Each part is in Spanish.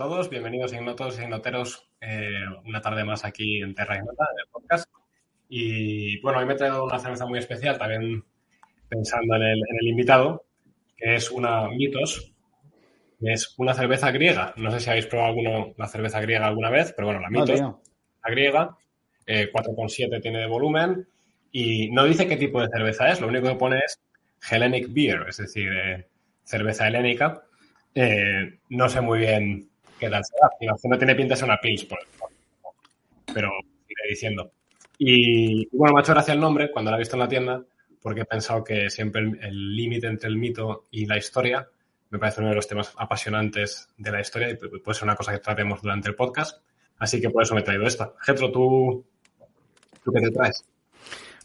todos. Bienvenidos ignotos y ignoteros eh, una tarde más aquí en Terra Ignota, en el podcast. Y bueno, hoy me he traído una cerveza muy especial, también pensando en el, invitado, que es una Mitos. Es una cerveza griega. No sé si habéis probado alguno, la cerveza griega alguna vez, pero bueno, la Mitos, la griega, 4,7 eh, tiene de volumen y no dice qué tipo de cerveza es, lo único que pone es Hellenic Beer, es decir, eh, cerveza helénica. Eh, no sé muy bien tal será. No tiene pinta de ser una Pils, por pero sigue diciendo. Y, bueno, me ha hecho gracia el nombre cuando la he visto en la tienda, porque he pensado que siempre el límite entre el mito y la historia me parece uno de los temas apasionantes de la historia y puede ser una cosa que tratemos durante el podcast. Así que por eso me he traído esta. Getro, ¿tú, ¿tú qué te traes?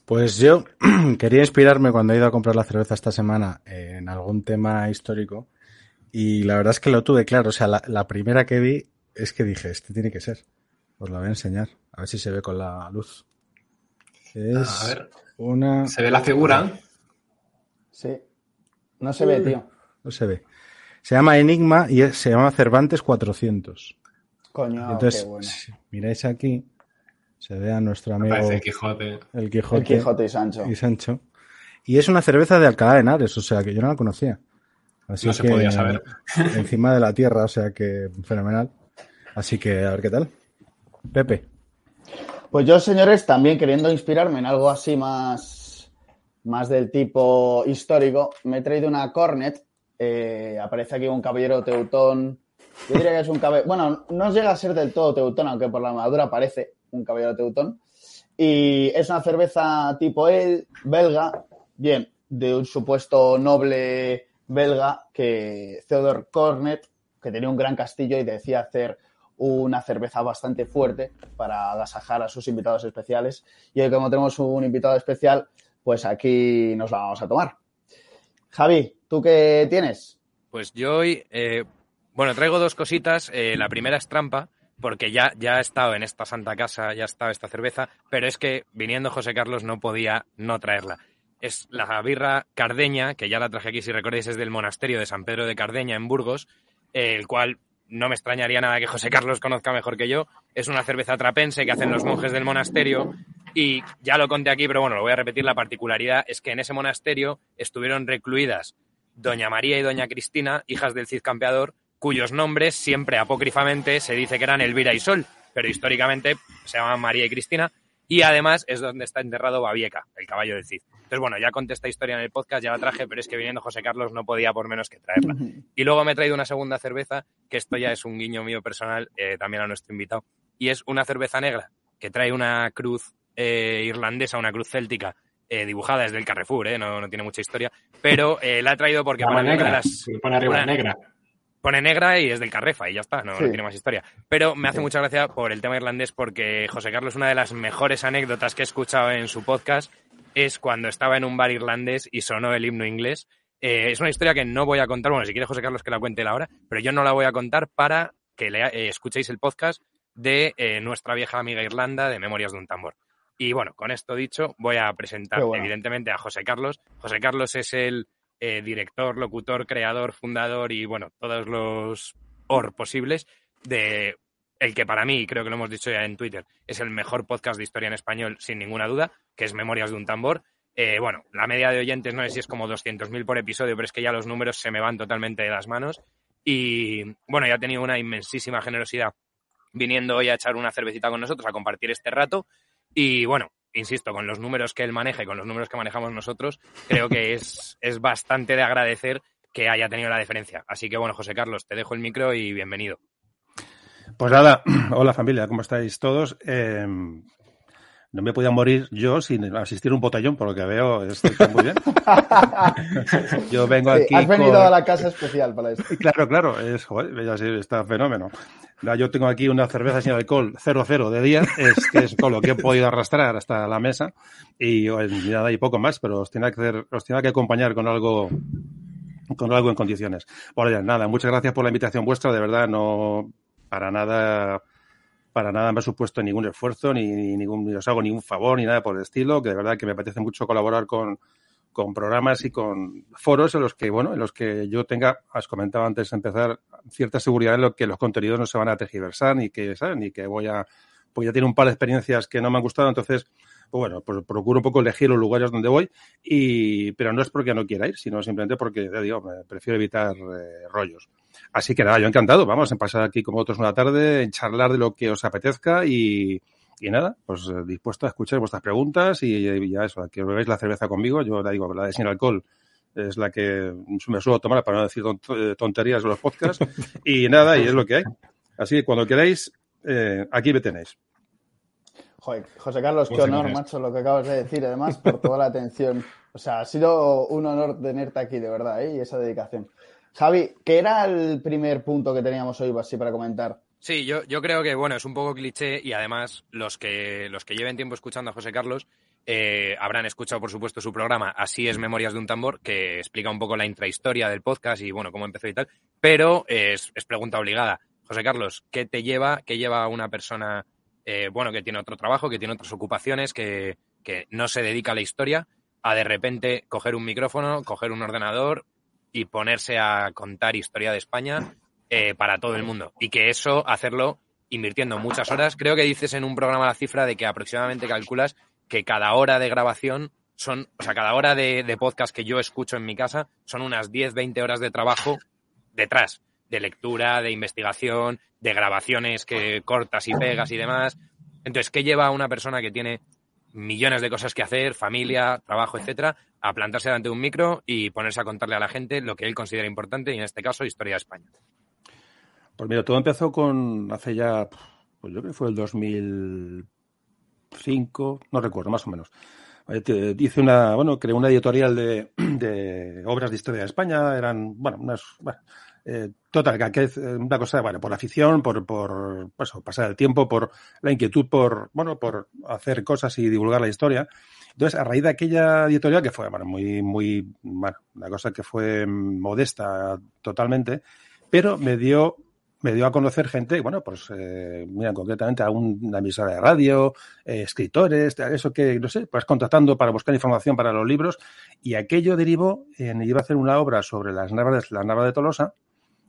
Pues yo quería inspirarme cuando he ido a comprar la cerveza esta semana en algún tema histórico y la verdad es que lo tuve claro. O sea, la, primera que vi es que dije, este tiene que ser. Os la voy a enseñar. A ver si se ve con la luz. Es a ver. una... ¿Se ve la figura? Sí. No se ve, tío. No se ve. Se llama Enigma y se llama Cervantes 400. Coño, Entonces, qué bueno. miráis aquí, se ve a nuestro amigo. el Quijote. El Quijote. El Quijote y Sancho. Y Sancho. Y es una cerveza de Alcalá de Henares, o sea que yo no la conocía. Así no se podía saber. Encima de la tierra, o sea que fenomenal. Así que a ver qué tal. Pepe. Pues yo, señores, también queriendo inspirarme en algo así más, más del tipo histórico, me he traído una Cornet. Eh, aparece aquí un caballero teutón. Yo diría que es un caballero. Bueno, no llega a ser del todo teutón, aunque por la armadura parece un caballero teutón. Y es una cerveza tipo él, belga, bien, de un supuesto noble belga que Theodore Cornet, que tenía un gran castillo y decía hacer una cerveza bastante fuerte para agasajar a sus invitados especiales. Y hoy como tenemos un invitado especial, pues aquí nos la vamos a tomar. Javi, ¿tú qué tienes? Pues yo hoy, eh, bueno, traigo dos cositas. Eh, la primera es trampa, porque ya, ya ha estado en esta santa casa, ya ha estado esta cerveza, pero es que viniendo José Carlos no podía no traerla. Es la birra cardeña, que ya la traje aquí, si recordáis, es del monasterio de San Pedro de Cardeña, en Burgos, el cual no me extrañaría nada que José Carlos conozca mejor que yo. Es una cerveza trapense que hacen los monjes del monasterio y ya lo conté aquí, pero bueno, lo voy a repetir. La particularidad es que en ese monasterio estuvieron recluidas Doña María y Doña Cristina, hijas del Cid Campeador, cuyos nombres siempre apócrifamente se dice que eran Elvira y Sol, pero históricamente se llaman María y Cristina, y además es donde está enterrado Babieca, el caballo del Cid. Entonces, bueno, ya conté esta historia en el podcast, ya la traje, pero es que viniendo José Carlos no podía por menos que traerla. Y luego me he traído una segunda cerveza, que esto ya es un guiño mío personal, eh, también a nuestro invitado, y es una cerveza negra que trae una cruz eh, irlandesa, una cruz céltica, eh, dibujada desde el Carrefour, no, no, tiene mucha historia, pero la he traído porque para negra, las... pone arriba negra pone negra y es del Carrefa y ya está, no, tiene más historia. Pero me hace mucha gracia por el tema irlandés porque José Carlos, una de las mejores anécdotas que he escuchado en su podcast es cuando estaba en un bar irlandés y sonó el himno inglés. Eh, es una historia que no voy a contar, bueno, si quiere José Carlos que la cuente la hora, pero yo no la voy a contar para que le, eh, escuchéis el podcast de eh, nuestra vieja amiga Irlanda de Memorias de un Tambor. Y bueno, con esto dicho, voy a presentar evidentemente a José Carlos. José Carlos es el eh, director, locutor, creador, fundador y bueno, todos los or posibles de el que para mí, creo que lo hemos dicho ya en Twitter, es el mejor podcast de historia en español sin ninguna duda, que es Memorias de un tambor. Eh, bueno, la media de oyentes no sé si es como 200.000 por episodio, pero es que ya los números se me van totalmente de las manos. Y bueno, ya ha tenido una inmensísima generosidad viniendo hoy a echar una cervecita con nosotros, a compartir este rato. Y bueno, insisto, con los números que él maneja y con los números que manejamos nosotros, creo que es, es bastante de agradecer que haya tenido la diferencia. Así que bueno, José Carlos, te dejo el micro y bienvenido. Pues nada, hola familia, ¿cómo estáis todos? Eh, no me podía morir yo sin asistir a un botellón, por lo que veo, está muy bien. yo vengo aquí. Has venido a la casa especial para esto. Claro, claro, es, joder, está fenómeno. Yo tengo aquí una cerveza sin alcohol 00 de día, es que es con lo que he podido arrastrar hasta la mesa y, nada y poco más, pero os tenía que hacer, os tenía que acompañar con algo con algo en condiciones. Bueno, nada, muchas gracias por la invitación vuestra, de verdad, no para nada para nada me ha supuesto ningún esfuerzo, ni, ningún, os hago ningún favor, ni nada por el estilo, que de verdad que me apetece mucho colaborar con, con programas y con foros en los que, bueno, en los que yo tenga, has comentado antes de empezar, cierta seguridad en lo que los contenidos no se van a tergiversar ni que, ¿sabes? Ni que voy a, pues ya tiene un par de experiencias que no me han gustado, entonces, pues bueno, pues procuro un poco elegir los lugares donde voy, y, pero no es porque no quiera ir, sino simplemente porque, digo, prefiero evitar eh, rollos. Así que nada, yo encantado, vamos a pasar aquí como otros una tarde, en charlar de lo que os apetezca y, y nada, pues eh, dispuesto a escuchar vuestras preguntas y, ya eso, que bebéis la cerveza conmigo. Yo la digo, la de sin alcohol es la que me suelo tomar para no decir eh, tonterías de los podcasts. y nada, y es lo que hay. Así que cuando queráis, eh, aquí me tenéis. Joder, José Carlos, qué honor, macho, lo que acabas de decir, además, por toda la atención. O sea, ha sido un honor tenerte aquí, de verdad, ¿eh? y esa dedicación. Javi, ¿qué era el primer punto que teníamos hoy para comentar? Sí, yo, yo creo que bueno, es un poco cliché y además los que, los que lleven tiempo escuchando a José Carlos eh, habrán escuchado, por supuesto, su programa Así es Memorias de un Tambor, que explica un poco la intrahistoria del podcast y bueno, cómo empezó y tal, pero es, pregunta obligada. José Carlos, ¿qué te lleva, qué lleva una persona, eh, bueno, que tiene otro trabajo, que tiene otras ocupaciones, que, que no se dedica a la historia, a de repente coger un micrófono, coger un ordenador y ponerse a contar historia de España eh, para todo el mundo. Y que eso, hacerlo invirtiendo muchas horas. Creo que dices en un programa la cifra de que aproximadamente calculas que cada hora de grabación son, o sea, cada hora de, podcast que yo escucho en mi casa son unas 10, 20 horas de trabajo detrás, de lectura, de investigación, de grabaciones que cortas y pegas y demás. Entonces, ¿qué lleva a una persona que tiene millones de cosas que hacer, familia, trabajo, etcétera, a plantarse delante de un micro y ponerse a contarle a la gente lo que él considera importante y en este caso historia de España? Pues mira, todo empezó con hace ya, pues yo creo que fue el 2005, no recuerdo, más o menos. Hice una, bueno, creé una editorial de, de obras de historia de España, eran, bueno, unas, bueno, eh, total, que es una cosa, bueno, por afición, por, por pues, pasar el tiempo, por la inquietud, por, bueno, por hacer cosas y divulgar la historia. Entonces, a raíz de aquella editorial, que fue, bueno, muy, muy, bueno, una cosa que fue modesta totalmente, pero me dio me dio a conocer gente, bueno, pues, eh, mira, concretamente a una emisora de radio, eh, escritores, eso que, no sé, pues contactando para buscar información para los libros, y aquello derivó en iba a hacer una obra sobre las navas, de Tolosa,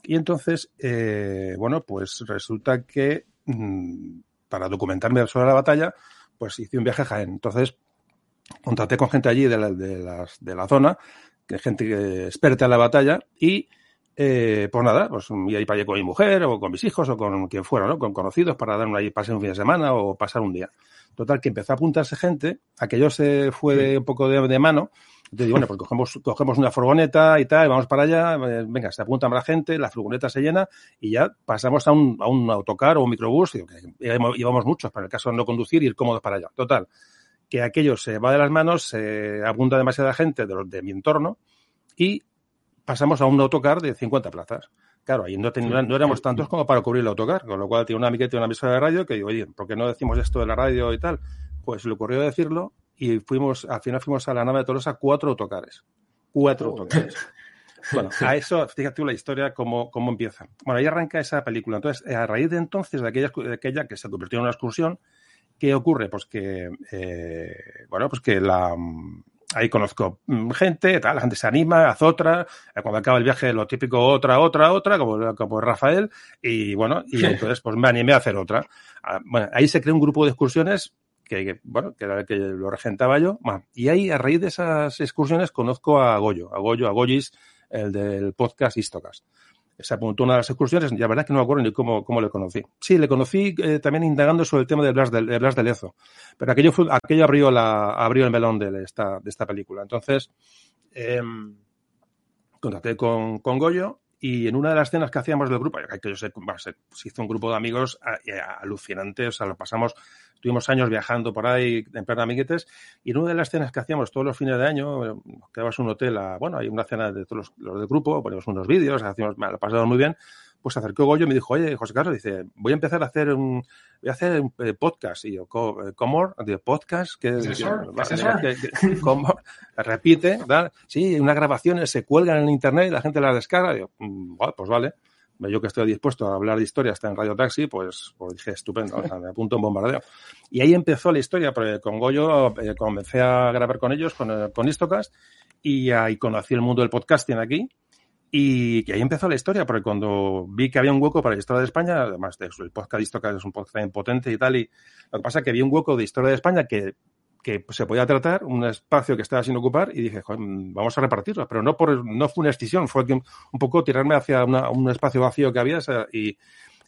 y entonces, eh, bueno, pues resulta que mm, para documentarme sobre la batalla, pues hice un viaje a Jaén. Entonces, contacté con gente allí de la, de las, de la zona, gente experta en la batalla, y eh, pues nada, pues ir ahí para allá con mi mujer o con mis hijos o con quien fuera, ¿no? Con conocidos para dar ahí, pasar un fin de semana o pasar un día. Total, que empezó a apuntarse gente, aquello se fue de un poco de, mano. Entonces, bueno, pues cogemos, cogemos una furgoneta y tal, vamos para allá, eh, venga, se apunta más gente, la furgoneta se llena y ya pasamos a un, a un autocar o un microbús, y, llevamos muchos, para el caso de no conducir, ir cómodos para allá. Total, que aquello se va de las manos, se apunta demasiada gente de, los, de mi entorno y pasamos a un autocar de 50 plazas. Claro, ahí no, no, éramos tantos como para cubrir el autocar, con lo cual tiene una amiguete, una mesa de radio que digo, oye, ¿por qué no decimos esto de la radio y tal? Pues le ocurrió decirlo y fuimos, al final fuimos a la nave de Tolosa cuatro autocares. Cuatro autocares. Bueno, a eso, fíjate tú la historia, cómo, cómo empieza. Bueno, ahí arranca esa película. Entonces, a raíz de entonces, de aquella, de aquella que se convirtió en una excursión, ¿qué ocurre? Pues que, eh, bueno, pues que la, ahí conozco mm, gente, tal, la gente se anima, hace otra, eh, cuando acaba el viaje lo típico otra, otra, otra, como, como Rafael, y bueno, y entonces pues me animé a hacer otra. Ah, bueno, ahí se creó un grupo de excursiones que, bueno, que, que lo regentaba yo, y ahí a raíz de esas excursiones conozco a Goyo, a Goyo, a Goyis, el del podcast Istocast se apuntó una de las excursiones, y la verdad es que no me acuerdo ni cómo, cómo le conocí. Sí, le conocí eh, también indagando sobre el tema de Blas de, Blas de Lezo, pero aquello, fue, aquello abrió, la, abrió el melón de esta, de esta película. Entonces, eh, contacté con, con Goyo y en una de las cenas que hacíamos del grupo, que yo sé, se, hizo un grupo de amigos eh, alucinante, o sea, lo pasamos, tuvimos años viajando por ahí en plan amiguetes, y en una de las cenas que hacíamos todos los fines de año, quedabas en un hotel, a, bueno, hay una cena de todos los, los del grupo, ponemos unos vídeos, hacíamos, me lo pasamos muy bien, pues se acercó Goyo y me dijo, oye, José Carlos, dice, voy a empezar a hacer un, voy a hacer un eh, podcast. Y yo, ¿cómo? De podcast, que es eso? ¿Cómo? Repite, ¿verdad? Sí, unas grabaciones se cuelgan en internet y la gente las descarga. Y yo, mm, pues vale. Yo que estoy dispuesto a hablar de historia hasta en Radio Taxi, pues, pues dije, estupendo, o sea, me apunto un bombardeo. Y ahí empezó la historia, porque con Goyo eh, comencé a grabar con ellos, con, con Istocast, y ahí conocí el mundo del podcasting aquí. Y, ahí empezó la historia, porque cuando vi que había un hueco para la historia de España, además de el podcast Historia es un podcast potente y tal, y lo que pasa es que había un hueco de historia de España que, que se podía tratar, un espacio que estaba sin ocupar, y dije, vamos a repartirlo. Pero no, por, no fue una extinción, fue un poco tirarme hacia un espacio vacío que había y,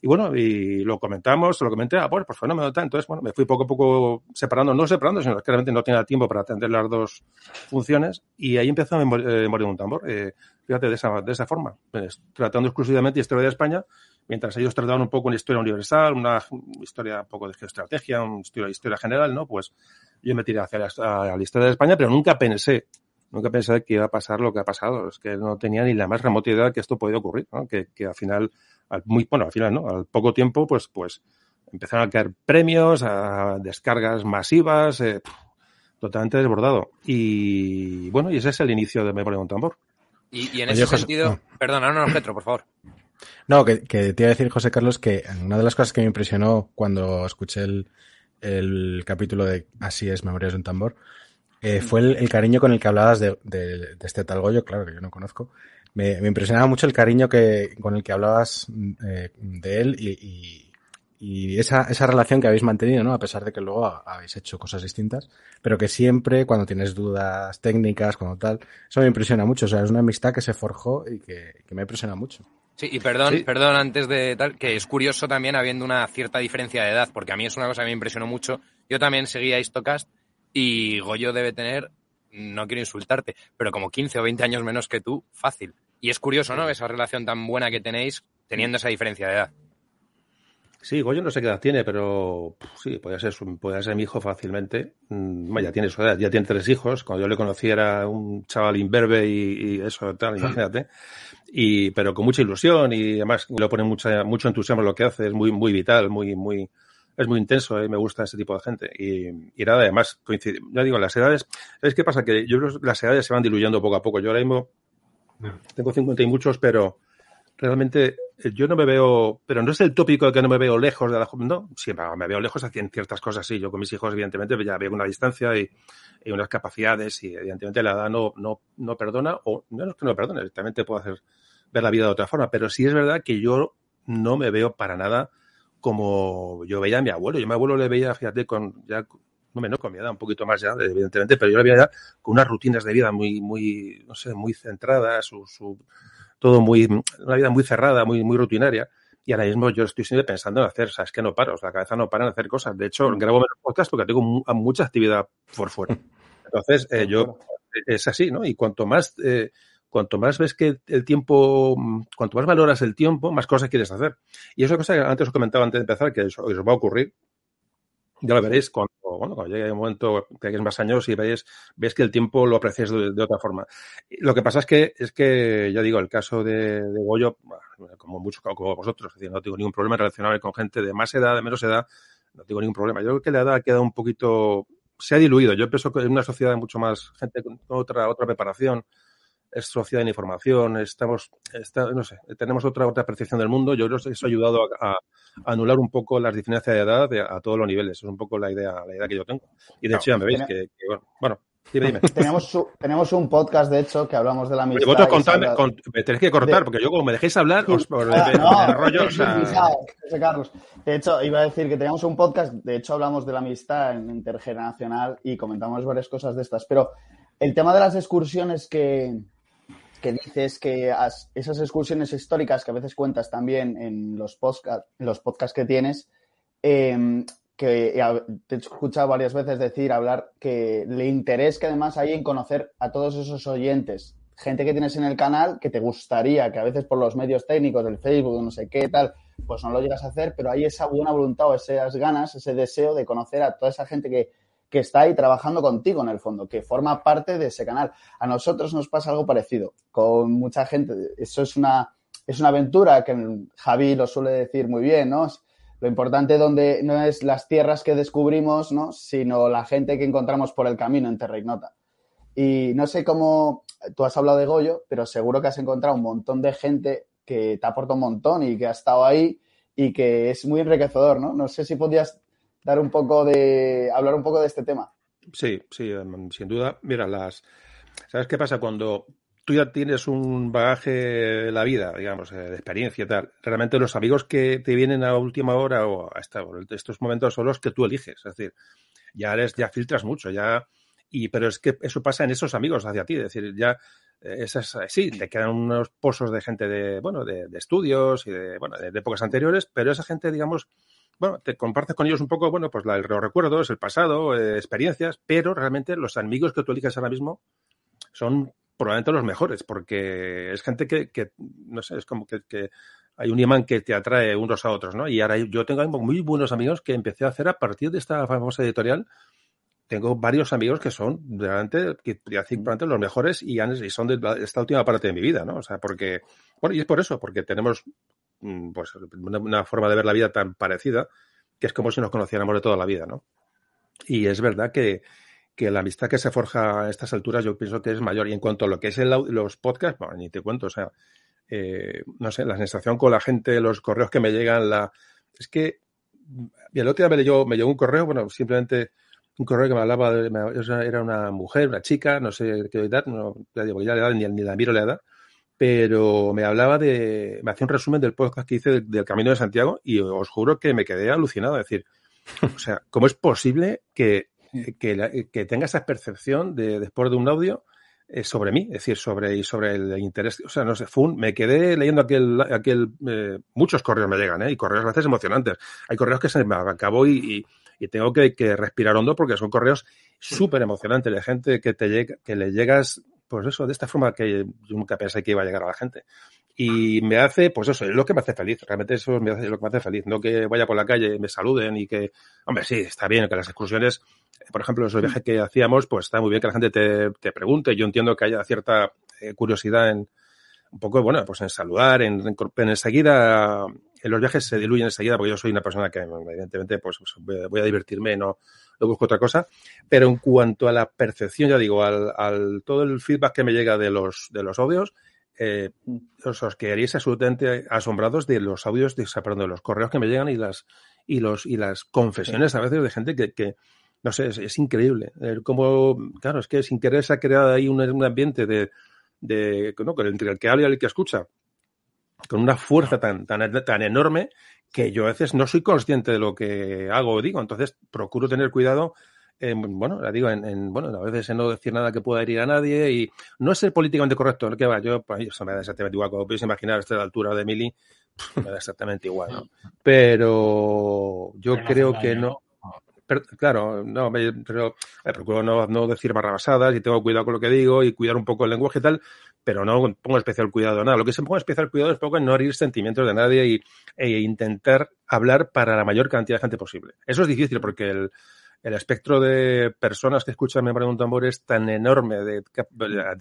y bueno, y lo comentamos, lo comenté, ah, pues, pues fenómeno tal. Entonces, bueno, me fui poco a poco separando, no separando, sino que realmente no tenía tiempo para atender las dos funciones. Y ahí empezó a eh, morir un tambor. Eh, fíjate, de esa, de esa forma, pues, tratando exclusivamente historia de España, mientras ellos trataban un poco una historia universal, una historia un poco de geoestrategia, una historia, historia general, ¿no? Pues yo me tiré hacia la, la historia de España, pero nunca pensé nunca pensé que iba a pasar lo que ha pasado. Es que no tenía ni la más remota idea de que esto podía ocurrir, ¿no? que, que, al final al muy, bueno, al final, ¿no? Al poco tiempo, pues, pues empezaron a caer premios, a descargas masivas, eh, totalmente desbordado. Y bueno, y ese es el inicio de Me pone un tambor. Y, en ese sentido, perdona, no, no, Petro, por favor. No, que, que, te iba a decir, José Carlos, que una de las cosas que me impresionó cuando escuché el, el capítulo de Así es, Memorias de un tambor, eh, fue el, cariño con el que hablabas de, este tal Goyo, claro que yo no conozco, me, impresionaba mucho el cariño que, con el que hablabas eh, de él y, esa, esa relación que habéis mantenido, ¿no? A pesar de que luego habéis hecho cosas distintas, pero que siempre cuando tienes dudas técnicas, cuando tal, eso me impresiona mucho. O sea, es una amistad que se forjó y que, que me impresiona mucho. Sí, y perdón, sí. perdón antes de tal, que es curioso también habiendo una cierta diferencia de edad, porque a mí es una cosa que me impresionó mucho. Yo también seguía Istocast y Goyo debe tener no quiero insultarte, pero como 15 o 20 años menos que tú, fácil. Y es curioso, ¿no? Esa relación tan buena que tenéis teniendo esa diferencia de edad. Sí, Goyo no sé qué edad tiene, pero sí, puede ser, puede ser mi hijo fácilmente. Mm, ya tiene su edad, ya tiene tres hijos. Cuando yo le conocí era un chaval imberbe y, y eso tal, imagínate. Y, pero con mucha ilusión y además le pone mucha, mucho entusiasmo en lo que hace, es muy, muy vital, muy, muy, es muy intenso y ¿eh? me gusta ese tipo de gente. Y, y nada, además, coincide. Ya digo, las edades, ¿sabes qué pasa? Que yo creo que las edades se van diluyendo poco a poco. Yo ahora mismo tengo 50 y muchos, pero realmente eh, yo no me veo, pero no es el tópico de que no me veo lejos de la no, siempre me veo lejos en ciertas cosas, sí. Yo con mis hijos, evidentemente, ya veo una distancia y, y, unas capacidades y evidentemente la edad no, no, no perdona, o no es que no perdone, evidentemente puedo hacer ver la vida de otra forma, pero sí es verdad que yo no me veo para nada como yo veía a mi abuelo. Yo mi abuelo le veía, fíjate, con ya no menos con mi edad, un poquito más ya, evidentemente, pero yo le veía ya con unas rutinas de vida muy, muy, no sé, muy centradas, su, su, todo muy, una vida muy cerrada, muy, muy rutinaria. Y ahora mismo yo estoy siempre pensando en hacer, sabes que no paro, la cabeza no para en hacer cosas. De hecho, grabo menos podcast porque tengo mucha actividad por fuera. Entonces, eh, yo, es así, ¿no? Y cuanto más, eh, cuanto más ves que el tiempo, cuanto más valoras el tiempo, más cosas quieres hacer. Y eso cosa que antes os comentaba antes de empezar, que eso, os va a ocurrir. Ya lo veréis bueno, cuando llegue un momento que hayáis más años y veis, veis que el tiempo lo apreciáis de, otra forma. Lo que pasa es que, es que, ya digo, el caso de, de Goyo, como mucho como vosotros, es decir, no tengo ningún problema en relacionarme con gente de más edad, de menos edad, no tengo ningún problema. Yo creo que la edad ha quedado un poquito, se ha diluido. Yo pienso que en una sociedad mucho más gente con otra, otra preparación, es sociedad de información, estamos, está, no sé, tenemos otra, otra percepción del mundo. Yo creo que eso ha ayudado a, a anular un poco las diferencias de edad de, a todos los niveles. Es un poco la idea, la idea que yo tengo. Y de hecho ya me veis que, que bueno, bueno, Dime, dime. Tenemos, tenemos, un podcast, de hecho, que hablamos de la amistad. Vosotros contadme, con, me tenéis que cortar, de... porque yo como me dejéis hablar, os ah, no, rollo, o sea... Carlos. De hecho, iba a decir que teníamos un podcast, de hecho hablamos de la amistad intergeneracional y comentamos varias cosas de estas, pero el tema de las excursiones que, que dices que as, esas excursiones históricas que a veces cuentas también en los, los podcasts que tienes, eh, que te he escuchado varias veces decir, hablar, que le interés que además hay en conocer a todos esos oyentes, gente que tienes en el canal que te gustaría, que a veces por los medios técnicos del Facebook, no sé qué tal, pues no lo llegas a hacer, pero hay esa buena voluntad o esas ganas, ese deseo de conocer a toda esa gente que, que está ahí trabajando contigo en el fondo, que forma parte de ese canal. A nosotros nos pasa algo parecido con mucha gente. Eso es una, es una aventura que Javi lo suele decir muy bien, ¿no? Lo importante donde no es las tierras que descubrimos, ¿no? Sino la gente que encontramos por el camino en Terra Ignota. Y no sé cómo, tú has hablado de Goyo, pero seguro que has encontrado un montón de gente que te aporta un montón y que ha estado ahí y que es muy enriquecedor, ¿no? No sé si podías dar un poco de, hablar un poco de este tema. Sí, sí, sin duda. Mira, las, ¿sabes qué pasa? Cuando tú ya tienes un bagaje de la vida, digamos, eh, de experiencia y tal, realmente los amigos que te vienen a última hora o a estos momentos son los que tú eliges. Es decir, ya eres, ya filtras mucho, ya. Y, pero es que eso pasa en esos amigos hacia ti. Es decir, ya eh, esas, sí, te quedan unos pozos de gente de, bueno, de, estudios y de, bueno, de, épocas anteriores, pero esa gente, digamos, bueno, te compartes con ellos un poco, bueno, pues la, los recuerdos, el pasado, eh, experiencias, pero realmente los amigos que tú eliges ahora mismo son probablemente los mejores, porque es gente que, que no sé, es como que, que, hay un imán que te atrae unos a otros, ¿no? Y ahora yo tengo muy buenos amigos que empecé a hacer a partir de esta famosa editorial. Tengo varios amigos que son realmente, que probablemente los mejores y, han, y son de esta última parte de mi vida, ¿no? O sea, porque, bueno, y es por eso, porque tenemos mm, pues una, forma de ver la vida tan parecida que es como si nos conociéramos de toda la vida, ¿no? Y es verdad que, que la amistad que se forja a estas alturas yo pienso que es mayor. Y en cuanto a lo que es el, los podcasts, bueno, ni te cuento, o sea, eh, no sé, la sensación con la gente, los correos que me llegan, la... Es que y el otro día me, llegó, me llegó un correo, bueno, simplemente un correo que me hablaba de, era una mujer, una chica, no sé qué edad, no, ya digo, ya la edad, ni, ni, la miro la edad, pero me hablaba de, me hacía un resumen del podcast que hice del, del Camino de Santiago y os juro que me quedé alucinado, es decir, o sea, ¿cómo es posible que que, que, tenga esa percepción de después de un audio eh, sobre mí, es decir, sobre y sobre el interés. O sea, no sé, fue un, me quedé leyendo aquel, aquel eh, muchos correos me llegan, ¿eh? y correos a veces emocionantes. Hay correos que se me acabó y, y, y tengo que, que, respirar hondo porque son correos súper emocionantes de gente que te llega, que le llegas, pues eso, de esta forma que yo nunca pensé que iba a llegar a la gente y me hace, pues eso, es lo que me hace feliz. Realmente eso me hace, lo que me hace feliz. No que vaya por la calle me saluden y que, hombre, sí, está bien que las excursiones, por ejemplo, esos viajes que hacíamos, pues está muy bien que la gente te, te pregunte. Yo entiendo que haya cierta eh, curiosidad en, un poco, bueno, pues en saludar, en, en, en, enseguida, en los viajes se diluyen enseguida, porque yo soy una persona que, evidentemente, pues voy a divertirme, no, no busco otra cosa. Pero en cuanto a la percepción, ya digo, al, al todo el feedback que me llega de los, de los audios, eh, os, os, quedaréis absolutamente asombrados de los audios, de, los correos que me llegan y las y los y las confesiones a veces de gente que, que no sé, es, es increíble. Eh, como, claro, es que sin querer se ha creado ahí un, un ambiente de, de no, entre el que habla y el que escucha, con una fuerza tan, tan, tan enorme que yo a veces no soy consciente de lo que hago o digo. Entonces procuro tener cuidado eh, bueno, la digo, en, en, bueno, a veces en no decir nada que pueda herir a nadie y no ser políticamente correcto, que va, yo, pues, eso me da exactamente igual, como podéis imaginar, a la altura de Mili, me da exactamente igual, ¿no? Pero yo creo que no. Pero, claro, no, me, pero eh, procuro no, no decir barrabasadas y tengo cuidado con lo que digo y cuidar un poco el lenguaje y tal, pero no pongo especial cuidado nada. Lo que se pongo especial cuidado es poco en no herir sentimientos de nadie y, e intentar hablar para la mayor cantidad de gente posible. Eso es difícil porque el, el espectro de personas que escuchan Me un tambor es tan enorme de, de,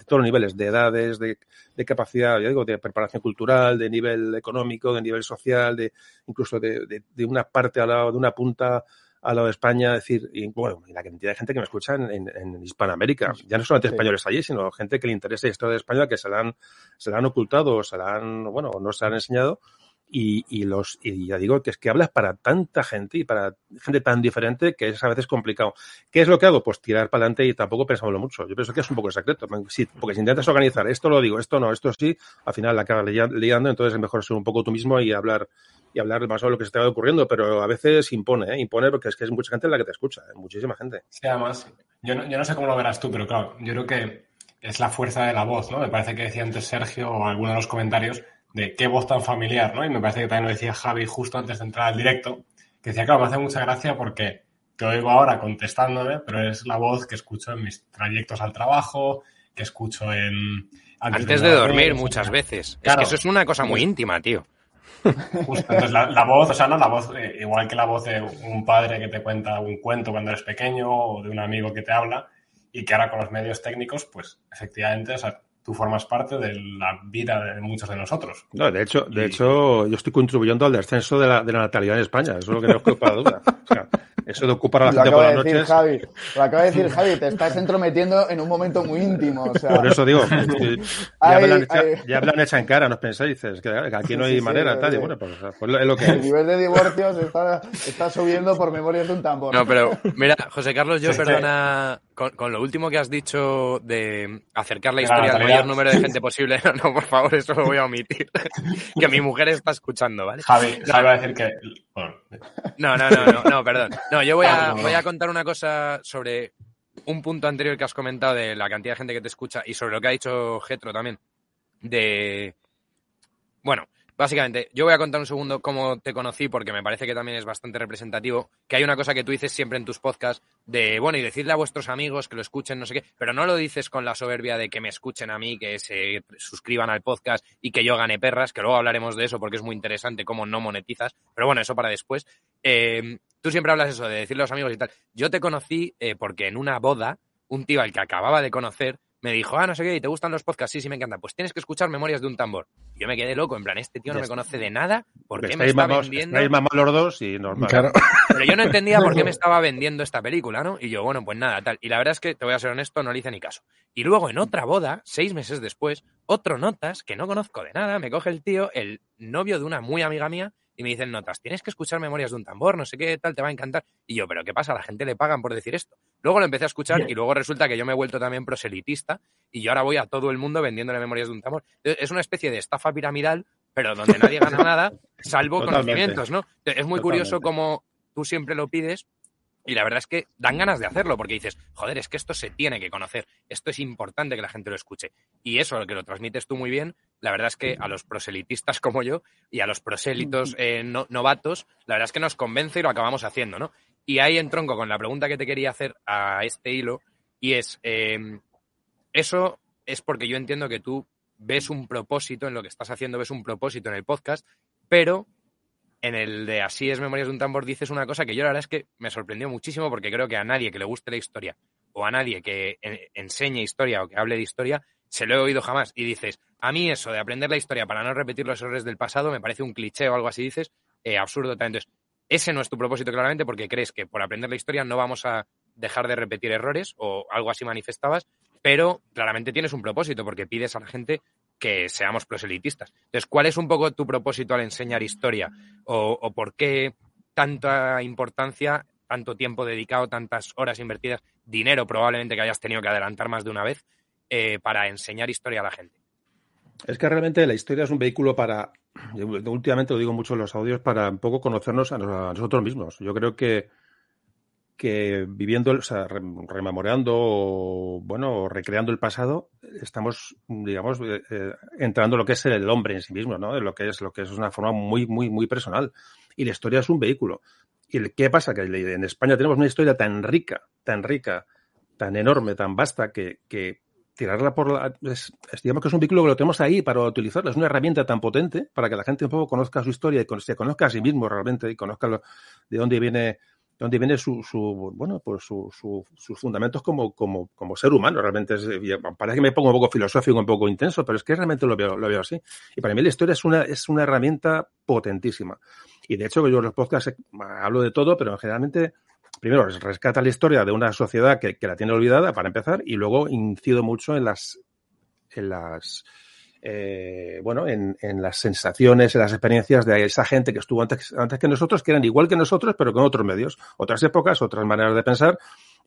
todos los niveles, de edades, de, de, capacidad, ya digo, de preparación cultural, de nivel económico, de nivel social, de incluso de, de una parte al lado, de una punta al lado de España, es decir, y, bueno, y la cantidad de gente que me escucha en, en, en Hispanoamérica, ya no solamente españoles allí, sino gente que le interesa la historia de España, que se la han, se la han ocultado, se la han, bueno, no se la han enseñado, y, los, y ya digo que es que hablas para tanta gente y para gente tan diferente que es a veces complicado. ¿Qué es lo que hago? Pues tirar para adelante y tampoco pensámoslo mucho. Yo pienso que es un poco secreto. Porque si intentas organizar esto lo digo, esto no, esto sí, al final la acabas liando, entonces es mejor ser un poco tú mismo y hablar y hablar más sobre lo que se te va ocurriendo, pero a veces impone, ¿eh? impone porque es que es mucha gente la que te escucha, ¿eh? muchísima gente. Sí, además, yo no, yo no sé cómo lo verás tú, pero claro, yo creo que es la fuerza de la voz, ¿no? Me parece que decía antes Sergio o alguno de los comentarios de qué voz tan familiar, ¿no? Y me parece que también lo decía Javi justo antes de entrar al directo, que decía, claro, me hace mucha gracia porque te oigo ahora contestándome, pero es la voz que escucho en mis trayectos al trabajo, que escucho en... Antes, antes de, de dormir muchas veces. Claro. Es que eso es una cosa muy íntima, tío. Justo, entonces la, la, voz, o sea, no la voz, eh, igual que la voz de un padre que te cuenta un cuento cuando eres pequeño o de un amigo que te habla y que ahora con los medios técnicos, pues efectivamente, o sea, tú formas parte de la vida de muchos de nosotros. No, de hecho, de y... hecho, yo estoy contribuyendo al descenso de la, de la natalidad en España, eso es lo que no os quepa duda. O sea, Eso de ocupar a la gente por las noches. Javi, lo acaba de decir Javi, te estás entrometiendo en un momento muy íntimo. O sea... Por eso digo, ya, me lo han hecho, en cara, no pensáis, que aquí no hay sí, manera, sí, tal, y bueno, pues, pues, es lo que El nivel de divorcios está, está, subiendo por memorias de un tambor. No, pero mira, José Carlos, yo perdona, con, con, lo último que has dicho de acercar la historia al mayor número de gente posible, no, por favor, eso lo voy a omitir. que mi mujer está escuchando, ¿vale? Javi, Javi va a decir que... No, no, no, no, no, perdón. No, yo voy a, voy a contar una cosa sobre un punto anterior que has comentado de la cantidad de gente que te escucha y sobre lo que ha dicho Getro también. De. Bueno, básicamente, yo voy a contar un segundo cómo te conocí porque me parece que también es bastante representativo. Que hay una cosa que tú dices siempre en tus podcasts de, bueno, y decirle a vuestros amigos que lo escuchen, no sé qué, pero no lo dices con la soberbia de que me escuchen a mí, que se suscriban al podcast y que yo gane perras, que luego hablaremos de eso porque es muy interesante cómo no monetizas. Pero bueno, eso para después. Eh, tú siempre hablas eso de decirle a los amigos y tal. Yo te conocí eh, porque en una boda, un tío al que acababa de conocer me dijo, ah, no sé qué, ¿y te gustan los podcasts? Sí, sí, me encanta. Pues tienes que escuchar Memorias de un tambor. yo me quedé loco, en plan, este tío no me conoce de nada, ¿por qué me está vendiendo? los dos y normal. Pero yo no entendía por qué me estaba vendiendo esta película, ¿no? Y yo, bueno, pues nada, tal. Y la verdad es que, te voy a ser honesto, no le hice ni caso. Y luego en otra boda, seis meses después, otro notas, que no conozco de nada, me coge el tío, el novio de una muy amiga mía, y me dicen notas, tienes que escuchar Memorias de un tambor, no sé qué tal, te va a encantar. Y yo, pero ¿qué pasa? ¿A la gente le pagan por decir esto? Luego lo empecé a escuchar y luego resulta que yo me he vuelto también proselitista y yo ahora voy a todo el mundo vendiéndole Memorias de un tambor. Es una especie de estafa piramidal, pero donde nadie gana nada, salvo conocimientos, ¿no? Es muy curioso como tú siempre lo pides, y la verdad es que dan ganas de hacerlo porque dices, joder, es que esto se tiene que conocer, esto es importante que la gente lo escuche. Y eso, lo que lo transmites tú muy bien, la verdad es que a los proselitistas como yo y a los prosélitos eh, novatos, la verdad es que nos convence y lo acabamos haciendo, ¿no? Y ahí en tronco con la pregunta que te quería hacer a este hilo, y es, em, eso es porque yo entiendo que tú ves un propósito en lo que estás haciendo, ves un propósito en el podcast, pero en el de Así es Memorias de un Tambor dices una cosa que yo la verdad es que me sorprendió muchísimo porque creo que a nadie que le guste la historia o a nadie que enseñe historia o que hable de historia se lo he oído jamás. Y dices, a mí eso de aprender la historia para no repetir los errores del pasado me parece un cliché o algo así, dices, eh, absurdo Entonces, ese no es tu propósito claramente porque crees que por aprender la historia no vamos a dejar de repetir errores o algo así manifestabas, pero claramente tienes un propósito porque pides a la gente que seamos proselitistas. Entonces, ¿cuál es un poco tu propósito al enseñar historia? ¿O, por qué tanta importancia, tanto tiempo dedicado, tantas horas invertidas, dinero probablemente que hayas tenido que adelantar más de una vez eh, para enseñar historia a la gente? Es que realmente la historia es un vehículo para, últimamente lo digo mucho en los audios, para un poco conocernos a nosotros mismos. Yo creo que que viviendo, o sea, rememorando o, bueno, recreando el pasado, estamos, digamos, eh, eh, entrando en lo que es el hombre en sí mismo, ¿no? lo que es, lo que es una forma muy, muy, muy personal. Y la historia es un vehículo. ¿Y qué pasa? Que en España tenemos una historia tan rica, tan rica, tan enorme, tan vasta, que, que tirarla por la... digamos que es un vehículo que lo tenemos ahí para utilizarlo. Es una herramienta tan potente para que la gente un poco conozca su historia y se conozca a sí mismo realmente y conozca de dónde viene donde viene su, su bueno, pues su, sus fundamentos como, como, como ser humano. Realmente es, parece que me pongo un poco filosófico, un poco intenso, pero es que realmente lo veo, lo veo así. Y para mí la historia es una, es una herramienta potentísima. Y de hecho, yo en los podcasts hablo de todo, pero generalmente, primero, rescata la historia de una sociedad que, que la tiene olvidada, para empezar, y luego incido mucho en las, en las, eh, bueno, en, en, las sensaciones, en las experiencias de esa gente que estuvo antes, antes que nosotros, que eran igual que nosotros, pero con otros medios, otras épocas, otras maneras de pensar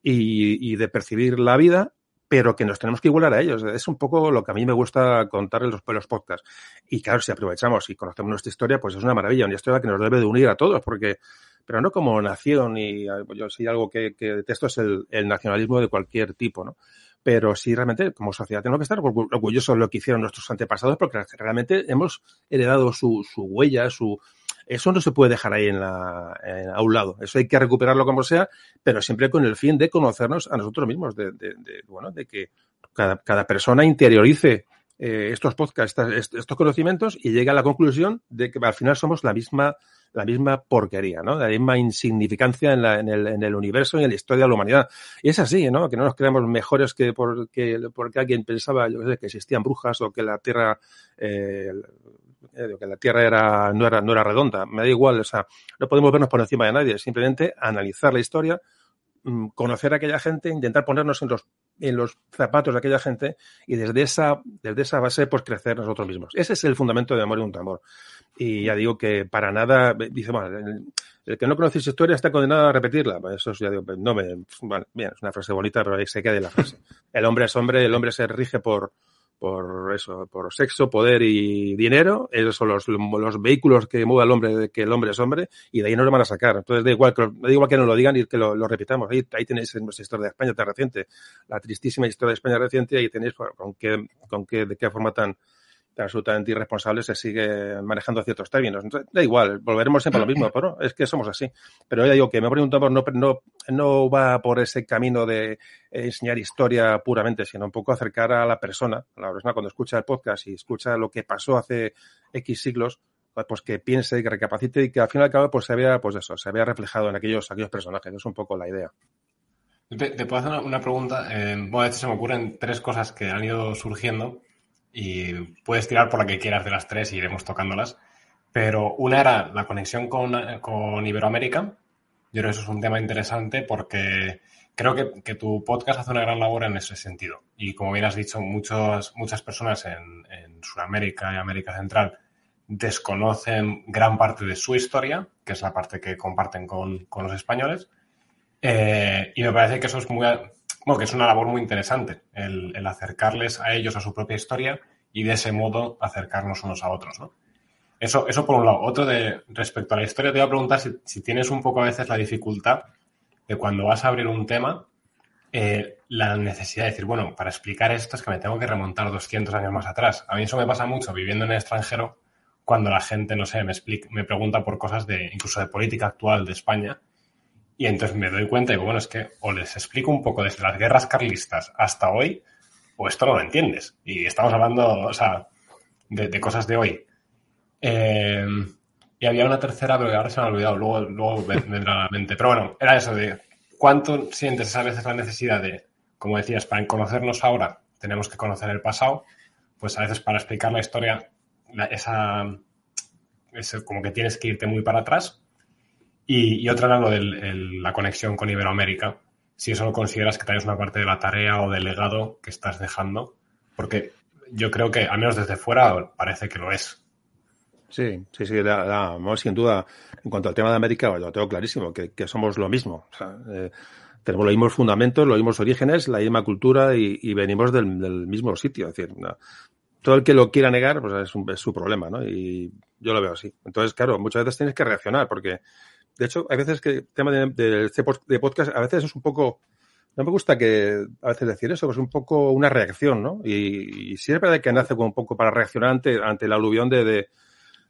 y, y de percibir la vida, pero que nos tenemos que igualar a ellos. Es un poco lo que a mí me gusta contar en los, los podcasts. Y claro, si aprovechamos y conocemos nuestra historia, pues es una maravilla, una historia que nos debe de unir a todos, porque, pero no como nación y yo sí algo que, que detesto es el, el nacionalismo de cualquier tipo, ¿no? Pero sí realmente como sociedad tenemos que estar orgullosos de lo que hicieron nuestros antepasados porque realmente hemos heredado su, su huella, su... Eso no se puede dejar ahí en la, a un lado. Eso hay que recuperarlo como sea, pero siempre con el fin de conocernos a nosotros mismos, de, de, de bueno, de que cada, cada persona interiorice eh, estos podcasts, estos conocimientos y llegue a la conclusión de que al final somos la misma la misma porquería, ¿no? La misma insignificancia en, la, en, el, en el universo y en la historia de la humanidad. Y es así, ¿no? Que no nos creamos mejores que porque, porque alguien pensaba, yo sé, que existían brujas o que la Tierra, eh, eh, que la Tierra era, no, era, no era redonda. Me da igual, o sea, no podemos vernos por encima de nadie, simplemente analizar la historia, mm, conocer a aquella gente, intentar ponernos en los, en los zapatos de aquella gente y desde esa, desde esa base pues crecer nosotros mismos. Ese es el fundamento de Amor y un tambor. Y ya digo que para nada, dice, bueno, el, que no conoce su historia está condenado a repetirla. Pues eso ya digo, no me, bueno, bien, es una frase bonita, pero ahí se queda la frase. El hombre es hombre, el hombre se rige por, por eso, por sexo, poder y dinero, esos son los, los vehículos que mueve al hombre, que el hombre es hombre, y de ahí no lo van a sacar. Entonces da igual que, da igual que no lo digan y que lo, lo repitamos. Ahí, ahí tenéis nuestra historia de España tan reciente, la tristísima historia de España reciente, ahí tenéis con qué, con qué, de qué forma tan, absolutamente irresponsable se sigue manejando ciertos términos. da igual, volveremos siempre a lo mismo, pero es que somos así. Pero ya digo que me pregunto, no, no, no va por ese camino de enseñar historia puramente, sino un poco acercar a la persona, a la persona cuando escucha el podcast y escucha lo que pasó hace X siglos, pues que piense, que recapacite y que al fin y al cabo pues se vea, pues eso, se vea reflejado en aquellos, aquellos personajes. Es un poco la idea. Te, puedo hacer una, pregunta. Eh, bueno, de se me ocurren tres cosas que han ido surgiendo y puedes tirar por la que quieras de las tres y iremos tocándolas. Pero una era la conexión con, con Iberoamérica. Yo creo que eso es un tema interesante porque creo que, que, tu podcast hace una gran labor en ese sentido. Y como bien has dicho, muchos, muchas personas en, en Sudamérica y América Central desconocen gran parte de su historia, que es la parte que comparten con, con los españoles. Eh, y me parece que eso es muy, bueno, que es una labor muy interesante, el, acercarles a ellos a su propia historia y de ese modo acercarnos unos a otros, ¿no? Eso, eso por un lado. Otro de respecto a la historia, te voy a preguntar si, tienes un poco a veces la dificultad de cuando vas a abrir un tema, eh, la necesidad de decir, bueno, para explicar esto es que me tengo que remontar 200 años más atrás. A mí eso me pasa mucho viviendo en el extranjero, cuando la gente, no sé, me, explica, me pregunta por cosas de incluso de política actual de España y entonces me doy cuenta y digo, bueno, es que o les explico un poco desde las guerras carlistas hasta hoy, o esto no lo entiendes. Y estamos hablando, o sea, de, cosas de hoy. Eh, y había una tercera, pero ahora se me ha olvidado, luego, luego vendrá a la mente. Pero bueno, era eso de cuánto sientes a veces la necesidad de, como decías, para conocernos ahora tenemos que conocer el pasado, pues a veces para explicar la historia, esa, como que tienes que irte muy para atrás y, otra era lo de la conexión con Iberoamérica. Si eso lo consideras que también es una parte de la tarea o del legado que estás dejando, porque yo creo que, al menos desde fuera, parece que lo es. Sí, sí, sí, la, sin duda. En cuanto al tema de América, lo tengo clarísimo, que, somos lo mismo. Eh, tenemos los mismos fundamentos, los mismos orígenes, la misma cultura y, venimos del, mismo sitio. Es decir, todo el que lo quiera negar, pues es, es, su problema, ¿no? Y yo lo veo así. Entonces, claro, muchas veces tienes que reaccionar porque de hecho, hay veces que el tema de, de, podcast, a veces es un poco, no me gusta que a veces decir eso, es un poco una reacción, ¿no? Y, siempre hay que nace como un poco para reaccionar ante, ante la aluvión de,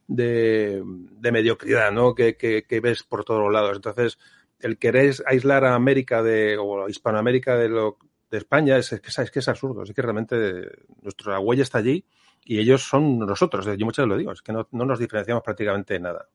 de, de, mediocridad, ¿no? Que, que, que, ves por todos lados. Entonces, el querer aislar a América de, o a Hispanoamérica de lo, de España es, es, que, es que es absurdo, es que realmente nuestra huella está allí y ellos son nosotros. Yo muchas veces lo digo, es que no, no nos diferenciamos prácticamente en nada.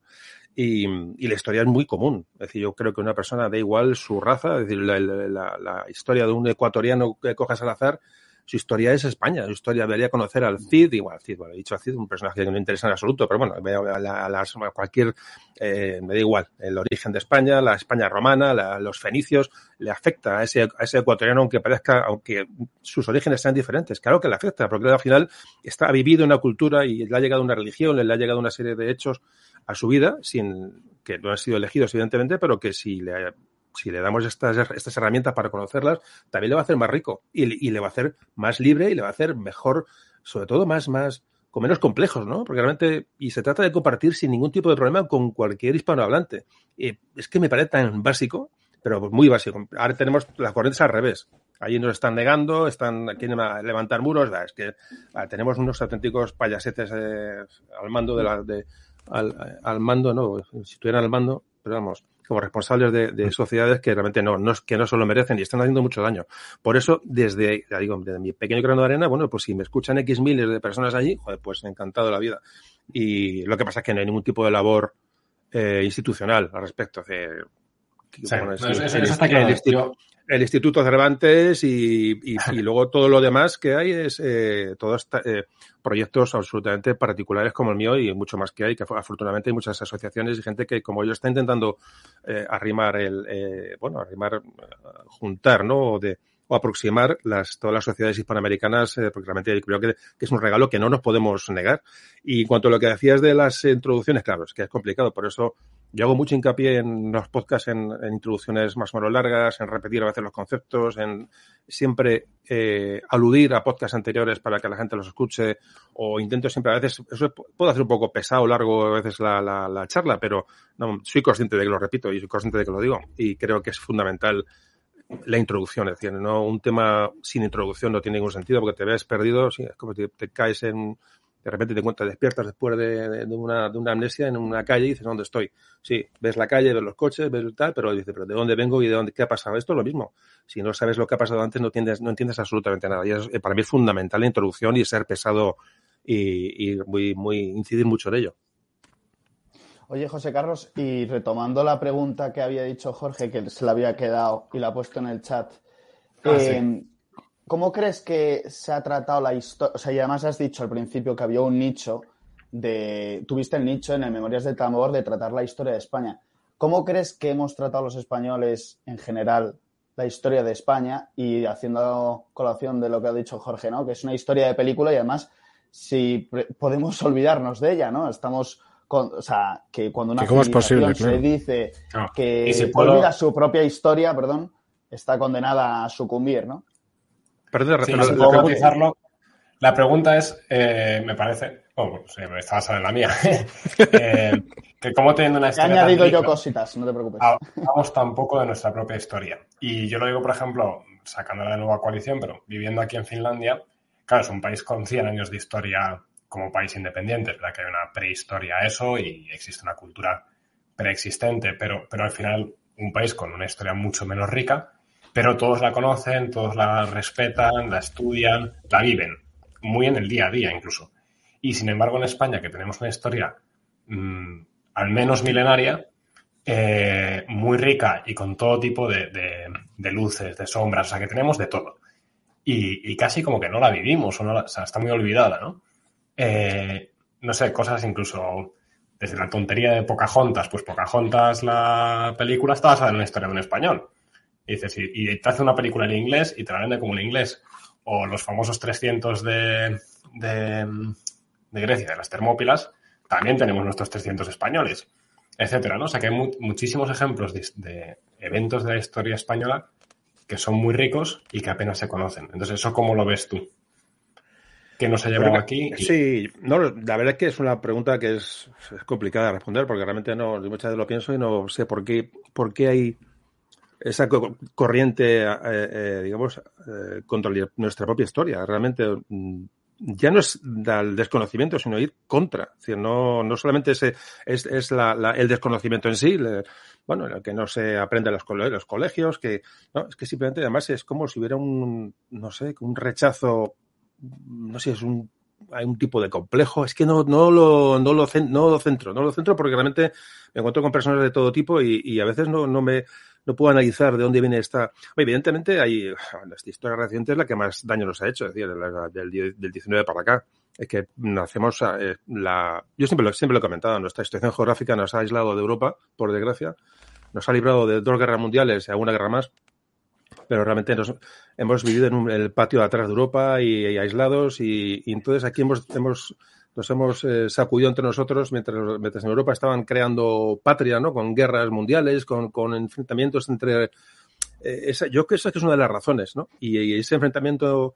Y, y, la historia es muy común. Es decir, yo creo que una persona da igual su raza, es decir, la, la, la historia de un ecuatoriano que cojas al azar su historia es España, su historia debería conocer al Cid, igual Cid, bueno, he dicho a Cid, un personaje que no interesa en absoluto, pero bueno, a, cualquier, eh, me da igual, el origen de España, la España romana, los fenicios, le afecta a ese, a ese ecuatoriano, aunque parezca, aunque sus orígenes sean diferentes, claro que le afecta, porque al final está, ha vivido una cultura y le ha llegado una religión, le ha llegado una serie de hechos a su vida, sin que no han sido elegidos, evidentemente, pero que si le si le damos estas, estas herramientas para conocerlas, también le va a hacer más rico y, le va a hacer más libre y le va a hacer mejor, sobre todo más, más, con menos complejos, ¿no? Porque realmente, y se trata de compartir sin ningún tipo de problema con cualquier hispanohablante. Y es que me parece tan básico, pero muy básico. Ahora tenemos las corrientes al revés. Allí nos están negando, están quieren levantar muros. Es que ah, tenemos unos auténticos payasetes eh, al mando de la, de, al, al, mando, no, si estuvieran al mando, pero vamos, como responsables de, sociedades que realmente no, no, que no se lo merecen y están haciendo mucho daño. Por eso, desde, ya digo, desde mi pequeño grano de arena, bueno, pues si me escuchan X miles de personas allí, joder, pues encantado de la vida. Y lo que pasa es que no hay ningún tipo de labor eh, institucional al respecto. De, eso, está claro. El Instituto Cervantes y, y, y, luego todo lo demás que hay es eh, todos eh, proyectos absolutamente particulares como el mío y mucho más que hay, que afortunadamente hay muchas asociaciones y gente que como yo está intentando eh, arrimar el, eh, bueno, arrimar, eh, juntar, ¿no? De, o aproximar las, todas las sociedades hispanoamericanas, eh, porque realmente creo que, que, es un regalo que no nos podemos negar. Y en cuanto a lo que decías de las introducciones, claro, es que es complicado, por eso yo hago mucho hincapié en los podcasts, en, en introducciones más o menos largas, en repetir a veces los conceptos, en siempre eh, aludir a podcasts anteriores para que la gente los escuche, o intento siempre, a veces, eso puede hacer un poco pesado, largo a veces la, la, la charla, pero no, soy consciente de que lo repito y soy consciente de que lo digo, y creo que es fundamental la introducción, es decir, no un tema sin introducción no tiene ningún sentido porque te ves perdido, es como te, te caes en, de repente te encuentras, despiertas después de, de, una, de una amnesia en una calle y dices, ¿dónde estoy? Sí, ves la calle, ves los coches, ves tal, pero dices, ¿pero de dónde vengo y de dónde, qué ha pasado? Esto es lo mismo. Si no sabes lo que ha pasado antes, no entiendes, no entiendes absolutamente nada. Y es, para mí es fundamental la introducción y ser pesado y, y muy, muy, incidir mucho en ello. Oye, José Carlos, y retomando la pregunta que había dicho Jorge, que se la había quedado y la ha puesto en el chat, ah, eh, sí. ¿Cómo crees que se ha tratado la historia? O sea, y además has dicho al principio que había un nicho de. Tuviste el nicho en el Memorias de Tambor de tratar la historia de España. ¿Cómo crees que hemos tratado los españoles en general la historia de España? Y haciendo colación de lo que ha dicho Jorge, ¿no? Que es una historia de película y además, si podemos olvidarnos de ella, ¿no? Estamos con, o sea, que cuando una civilización posible, se claro. dice No. que Y si puedo- olvida su propia historia, perdón, está condenada a sucumbir, ¿no? Perdón, Sí, la puedo pregunta- matizarlo. La pregunta es, eh, me parece, bueno, pues, eh, está basada en la mía, eh, que cómo teniendo una He historia tan añadido yo rica, cositas, no te preocupes. hablamos tampoco de nuestra propia historia. Y yo lo digo, por ejemplo, sacándola de nueva coalición, pero viviendo aquí en Finlandia, claro, es un país con 100 años de historia como país independiente, es verdad que hay una prehistoria a eso y existe una cultura preexistente, pero, pero al final un país con una historia mucho menos rica, pero todos la conocen, todos la respetan, la estudian, la viven, muy en el día a día incluso. Y sin embargo en España, que tenemos una historia mmm, al menos milenaria, eh, muy rica y con todo tipo de, luces, de sombras, o sea que tenemos de todo. Y, casi como que no la vivimos, o sea, está muy olvidada, ¿no? Eh, no sé, cosas incluso desde la tontería de Pocahontas, pues Pocahontas, la película, está basada en una historia de un español. Y dices, y, y te hace una película en inglés y te la vende como en inglés. O los famosos 300 de, de, de Grecia, de las Termópilas, también tenemos nuestros 300 españoles, etcétera, ¿no? O sea que hay mu muchísimos ejemplos de, de, eventos de la historia española que son muy ricos y que apenas se conocen. Entonces, ¿eso cómo lo ves tú? que nos ha llevado Porque, aquí. Y... Sí, no, la verdad es que es una pregunta que es, es, complicada de responder porque realmente no, muchas veces lo pienso y no sé por qué, por qué hay esa corriente, eh, eh, digamos, eh, contra nuestra propia historia. Realmente mm, ya no es el desconocimiento, sino ir contra. Es decir, no, no solamente es, es, es la, la, el desconocimiento en sí, le, bueno, el que no se aprende en los, colegios, los colegios, que no, es que simplemente además es como si hubiera un, no sé, un rechazo no sé, es un, hay un tipo de complejo, es que no, no, lo, no, lo, no lo centro, no lo centro porque realmente me encuentro con personas de todo tipo y, y a veces no, no me no puedo analizar de dónde viene esta. Evidentemente, hay esta historia reciente es la que más daño nos ha hecho, es decir, del, del 19 para acá. Es que nacemos eh, la. Yo siempre lo, siempre lo he comentado, nuestra situación geográfica nos ha aislado de Europa, por desgracia. Nos ha librado de dos guerras mundiales y alguna guerra más pero realmente nos, hemos vivido en, un, el patio de atrás de Europa y, y aislados y, y, entonces aquí hemos, hemos nos hemos eh, sacudido entre nosotros mientras, mientras, en Europa estaban creando patria, ¿no? Con guerras mundiales, con, con enfrentamientos entre... Eh, esa, yo creo que esa es una de las razones, ¿no? Y, ese enfrentamiento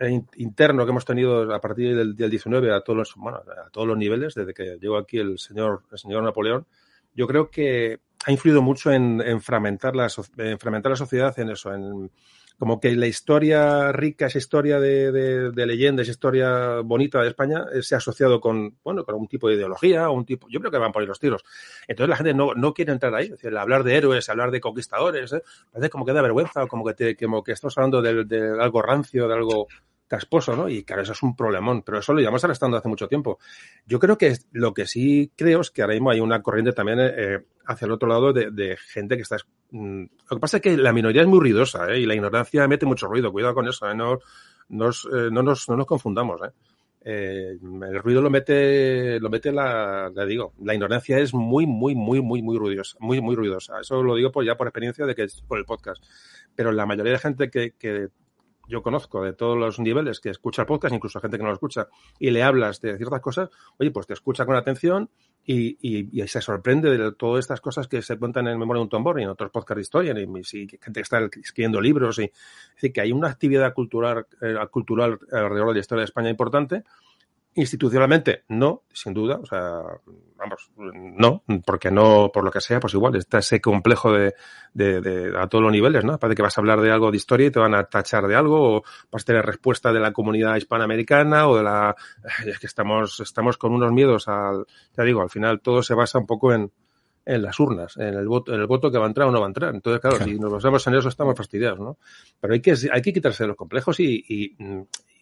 eh, interno que hemos tenido a partir del, del 19 a todos los, bueno, a todos los niveles, desde que llegó aquí el señor, el señor Napoleón, yo creo que ha influido mucho en, en, fragmentar, la, en fragmentar la sociedad en eso, en como que la historia rica, esa historia de, de, de leyenda, esa historia bonita de España, eh, se ha asociado con, bueno, con un tipo de ideología, un tipo, yo creo que van por ahí los tiros. Entonces la gente no, no quiere entrar ahí, es decir, hablar de héroes, hablar de conquistadores, ¿eh? parece como que da vergüenza, como que, te, como que estamos hablando de, de algo rancio, de algo casposo, ¿no? Y claro, eso es un problemón, pero eso lo llevamos arrastrando hace mucho tiempo. Yo creo que lo que sí creo es que ahora mismo hay una corriente también eh, hacia el otro lado de, gente que está mm, lo que pasa es que la minoría es muy ruidosa, ¿eh? Y la ignorancia mete mucho ruido. Cuidado con eso, ¿eh? No, nos, eh, no, nos, no nos confundamos, ¿eh? Eh, el ruido lo mete, lo mete la, le digo, la ignorancia es muy, muy, muy, muy, muy ruidosa, muy, muy ruidosa. Eso lo digo por, ya por experiencia de que es por el podcast. Pero la mayoría de gente que, que yo conozco de todos los niveles que escucha el podcast, incluso gente que no lo escucha, y le hablas de ciertas cosas, oye, pues te escucha con atención y, y, y se sorprende de todas estas cosas que se cuentan en Memoria de un Tambor y en otros podcasts de historia, y, y gente que está escribiendo libros, y es decir, que hay una actividad cultural, eh, cultural alrededor de la historia de España importante, Institucionalmente, no, sin duda. O sea, vamos, no, porque no, por lo que sea, pues igual está ese complejo de, de, de, a todos los niveles, ¿no? Parece que vas a hablar de algo de historia y te van a tachar de algo, o vas a tener respuesta de la comunidad hispanoamericana o de la. Es que estamos, estamos con unos miedos al. Ya digo, al final todo se basa un poco en, en las urnas, en el voto, en el voto que va a entrar o no va a entrar. Entonces, claro, claro. si nos basamos en eso estamos fastidiados, ¿no? Pero hay que, hay que quitarse de los complejos y, y,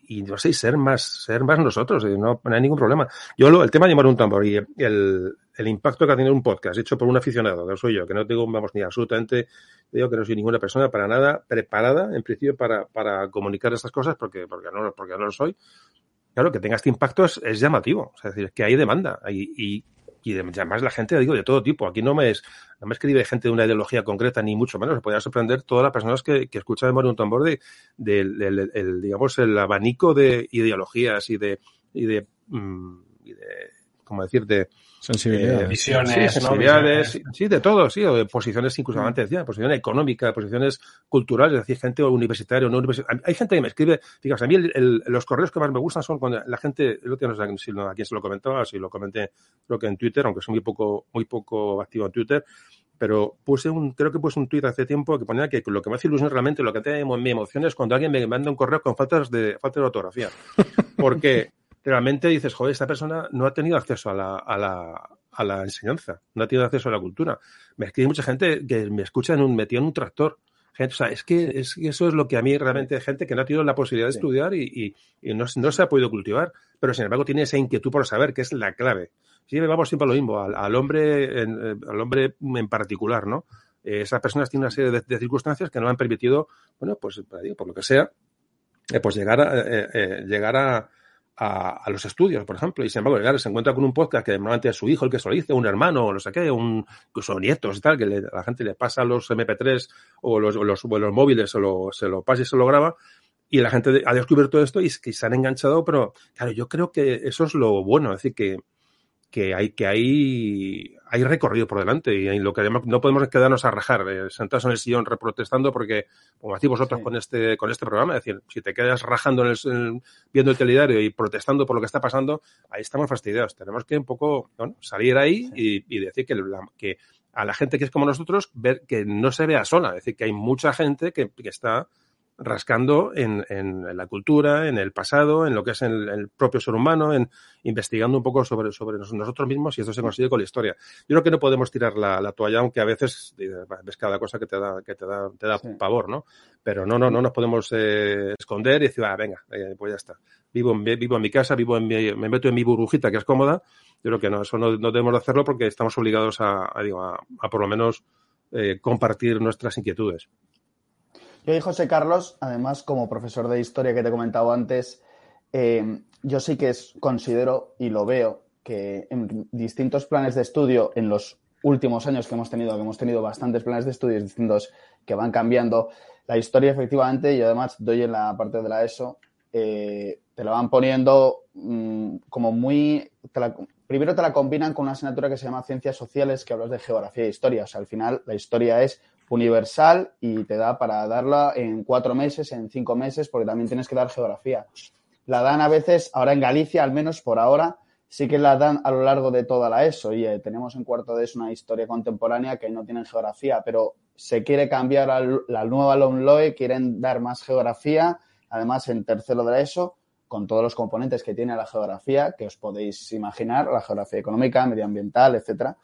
y no sé, ser más, ser más nosotros, no, no hay ningún problema. Yo lo, el tema de llamar un tambor y el, el impacto que ha tenido un podcast hecho por un aficionado, que soy yo, que no tengo, vamos, ni absolutamente, digo que no soy ninguna persona para nada preparada, en principio, para, para comunicar estas cosas, porque, porque no, porque no lo soy. Claro, que tenga este impacto es, es llamativo. O sea, es que hay demanda. Y, y, y además la gente, digo, de todo tipo. Aquí no me, es, no me escribe gente de una ideología concreta, ni mucho menos. Se podría sorprender todas las personas que, que escuchan de un tambor de, de, de, de, el, digamos, el abanico de ideologías y de, y de, mm, y de como decir, de sensibilidades, eh, visiones, sí, sensibilidades, ¿no? sí, de todo, sí, o de posiciones, incluso Mm. antes decía, posiciones económicas, posiciones culturales, es decir, gente universitaria o no universitaria. Hay gente que me escribe, fíjate, a mí el, el, los correos que más me gustan son cuando la gente, el otro día no sé a quién se lo comentaba, si lo comenté, creo que en Twitter, aunque soy muy poco, muy poco activo en Twitter, pero puse un, creo que puse un tweet hace tiempo que ponía que lo que me hace ilusión realmente, lo que te mi emoción es cuando alguien me manda un correo con faltas de, falta de ortografía. Porque realmente dices, joder, esta persona no ha tenido acceso a la, a la, a la enseñanza, no ha tenido acceso a la cultura. Me escribe mucha gente que me escucha en un, metido en un tractor. Gente, o sea, es que es, eso es lo que a mí realmente gente que no ha tenido la posibilidad de estudiar y, y, y no, no, se ha podido cultivar, pero sin embargo tiene esa inquietud por saber, que es la clave. Sí, vamos siempre a lo mismo, al, al hombre, en, al hombre en particular, ¿no? Eh, esas personas tienen una serie de, de, circunstancias que no han permitido, bueno, pues por lo que sea, eh, pues llegar a, eh, eh, llegar a, a, a, los estudios, por ejemplo, y sin embargo, llegar, se encuentra con un podcast que normalmente es su hijo el que se lo dice, un hermano, o no sé qué, un, incluso nietos y tal, que le, la gente le pasa los MP3 o los, los, o móviles, se lo, se lo pasa y se lo graba, y la gente ha descubierto esto y se han enganchado, pero claro, yo creo que eso es lo bueno, es decir, que, que hay, que hay, hay recorrido por delante y lo que no podemos quedarnos a rajar, eh, sentados en el sillón reprotestando porque, como hacéis vosotros sí. con este, con este programa, es decir, si te quedas rajando en el, en, viendo el telediario y protestando por lo que está pasando, ahí estamos fastidiados. Tenemos que un poco, bueno, salir ahí sí. y, y, decir que, la, que a la gente que es como nosotros, ver que no se vea sola, es decir, que hay mucha gente que, que está rascando en, en, la cultura, en el pasado, en lo que es el, el, propio ser humano, en investigando un poco sobre, sobre nosotros mismos y esto se consigue con la historia. Yo creo que no podemos tirar la, la toalla, aunque a veces ves cada cosa que te da, que te da, te da sí. pavor, ¿no? Pero no, no, no nos podemos eh, esconder y decir, ah, venga, eh, pues ya está. Vivo en, vivo en mi casa, vivo en mi, me meto en mi burbujita que es cómoda. Yo creo que no, eso no, no debemos de hacerlo porque estamos obligados a, a, digo, a, a por lo menos eh, compartir nuestras inquietudes. Yo y José Carlos, además, como profesor de historia que te he comentado antes, eh, yo sí que es, considero y lo veo que en distintos planes de estudio, en los últimos años que hemos tenido, que hemos tenido bastantes planes de estudios distintos que van cambiando, la historia efectivamente, y además doy en la parte de la ESO, eh, te la van poniendo mmm, como muy... Primero te la combinan con una asignatura que se llama Ciencias Sociales, que hablas de geografía e historia. O sea, al final la historia es universal y te da para darla en cuatro meses, en cinco meses, porque también tienes que dar geografía. La dan a veces, ahora en Galicia, al menos por ahora, sí que la dan a lo largo de toda la ESO. Y tenemos en cuarto de ESO una historia contemporánea que no tienen geografía, pero se quiere cambiar a la nueva LOMLOE, quieren dar más geografía, además en tercero de la ESO, con todos los componentes que tiene la geografía, que os podéis imaginar, la geografía económica, medioambiental, etcétera.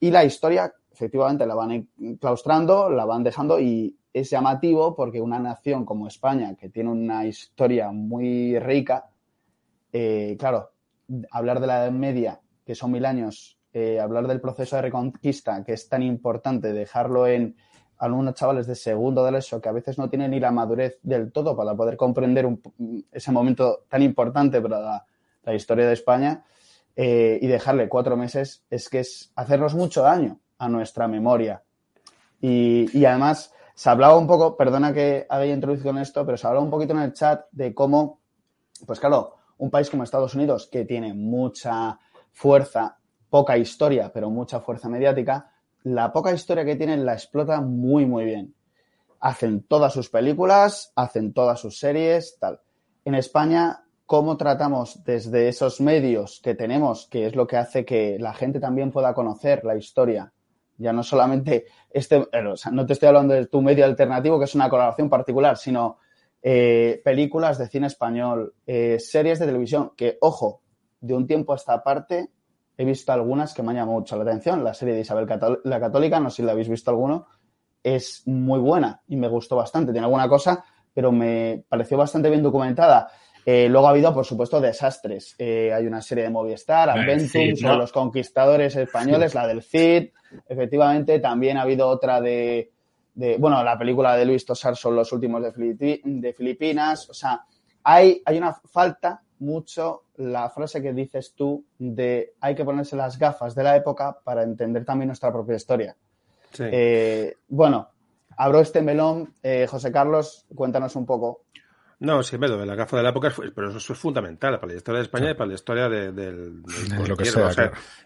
Y la historia efectivamente la van claustrando, la van dejando y es llamativo porque una nación como España, que tiene una historia muy rica, eh, claro, hablar de la Edad Media, que son mil años, eh, hablar del proceso de reconquista, que es tan importante, dejarlo en, algunos chavales de segundo de ESO que a veces no tienen ni la madurez del todo para poder comprender ese momento tan importante para la, historia de España eh, y dejarle cuatro meses es que es hacernos mucho daño a nuestra memoria. Y, además se hablaba un poco, perdona que haya introducido en esto, pero se hablaba un poquito en el chat de cómo, pues claro, un país como Estados Unidos, que tiene mucha fuerza, poca historia, pero mucha fuerza mediática, la poca historia que tienen la explota muy, muy bien. Hacen todas sus películas, hacen todas sus series, tal. En España, ¿cómo tratamos desde esos medios que tenemos, que es lo que hace que la gente también pueda conocer la historia? Ya no solamente este, eh, no te estoy hablando de tu medio alternativo, que es una colaboración particular, sino eh, películas de cine español, eh, series de televisión, que, ojo, de un tiempo a esta parte he visto algunas que me han llamado mucho la atención. La serie de Isabel la Católica, no sé si la habéis visto alguno, es muy buena y me gustó bastante. Tiene alguna cosa, pero me pareció bastante bien documentada. Eh, luego ha habido, por supuesto, desastres. Eh, hay una serie de Movistar, Adventum, sobre los conquistadores españoles, la del Cid. Efectivamente, también ha habido otra de, bueno, la película de Luis Tosar son los últimos de, de Filipinas. O sea, hay, hay una falta mucho la frase que dices tú de hay que ponerse las gafas de la época para entender también nuestra propia historia. Eh, bueno, abro este melón. Eh, José Carlos, cuéntanos un poco. No, sí, de la gafa de la época, pero eso es fundamental para la historia de España y para la historia de, del, lo que sea.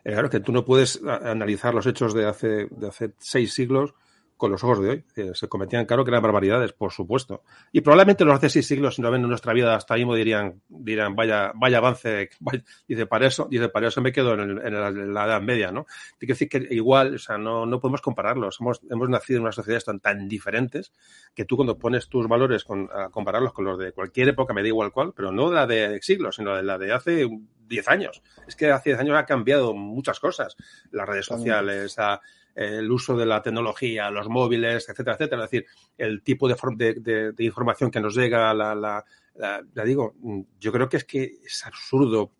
Eh, claro. que tú no puedes analizar los hechos de hace, de hace seis siglos con los ojos de hoy. se cometían, claro, que eran barbaridades, por supuesto. Y probablemente los hace seis siglos, si no ven en nuestra vida hasta ahí, dirían, dirían, vaya, vaya avance. Dice, para eso, dice, para eso me quedo en, la, Edad Media, ¿no? Tiene que decir que igual, o sea, no, no podemos compararlos. Hemos, hemos nacido en unas sociedades tan, tan diferentes que tú cuando pones tus valores con, a compararlos con los de cualquier época, me da igual cuál, pero no la de siglos, sino de la de hace 10 años. Es que hace 10 años ha cambiado muchas cosas. Las redes sociales, a, el uso de la tecnología, los móviles, etcétera, etcétera. Es decir, el tipo de, información que nos llega, la, la, la, digo, yo creo que es que es absurdo.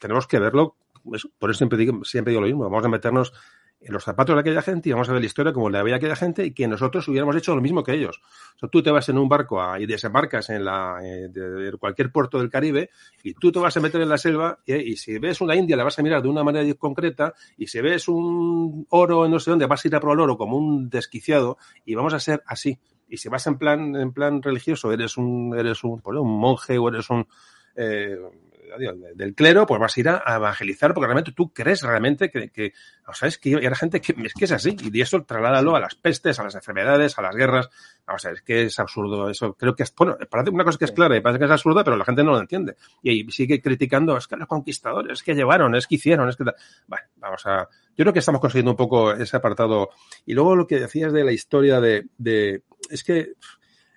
Tenemos que verlo. Por eso siempre digo, siempre digo lo mismo. Vamos a meternos en los zapatos de aquella gente y vamos a ver la historia como la veía aquella gente y que nosotros hubiéramos hecho lo mismo que ellos. Tú te vas en un barco y desembarcas en la, eh, de, cualquier puerto del Caribe y tú te vas a meter en la selva y, si ves una India la vas a mirar de una manera concreta y si ves un oro en no sé dónde vas a ir a probar oro como un desquiciado y vamos a ser así. Y si vas en plan, en plan religioso, eres un, eres un, un monje o eres un, eh, del clero, pues vas a ir a, evangelizar porque realmente tú crees realmente que, que o sea, es que era gente que es que es así y eso trasládalo a las pestes, a las enfermedades, a las guerras. Vamos a ver, es que es absurdo eso. Creo que es, bueno, parece una cosa que es clara y parece que es absurda, pero la gente no lo entiende. Y, sigue criticando, es que los conquistadores, es que llevaron, es que hicieron, es que... Bueno, vamos a... Yo creo que estamos consiguiendo un poco ese apartado. Y luego lo que decías de la historia de, de es que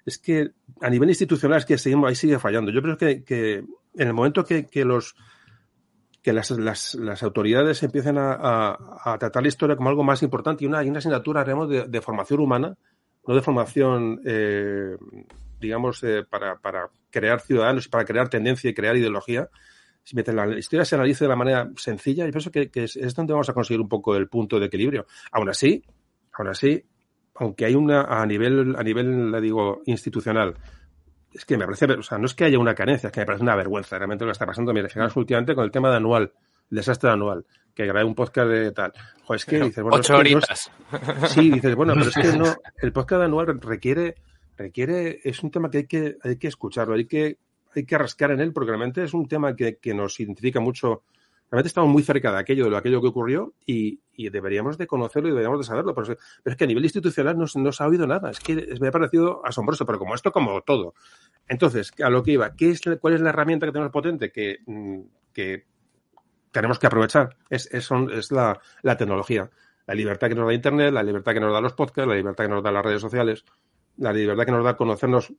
es que a nivel institucional es que seguimos, ahí sigue fallando. Yo creo que, que en el momento que, que los que las, las, autoridades empiecen a, a, tratar la historia como algo más importante y una, una asignatura, haremos de, formación humana, no de formación, eh, digamos, eh, para, para crear ciudadanos para crear tendencia y crear ideología. Si la historia se analiza de la manera sencilla, yo pienso que, que es, es, donde vamos a conseguir un poco el punto de equilibrio. Aún así, aún así, aunque hay una, a nivel, a nivel, le digo, institucional, es que me parece, o sea, no es que haya una carencia, es que me parece una vergüenza realmente lo que está pasando. Mira, fijaros últimamente con el tema de anual, el desastre anual, que grabé un podcast de tal. Joder, es que dices, bueno, ocho horitas. sí, dices, bueno, pero es que no, el podcast anual requiere, requiere, es un tema que hay que, hay que escucharlo, hay que, hay que rascar en él, porque realmente es un tema que, que nos identifica mucho realmente estamos muy cerca de aquello, de lo aquello que ocurrió y, y deberíamos de conocerlo y deberíamos de saberlo. Pero, es que a nivel institucional no, no, se ha oído nada. Es que me ha parecido asombroso, pero como esto, como todo. Entonces, a lo que iba, ¿qué es, ¿cuál es la herramienta que tenemos potente que, mm, que tenemos que aprovechar? Es, es, es la, la tecnología. La libertad que nos da Internet, la libertad que nos da los podcasts, la libertad que nos da las redes sociales, la libertad que nos da conocernos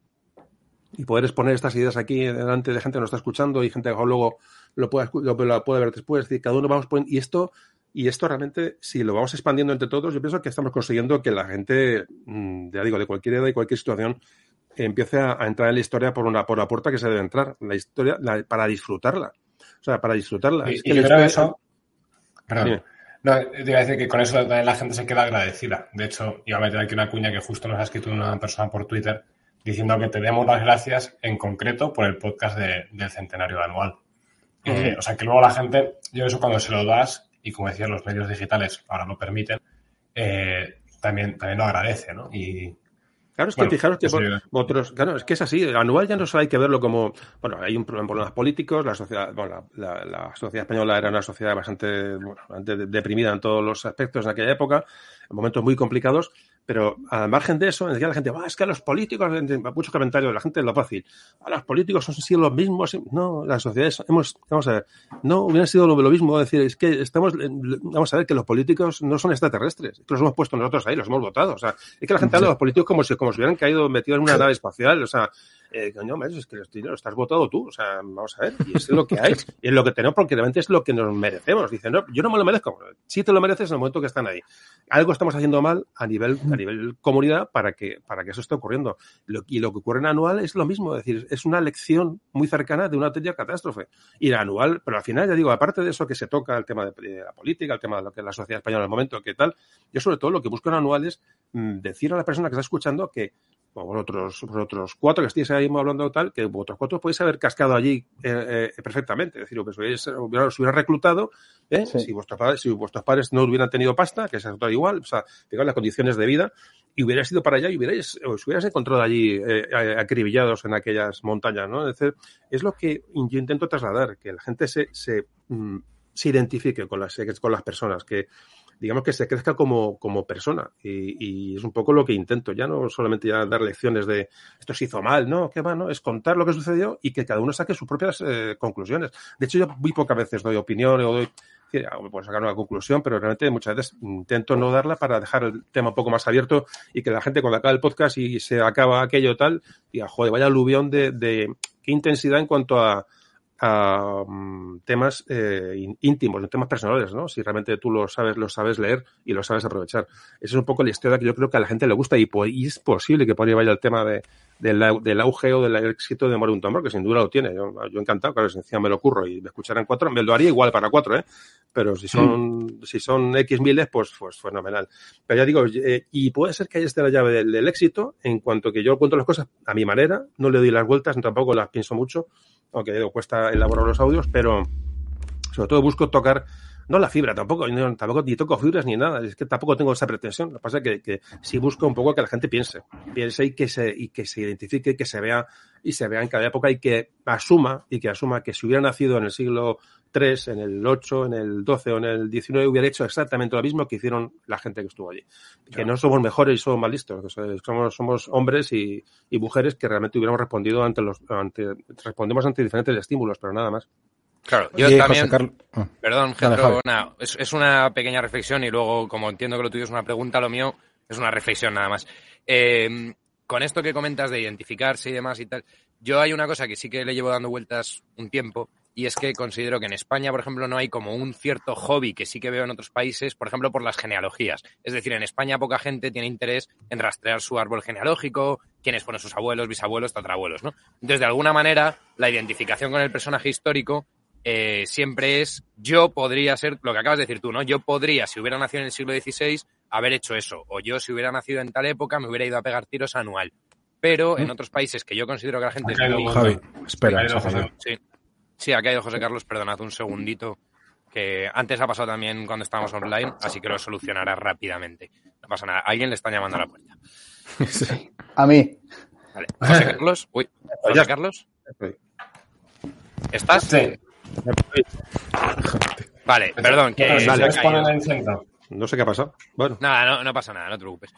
y poder exponer estas ideas aquí delante de gente que nos está escuchando y gente que luego lo puede, lo, puede ver después. Es decir, cada uno vamos poniendo, y esto, y esto realmente, si lo vamos expandiendo entre todos, yo pienso que estamos consiguiendo que la gente, mm, ya digo, de cualquier edad y cualquier situación, empiece a, entrar en la historia por una por la puerta que se debe entrar, la historia, para disfrutarla. O sea, para disfrutarla. Y, yo creo eso, perdón, No, te iba a decir que con eso también la gente se queda agradecida. De hecho, iba a meter aquí una cuña que justo nos ha escrito una persona por Twitter diciendo que te demos las gracias en concreto por el podcast del centenario anual. Eh, o sea, que luego la gente, yo eso cuando se lo das, y como decía, los medios digitales ahora lo permiten, eh, también, también lo agradece, ¿no? Y, Claro, es que fijaros que otros, claro, es que es así. Anual ya no solo hay que verlo como, bueno, hay un problema problemas políticos, la sociedad, bueno, la, la, sociedad española era una sociedad bastante, bueno, bastante deprimida en todos los aspectos en aquella época, en momentos muy complicados, pero al margen de eso, decía la gente, es que los políticos, muchos comentarios, la gente es lo fácil, a los políticos son sido los mismos, no, las sociedades, hemos, vamos a ver, no hubiera sido lo, mismo, decir, es que estamos, vamos a ver que los políticos no son extraterrestres, que los hemos puesto nosotros ahí, los hemos votado, o sea, es que la gente habla de los políticos como si, como si hubieran caído metidos en una nave espacial, o sea, eh, coño, es que lo estás votado tú, o sea, vamos a ver, y es lo que hay, y es lo que tenemos, porque realmente es lo que nos merecemos. Dicen, no, yo no me lo merezco, sí te lo mereces en el momento que están ahí. Algo estamos haciendo mal a nivel, a nivel comunidad para que, para que eso esté ocurriendo. y lo que ocurre en anual es lo mismo, es decir, es una lección muy cercana de una auténtica catástrofe. Y la anual, pero al final, ya digo, aparte de eso que se toca, el tema de, la política, el tema de lo que la sociedad española en el momento, que tal, yo sobre todo lo que busco en anual es mm, decir a la persona que está escuchando que vosotros, vosotros cuatro que estéis ahí hablando tal, que vosotros cuatro podéis haber cascado allí eh, eh, perfectamente. Es decir, os, hubiera reclutado, ¿eh? si, vuestros padres, si vuestros padres no hubieran tenido pasta, que es todo igual, o sea, fijaos las condiciones de vida, y hubierais ido para allá y hubierais, os hubierais encontrado allí acribillados en aquellas montañas, ¿no? Es decir, es lo que yo intento trasladar, que la gente se, se, mm, se identifique con las, con las personas, que digamos que se crezca como, como persona. Y, es un poco lo que intento, ya no solamente ya dar lecciones de esto se hizo mal, no, qué va, no, es contar lo que sucedió y que cada uno saque sus propias eh, conclusiones. De hecho, yo muy pocas veces doy opinión o doy puedo sacar una conclusión, pero realmente muchas veces intento no darla para dejar el tema un poco más abierto y que la gente cuando acaba el podcast y se acaba aquello tal, diga, joder, vaya aluvión de, de qué intensidad en cuanto a, a mm, temas eh, íntimos, temas personales, ¿no? Si realmente tú lo sabes, lo sabes leer y lo sabes aprovechar. Esa es un poco la historia que yo creo que a la gente le gusta y, es posible que por ahí vaya el tema de, del auge o del éxito de Morir un Tambor, que sin duda lo tiene. Yo, yo encantado, claro, si encima me lo ocurro y me escucharan cuatro, me lo haría igual para cuatro, ¿eh? Pero si son, mm. si son X miles, pues, pues fenomenal. Pero ya digo, eh, y puede ser que ahí esté la llave del, del éxito en cuanto que yo cuento las cosas a mi manera, no le doy las vueltas, tampoco las pienso mucho, aunque cuesta elaborar los audios, pero sobre todo busco tocar, no la fibra, tampoco, tampoco ni toco fibras ni nada, es que tampoco tengo esa pretensión. Lo que pasa es que, que sí busco un poco que la gente piense, piense y que se, y que se identifique, que se vea y se vea en cada época y que asuma, y que asuma que si hubiera nacido en el siglo 3, en el 8, en el 12 o en el 19 hubiera hecho exactamente lo mismo que hicieron la gente que estuvo allí. Que no somos mejores y somos más listos, somos, somos hombres y, y, mujeres que realmente hubiéramos respondido ante los, ante, respondemos ante diferentes estímulos, pero nada más. Claro, yo también, ah. perdón, es, es, una pequeña reflexión y luego, como entiendo que lo tuyo es una pregunta, lo mío es una reflexión nada más. Eh, con esto que comentas de identificarse y demás y tal, yo hay una cosa que sí que le llevo dando vueltas un tiempo y es que considero que en España, por ejemplo, no hay como un cierto hobby que sí que veo en otros países, por ejemplo, por las genealogías. Es decir, en España poca gente tiene interés en rastrear su árbol genealógico, quiénes fueron sus abuelos, bisabuelos, tatarabuelos, ¿no? Entonces, de alguna manera, la identificación con el personaje histórico eh, siempre es yo podría ser, lo que acabas de decir tú, ¿no? Yo podría, si hubiera nacido en el siglo XVI, haber hecho eso. O yo, si hubiera nacido en tal época, me hubiera ido a pegar tiros anual. Pero en mm. otros países que yo considero que la gente es muy... Javi, espera, sí. Sí, ha caído José Carlos, perdonad un segundito, que antes ha pasado también cuando estábamos online, así que lo solucionará rápidamente. No pasa nada, alguien le está llamando a la puerta. Sí. A mí. Vale. José Carlos, uy, José Carlos. ¿Estás? Sí. Vale, perdón, que se ha caído. No sé qué ha pasado. Bueno. Nada, no, no pasa nada, no te preocupes.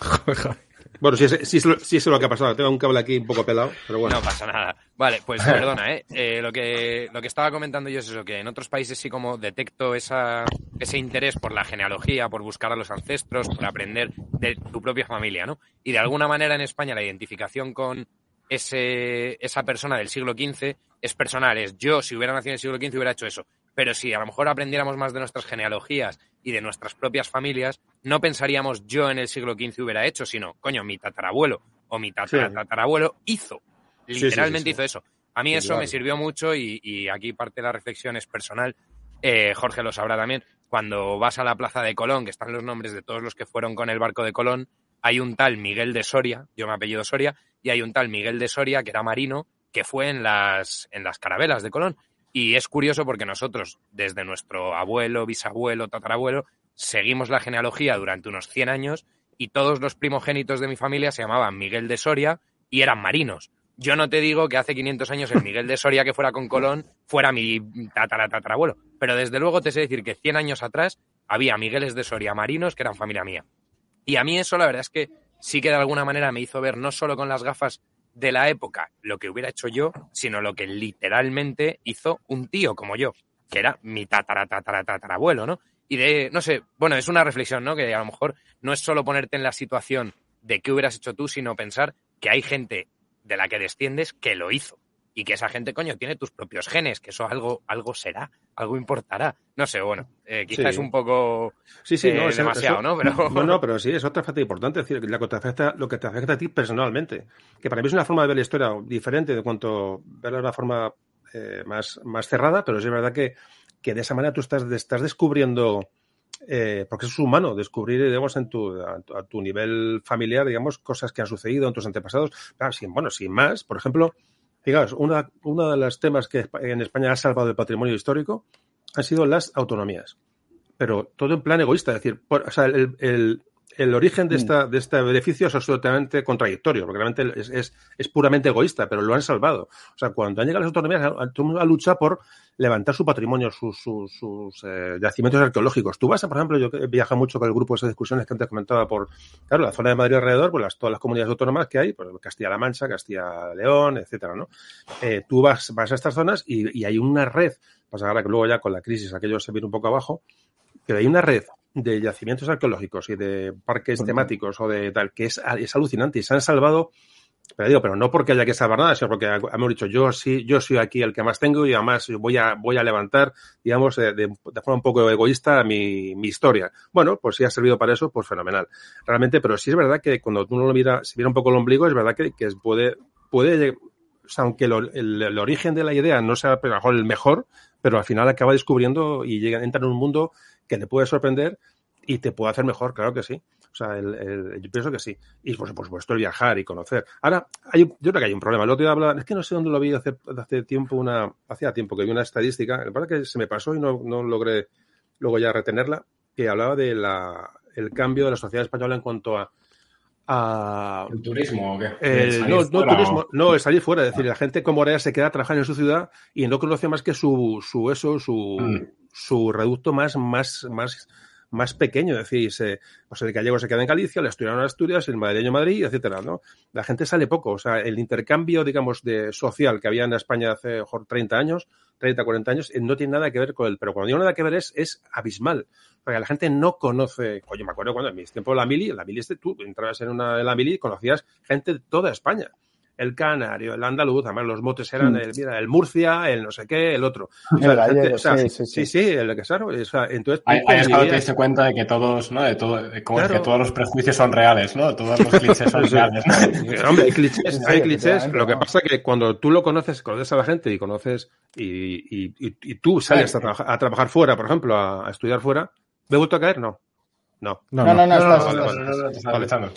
Bueno, sí, sí, sí, es lo que ha pasado. Tengo un cable aquí un poco pelado, pero bueno. No pasa nada. Vale, pues perdona, ¿eh? ¿eh? lo, que, lo que estaba comentando yo es eso, que en otros países sí como detecto esa, ese interés por la genealogía, por buscar a los ancestros, por aprender de tu propia familia, ¿no? Y de alguna manera en España la identificación con ese, esa persona del siglo XV es personal. Es yo, si hubiera nacido en el siglo XV, hubiera hecho eso. Pero si a lo mejor aprendiéramos más de nuestras genealogías y de nuestras propias familias, no pensaríamos yo en el siglo XV hubiera hecho, sino, coño, mi tatarabuelo o mi tatarabuelo hizo, literalmente hizo eso. A mí eso me sirvió mucho y, aquí parte de la reflexión es personal. eh, Jorge lo sabrá también, cuando vas a la plaza de Colón, que están los nombres de todos los que fueron con el barco de Colón, hay un tal Miguel de Soria, yo me apellido Soria, y hay un tal Miguel de Soria, que era marino, que fue en las, en las carabelas de Colón. Y es curioso porque nosotros, desde nuestro abuelo, bisabuelo, tatarabuelo, seguimos la genealogía durante unos 100 años y todos los primogénitos de mi familia se llamaban Miguel de Soria y eran marinos. Yo no te digo que hace 500 años el Miguel de Soria que fuera con Colón fuera mi tataratatarabuelo, pero desde luego te sé decir que 100 años atrás había Migueles de Soria marinos que eran familia mía. Y a mí eso la verdad es que sí que de alguna manera me hizo ver no solo con las gafas de la época lo que hubiera hecho yo, sino lo que literalmente hizo un tío como yo, que era mi tataratataratatarabuelo, ¿no? Y de, no sé, bueno, es una reflexión, ¿no? Que a lo mejor no es solo ponerte en la situación de qué hubieras hecho tú, sino pensar que hay gente de la que desciendes que lo hizo. Y que esa gente, coño, tiene tus propios genes, que eso algo, algo será, algo importará. No sé, bueno, eh, quizás es un poco sí, sí, no, eh, demasiado, ¿no? Pero... No, no, pero sí, es otra faceta importante, es decir, lo que, te afecta, lo que te afecta a ti personalmente. Que para mí es una forma de ver la historia diferente de cuanto verla de una forma eh, más, más cerrada, pero es verdad que, que de esa manera tú estás, estás descubriendo eh, porque es humano descubrir, digamos, en tu, a, tu nivel familiar, digamos, cosas que han sucedido en tus antepasados. sin, bueno, sin más, por ejemplo, digamos, una, uno de los temas que en España ha salvado el patrimonio histórico han sido las autonomías. Pero todo en plan egoísta, es decir, o sea, el, el origen de, mm. esta, de este beneficio es absolutamente contradictorio, porque realmente es, es, es, puramente egoísta, pero lo han salvado. O sea, cuando han llegado las autonomías, todo el mundo ha luchado por levantar su patrimonio, sus, sus, sus eh, yacimientos arqueológicos. Tú vas, a, por ejemplo, yo viajo mucho con el grupo de esas discusiones que antes comentaba por, claro, la zona de Madrid alrededor, pues las, todas las comunidades autónomas que hay, pues Castilla-La Mancha, Castilla-León, etcétera, ¿no? Eh, tú vas, vas a estas zonas y, y hay una red, pasa ahora que luego ya con la crisis aquello se viene un poco abajo, pero hay una red de yacimientos arqueológicos y de parques temáticos o de tal, que es, es alucinante y se han salvado pero digo, pero no porque haya que salvar nada, sino porque hemos dicho, yo sí, yo soy aquí el que más tengo y además voy a, voy a levantar, digamos, de, de, forma un poco egoísta mi, mi, historia. Bueno, pues si ha servido para eso, pues fenomenal. Realmente, pero sí es verdad que cuando uno lo mira, si mira un poco el ombligo, es verdad que, que puede, puede, o sea, aunque lo, el, el, origen de la idea no sea mejor el mejor, pero al final acaba descubriendo y llega, entra en un mundo que le puede sorprender y te puede hacer mejor, claro que sí. O sea, el, el, yo pienso que sí. Y por, por, supuesto el viajar y conocer. Ahora, hay, yo creo que hay un problema. El otro día hablaba, es que no sé dónde lo vi hace, hace tiempo, una, hacía tiempo que vi una estadística, lo que pasa es que se me pasó y no, no logré luego ya retenerla, que hablaba de la, el cambio de la sociedad española en cuanto a, a ¿El turismo o qué? Eh, no, no, turismo, no, el salir fuera. Es decir, la gente como ahora se queda trabajando en su ciudad y no conoce más que su, su eso, su, mm. Su reducto más, más, más más pequeño, es decir, se, pues el gallego se queda en Galicia, el asturiano en Asturias, el madrileño en Madrid, etcétera, ¿no? La gente sale poco, o sea, el intercambio, digamos, de social que había en España hace mejor 30 años, 30, 40 años, no tiene nada que ver con él, pero cuando digo nada que ver es, es abismal, porque la gente no conoce, oye, me acuerdo cuando en mis tiempos la mili, la mili tú entrabas en una la mili y conocías gente de toda España el canario, el andaluz, además los motes eran el, mira, el Murcia, el no sé qué, el otro. O sea, el gente, o sea, sí, sí, sí, sí, el que o sea, entonces ahí, es cuando te diste cuenta de que todos, ¿no? De todo, de cómo claro. es que todos los prejuicios son reales, ¿no? Todos los clichés son reales. ¿no? Hombre, hay clichés, hay clichés. Lo que pasa es que cuando tú lo conoces, conoces a la gente y conoces y, y, y, y tú sales a, trabajar, a trabajar fuera, por ejemplo, a, a estudiar fuera, ¿me he vuelto a caer? No. No, no, no, no, no, no, no, no, no, no, no, no,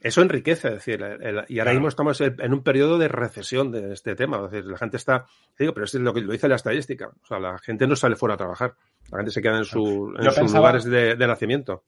eso enriquece, es decir, el, el, y ahora claro. mismo estamos en un periodo de recesión de este tema. Es decir, la gente está, digo, pero es lo que lo dice la estadística. O sea, la gente no sale fuera a trabajar. La gente se queda en, su, en sus pensaba, lugares de, de, nacimiento.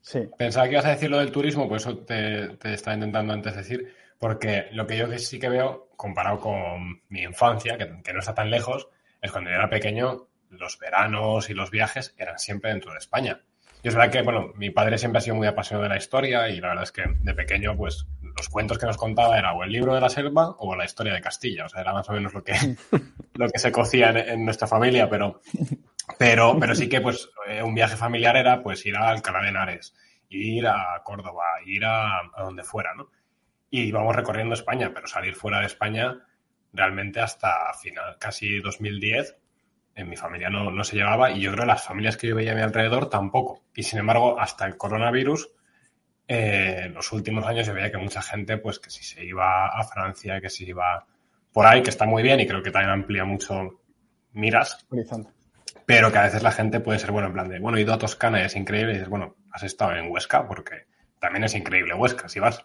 Sí. Pensaba que ibas a decir lo del turismo, pues eso te, te estaba intentando antes decir, porque lo que yo sí que veo, comparado con mi infancia, que, que no está tan lejos, es cuando yo era pequeño, los veranos y los viajes eran siempre dentro de España. Y es verdad que, bueno, mi padre siempre ha sido muy apasionado de la historia y la verdad es que de pequeño, pues, los cuentos que nos contaba era o el libro de la selva o la historia de Castilla. O sea, era más o menos lo que, lo que se cocía en, en nuestra familia, pero, pero, pero sí que, pues, eh, un viaje familiar era, pues, ir a Alcalá de Henares, ir a Córdoba, ir a, a donde fuera, ¿no? Y íbamos recorriendo España, pero salir fuera de España realmente hasta final, casi 2010, en mi familia no, no, se llevaba y yo creo que las familias que yo veía a mi alrededor tampoco. Y sin embargo, hasta el coronavirus, eh, en los últimos años yo veía que mucha gente, pues que si se iba a Francia, que si iba por ahí, que está muy bien y creo que también amplía mucho miras. pero que a veces la gente puede ser, bueno, en plan de, bueno, he ido a Toscana y es increíble, y dices, bueno, has estado en Huesca porque también es increíble Huesca, si vas.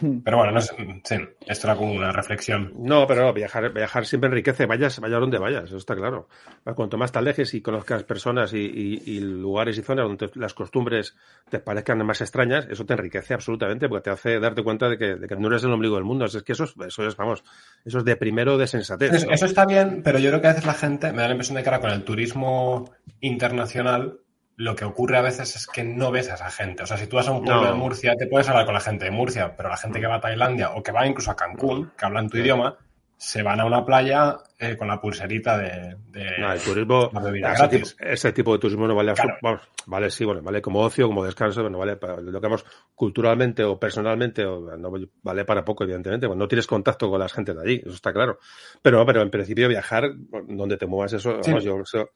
Pero bueno, no sé, sí, esto era como una reflexión. No, pero no, viajar, viajar siempre enriquece, vayas, vayas donde vayas, eso está claro. Cuanto más te alejes y conozcas personas y, y, y lugares y zonas donde las costumbres te parezcan más extrañas, eso te enriquece absolutamente, porque te hace darte cuenta de que, de que no eres el ombligo del mundo. Es que eso es, eso es, vamos, eso es de primero de sensatez. Eso, ¿no? eso está bien, pero yo creo que a veces la gente, me da la impresión de que ahora con el turismo internacional, lo que ocurre a veces es que no ves a esa gente. O sea, si tú vas a un pueblo No. de Murcia, te puedes hablar con la gente de Murcia, pero la gente que va a Tailandia o que va incluso a Cancún, que hablan tu idioma, se van a una playa eh, con la pulserita de, de No, el turismo, bebida ese, tipo, gratis. ese tipo de turismo no vale, Claro. vamos, vale, sí, bueno, vale como ocio, como descanso, pero no vale para lo que vamos culturalmente o personalmente, o, no vale para poco, evidentemente, pues no tienes contacto con la gente de allí, eso está claro. Pero, pero en principio viajar, donde te muevas, eso, Sí. vamos, yo, eso,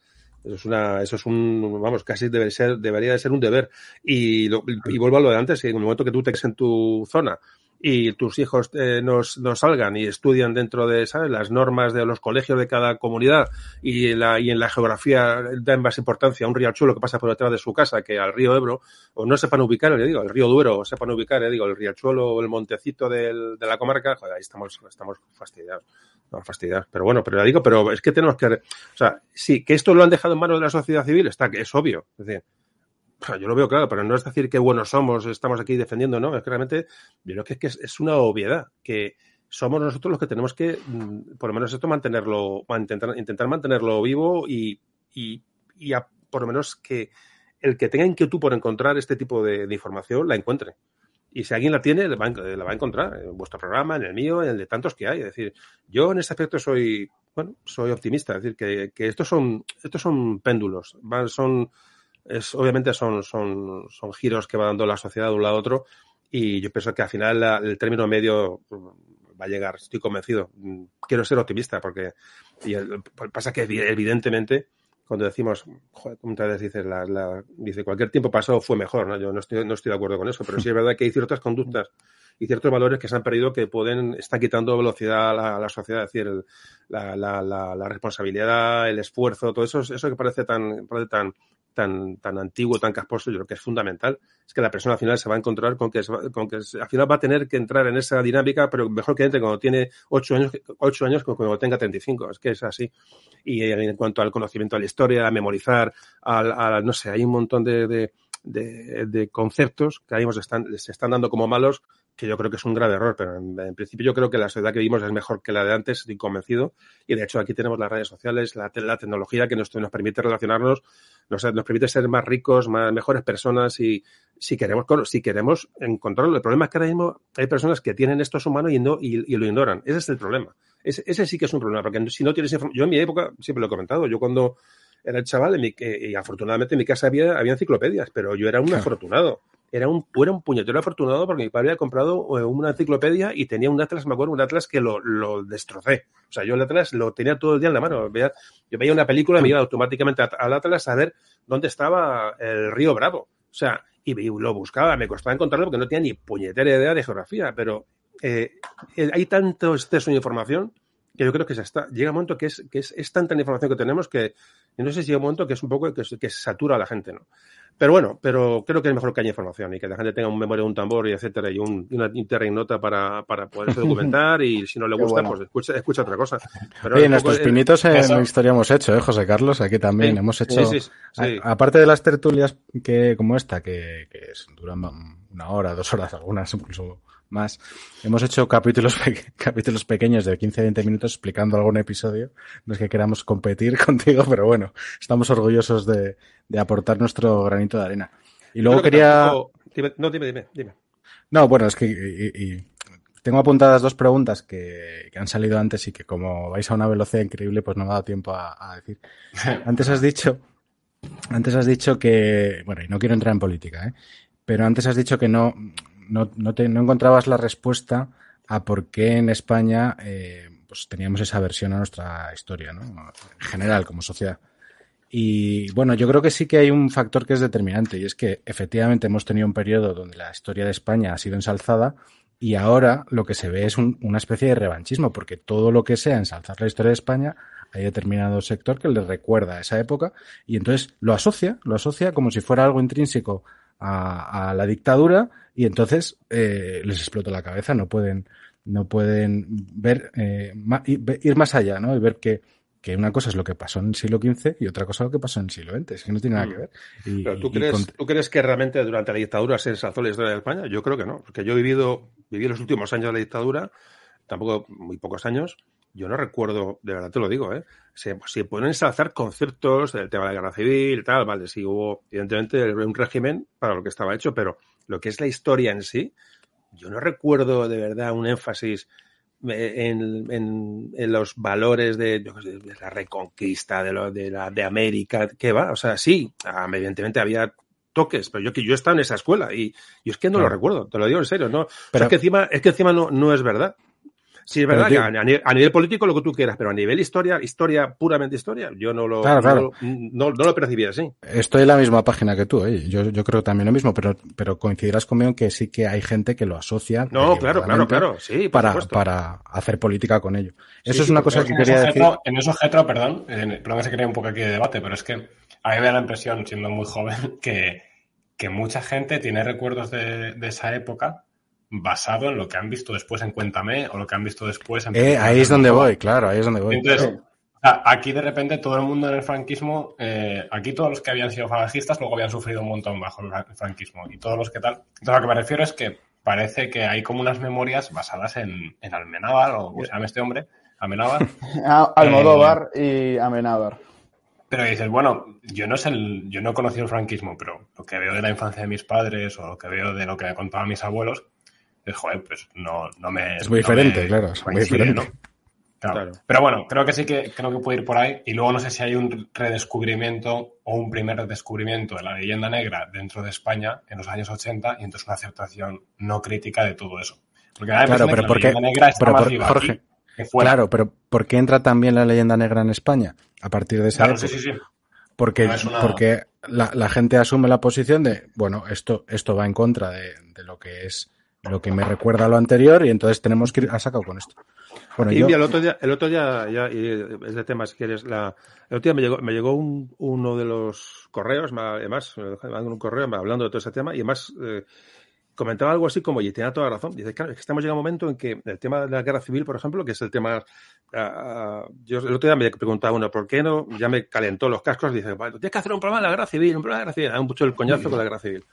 eso es una, eso es un, vamos, casi debe ser, debería de ser un deber. Y, lo- y vuelvo a lo de antes, en el momento que tú te en tu zona y tus hijos eh, nos, nos salgan y estudian dentro de, ¿sabes?, las normas de los colegios de cada comunidad y en la, y en la geografía dan más importancia a un riachuelo que pasa por detrás de su casa que al río Ebro, o no sepan ubicar, le digo, el río Duero, o sepan ubicar, le digo, el riachuelo o el montecito del, de la comarca, joder, ahí estamos, estamos fastidiados. Estamos fastidiados. Pero bueno, pero le digo, pero es que tenemos que, o sea, sí, que esto lo han dejado en manos de la sociedad civil, está, es obvio. Es decir, yo lo veo claro, pero no es decir que buenos somos, estamos aquí defendiendo, no, es que realmente yo creo que es, que es, una obviedad, que somos nosotros los que tenemos que, mm, por lo menos esto, mantenerlo, intentar, intentar mantenerlo vivo y, y, y por lo menos que el que tenga inquietud por encontrar este tipo de información la encuentre. Y si alguien la tiene, la va, la va, a encontrar en vuestro programa, en el mío, en el de tantos que hay. Es decir, yo en este aspecto soy, bueno, soy optimista. Es decir, que, que estos son, estos son péndulos, van, son, es, obviamente son, son, son giros que va dando la sociedad de un lado a otro. Y yo pienso que al final la, el término medio va a llegar, estoy convencido. Quiero ser optimista porque y el, pasa que evidentemente cuando decimos, joder, muchas veces dices, la, la, dice, cualquier tiempo pasado fue mejor, ¿no? Yo no estoy, no estoy de acuerdo con eso, pero sí es verdad que hay ciertas conductas y ciertos valores que se han perdido que pueden, están quitando velocidad a la, a la sociedad, es decir, el, la, la, la, responsabilidad, el esfuerzo, todo eso, eso que parece tan, parece tan, tan, tan antiguo, tan casposo, yo creo que es fundamental, es que la persona al final se va a encontrar con que, con que al final va a tener que entrar en esa dinámica, pero mejor que entre cuando tiene ocho años, ocho años que cuando tenga 35, es que es así. Y en cuanto al conocimiento de la historia, a memorizar, al, a, no sé, hay un montón de, de, de, conceptos que ahí se están, se están dando como malos, que yo creo que es un grave error, pero en, principio yo creo que la sociedad que vivimos es mejor que la de antes, estoy convencido, y de hecho aquí tenemos las redes sociales, la, la tecnología que nos, nos, permite relacionarnos, nos, nos, permite ser más ricos, más, mejores personas y si queremos, si queremos encontrarlo. El problema es que ahora mismo hay personas que tienen estos humanos y, no, y, y lo ignoran. Ese es el problema. Ese, ese, sí que es un problema, porque si no tienes información, yo en mi época, siempre lo he comentado, yo cuando era el chaval, en mi, eh, y afortunadamente en mi casa había, había enciclopedias, pero yo era un afortunado era un, era un puñetero afortunado porque mi padre había comprado eh, una enciclopedia y tenía un Atlas, me acuerdo, un Atlas que lo, lo destrocé. O sea, yo el Atlas lo tenía todo el día en la mano. Veía, yo veía una película y me iba automáticamente al Atlas a ver dónde estaba el río Bravo. O sea, y, y lo buscaba, me costaba encontrarlo porque no tenía ni puñetera idea de geografía, pero eh, hay tanto exceso de información que yo creo que se está, llega un momento que es, que es, es tanta la información que tenemos que, no sé si llega un momento que es un poco que, que satura a la gente, ¿no? Pero bueno, pero creo que es mejor que haya información y que la gente tenga un memoria, un tambor y etcétera, y un, una nota para, para poderse documentar y si no le gusta, bueno. pues escucha, escucha otra cosa. Pero Oye, nuestros poco, pinitos en eso. historia hemos hecho, ¿eh, José Carlos? Aquí también sí, hemos hecho, sí, sí, sí. A, aparte de las tertulias que como esta, que, que duran una hora, dos horas, algunas incluso más. Hemos hecho capítulos, pe capítulos pequeños de 15-20 minutos explicando algún episodio. No es que queramos competir contigo, pero bueno, estamos orgullosos de, de aportar nuestro granito de arena. Y luego quería... Tampoco... Dime, no, dime, dime, dime. No, bueno, es que y, y tengo apuntadas dos preguntas que, que, han salido antes y que como vais a una velocidad increíble, pues no me ha dado tiempo a, a decir. Antes has dicho, antes has dicho que, bueno, y no quiero entrar en política, ¿eh? pero antes has dicho que no, no, no, te, no encontrabas la respuesta a por qué en España eh, pues teníamos esa versión a nuestra historia, ¿no? En general, como sociedad. Y bueno, yo creo que sí que hay un factor que es determinante y es que efectivamente hemos tenido un periodo donde la historia de España ha sido ensalzada Y ahora lo que se ve es un, una especie de revanchismo, porque todo lo que sea ensalzar la historia de España, hay determinado sector que le recuerda a esa época y entonces lo asocia, lo asocia como si fuera algo intrínseco a, a la dictadura y entonces eh, les explota la cabeza, no pueden, no pueden ver, eh, ir más allá, ¿no? Y ver que que una cosa es lo que pasó en el siglo XV y otra cosa es lo que pasó en el siglo XX. Es que no tiene nada que ver. Y, Pero ¿tú, crees, con... ¿tú crees que realmente durante la dictadura se ensalzó la historia de España? Yo creo que no, porque yo he vivido, viví los últimos años de la dictadura, tampoco muy pocos años, yo no recuerdo, de verdad te lo digo, ¿eh? se, se pueden ensalzar conceptos del tema de la guerra civil y tal, vale, sí hubo evidentemente un régimen para lo que estaba hecho, pero lo que es la historia en sí, yo no recuerdo de verdad un énfasis en, en, en, los valores de, de la reconquista de, lo, de, la, de América, ¿qué va? O sea, sí, evidentemente había toques, pero yo que yo estaba en esa escuela y yo es que no claro. lo recuerdo, te lo digo en serio, no, pero, o sea, es que encima, es que encima no, no es verdad. Sí, es verdad que a, nivel, a, nivel, político lo que tú quieras, pero a nivel historia, historia, puramente historia, yo no lo, claro, claro. No, no, no, lo percibí así. Estoy en la misma página que tú, ¿eh? yo, yo creo también lo mismo, pero, pero coincidirás conmigo en que sí que hay gente que lo asocia. No, claro, claro, claro, sí. Para, para hacer política con ello. Eso sí, es una cosa que quería decir. Getro, en eso, Getro, perdón, eh, perdón que se crea un poco aquí de debate, pero es que a mí me da la impresión, siendo muy joven, que, que mucha gente tiene recuerdos de, de esa época basado en lo que han visto después en Cuéntame o lo que han visto después en... Eh, ahí es donde voy, claro, ahí es donde voy. Entonces, aquí de repente todo el mundo en el franquismo, eh, aquí todos los que habían sido falangistas luego habían sufrido un montón bajo el franquismo y todos los que tal. Entonces, a lo que me refiero es que parece que hay como unas memorias basadas en, en Almenábar o como se llama este hombre, Amenábar. Almodóvar eh, y Amenábar. Pero dices, bueno, yo no sé el, yo no he conocido el franquismo, pero lo que veo de la infancia de mis padres o lo que veo de lo que me contaban mis abuelos, joder, pues no, no me. Es muy no diferente, me, claro, es muy diferente. ¿no? Claro. claro. Pero bueno, creo que sí que creo que puede ir por ahí. Y luego no sé si hay un redescubrimiento o un primer redescubrimiento de la leyenda negra dentro de España en los años 80 y entonces una aceptación no crítica de todo eso. Porque claro, pero ¿por qué? Pero por, Jorge, aquí, claro, pero ¿por qué entra también la leyenda negra en España a partir de esa claro, época? Sí, sí, sí. Porque, no una... porque la, la, gente asume la posición de, bueno, esto, esto va en contra de, de lo que es lo que me recuerda a lo anterior y entonces tenemos que ir a saco con esto. Bueno, yo... el otro día, el otro día ya, y es de tema si quieres, la, el otro día me llegó, me llegó un, uno de los correos, además, me un correo hablando de todo ese tema y además eh, comentaba algo así como, y tenía toda la razón, dice, claro, es que estamos llegando a un momento en que el tema de la guerra civil, por ejemplo, que es el tema, uh, yo el otro día me preguntaba uno, ¿por qué no? Ya me calentó los cascos, dice, bueno, tienes que hacer un programa de la guerra civil, un programa de la guerra civil, un mucho el coñazo con la guerra civil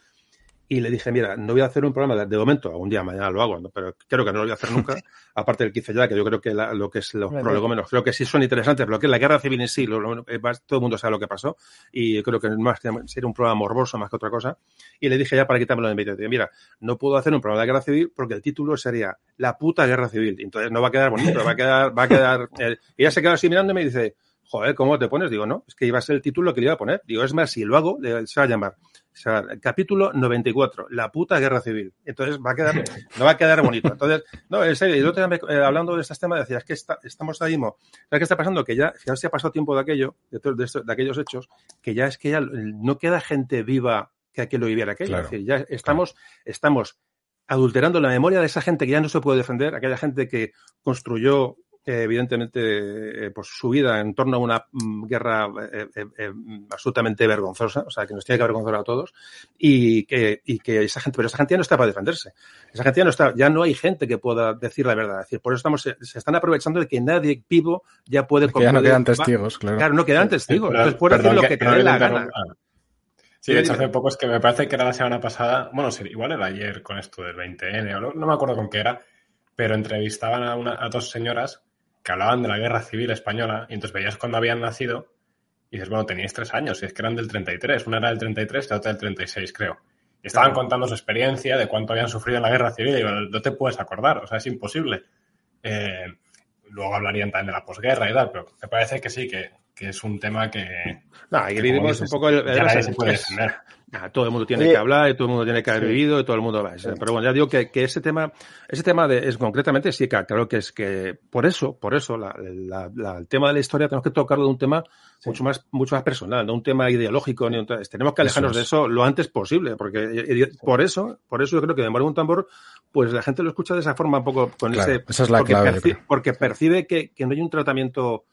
y le dije, mira, no voy a hacer un programa de, de momento, algún día mañana lo hago, ¿no? pero creo que no lo voy a hacer nunca, aparte del 15 ya, que yo creo que la, lo que es los prolegómenos, creo que sí son interesantes, pero lo que es la guerra civil en sí, lo, lo, todo el mundo sabe lo que pasó, y yo creo que más que sería un programa morboso más que otra cosa, y le dije ya para quitármelo de medio, dije, mira, no puedo hacer un programa de guerra civil porque el título sería La puta guerra civil, entonces no va a quedar bonito, va a quedar, va a quedar, eh, y ella se queda así mirándome y dice, joder, ¿cómo te pones? Digo, no, es que iba a ser el título que le iba a poner. Digo, es más, si lo hago, se va a llamar. O sea, capítulo 94, la puta guerra civil. Entonces va a quedar, no va a quedar bonito. Entonces, no, en serio, y el otro día eh, hablando de estos temas decía, es que está, estamos ahí mismo. ¿Sabes qué está pasando? Que ya, ya se ha pasado tiempo de aquello, de, de, esto, de, aquellos hechos, que ya es que ya no queda gente viva que aquello lo viviera aquello. Claro. Es decir, ya estamos, claro. estamos adulterando la memoria de esa gente que ya no se puede defender, aquella gente que construyó evidentemente, eh, pues su vida en torno a una mm, guerra eh, eh, absolutamente vergonzosa, o sea, que nos tiene que avergonzar a todos, y que, y que esa gente, pero esa gente ya no está para defenderse. Esa gente ya no está, ya no hay gente que pueda decir la verdad. Es decir, por eso estamos, se están aprovechando de que nadie vivo ya puede... Que ya no quedan testigos, claro. Claro, no quedan testigos. Entonces puede decir lo que, que te dé la gana. Sí, de hecho, hace poco es que me parece que era la semana pasada, bueno, igual era ayer con esto del 20N, no, no me acuerdo con qué era, pero entrevistaban a, una, a dos señoras que hablaban de la guerra civil española y entonces veías cuando habían nacido y dices, bueno, teníais tres años y es que eran del 33, una era del 33 y la otra del 36, creo. Y estaban contando su experiencia de cuánto habían sufrido en la guerra civil y digo, no te puedes acordar, o sea, es imposible. Eh, luego hablarían también de la posguerra y tal, pero me parece que sí, que, que es un tema que... No, un poco el, Ah, todo el mundo tiene que hablar, y todo el mundo tiene que haber vivido, y todo el mundo va. Pero bueno, ya digo que, que ese tema, ese tema de, es concretamente sí, claro que es que por eso, por eso, la, la, el tema de la historia tenemos que tocarlo de un tema mucho más, mucho más personal, no un tema ideológico, ni un, tenemos que alejarnos de eso lo antes posible, porque por eso, por eso yo creo que de un tambor, pues la gente lo escucha de esa forma un poco con ese, esa es la porque, clave, porque percibe que, que no hay un tratamiento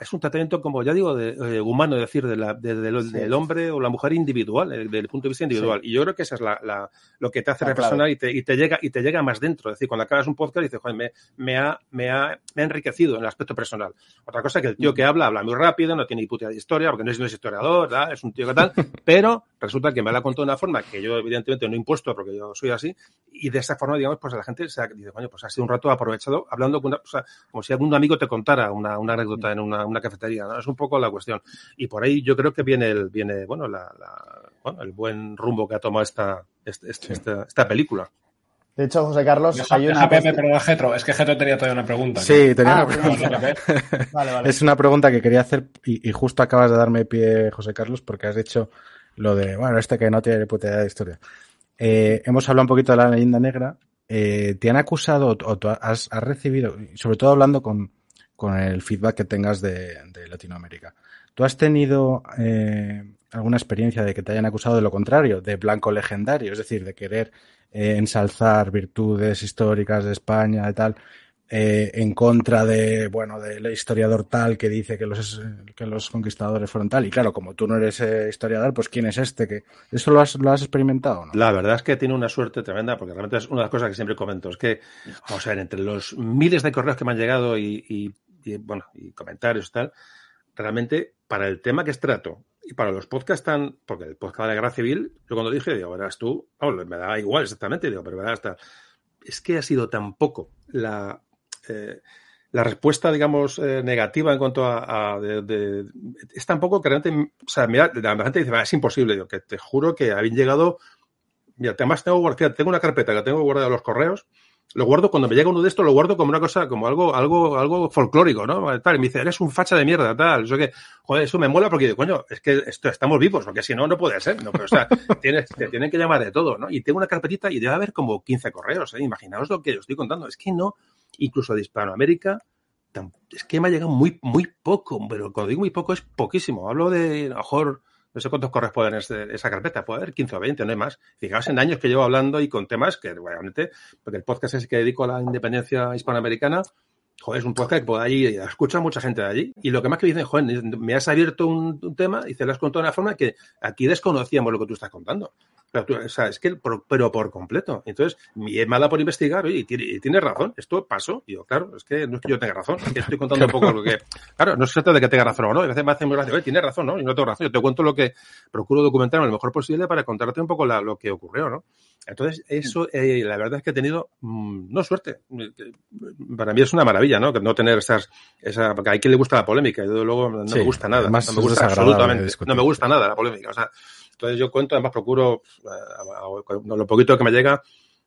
es un tratamiento, como ya digo, de, eh, humano, es decir, de la, del hombre o la mujer individual, eh, desde el punto de vista individual. Y yo creo que eso es la, lo que te hace reflexionar y te, y te, llega y te llega más dentro. Es decir, cuando acabas un podcast dices, joder, me, me, ha, me, ha, me ha enriquecido en el aspecto personal. Otra cosa es que el tío que habla, habla muy rápido, no tiene ni puta de historia, porque no es, no es historiador, es un tío que tal, pero resulta que me la contado de una forma que yo, evidentemente, no he impuesto porque yo soy así, y de esa forma, digamos, pues la gente se dice, coño, pues ha sido un rato aprovechado hablando con una, o sea, como si algún amigo te contara una, una anécdota en una, una cafetería, ¿no? un poco la cuestión. Y por ahí yo creo que viene el, viene, bueno, la, bueno, el buen rumbo que ha tomado esta, este, este, esta, esta, película. De hecho, José Carlos, hay una. Pepe, perdón, Getro. Es que Getro tenía todavía una pregunta. Sí, tenía ah, una pregunta. vale, vale. Es una pregunta que quería hacer y, y, justo acabas de darme pie, José Carlos, porque has dicho lo de, bueno, este que no tiene puta idea de historia. Eh, hemos hablado un poquito de la leyenda negra. Eh, ¿Te han acusado o, has, has, recibido, sobre todo hablando con, con el feedback que tengas de, Latinoamérica. ¿Tú has tenido eh, alguna experiencia de que te hayan acusado de lo contrario, de blanco legendario, es decir, de querer eh, ensalzar virtudes históricas de España y tal, eh, en contra de, bueno, del historiador tal que dice que los, que los conquistadores fueron tal? Y claro, como tú no eres eh, historiador, pues ¿quién es este? que ¿Eso lo has, lo has experimentado no? La verdad es que tiene una suerte tremenda, porque realmente es una de las cosas que siempre comento, es que, vamos a ver, entre los miles de correos que me han llegado y y, bueno, y comentarios y tal, realmente para el tema que es trato y para los podcasts tan, porque el podcast de la guerra civil, yo cuando dije, digo, verás tú, me da igual exactamente, digo, pero verás, hasta, es que ha sido tan poco la, eh, la respuesta, digamos, eh, negativa en cuanto a, de, de, es tan poco que realmente, o sea, mira, la gente dice, es imposible, digo, que te juro que habían llegado, mira, además tengo, tengo una carpeta que tengo guardada los correos, lo guardo cuando me llega uno de estos, lo guardo como una cosa, como algo, algo, algo folclórico, ¿no? Tal, y me dice, eres un facha de mierda, tal. Eso que, joder, eso me mola porque digo, coño, es que esto, estamos vivos, porque si no, no puede ser, ¿no? Pero, o sea, tienes, te tienen que llamar de todo, ¿no? Y tengo una carpetita y debe haber como 15 correos, ¿eh? Imaginaos lo que yo estoy contando. Es que no, incluso de Hispanoamérica, es que me ha llegado muy, muy poco, pero cuando digo muy poco es poquísimo. Hablo de, a lo mejor, no sé cuántos corresponden en esa carpeta, puede haber 15 o 20, no hay más. Fijaos en años que llevo hablando y con temas que realmente, porque el podcast es que dedico a la independencia hispanoamericana, joder, es un podcast que puede allí, escucha mucha gente de allí. Y lo que más que dicen, joder, me has abierto un, tema y te lo has contado de una forma que aquí desconocíamos lo que tú estás contando. Pero, o sea, es que, por, pero por completo. Entonces, mi mala por investigar, oye, y tiene, tiene razón, esto pasó. Y yo, claro, es que no es que yo tenga razón, estoy contando un poco lo que. Claro, no se trata de que tenga razón o no, a veces me hace muy gracia, oye, tiene razón, ¿no? Y no tengo razón, yo te cuento lo que procuro documentarme lo mejor posible para contarte un poco lo que ocurrió, ¿no? Entonces, eso, eh, la verdad es que he tenido, mmm, no suerte. Para mí es una maravilla, ¿no? No tener esas, esa, porque hay quien le gusta la polémica, y luego no sí, me gusta nada. No me gusta absolutamente. No me gusta nada la polémica. O sea, entonces yo cuento, además procuro, eh, lo poquito que me llega,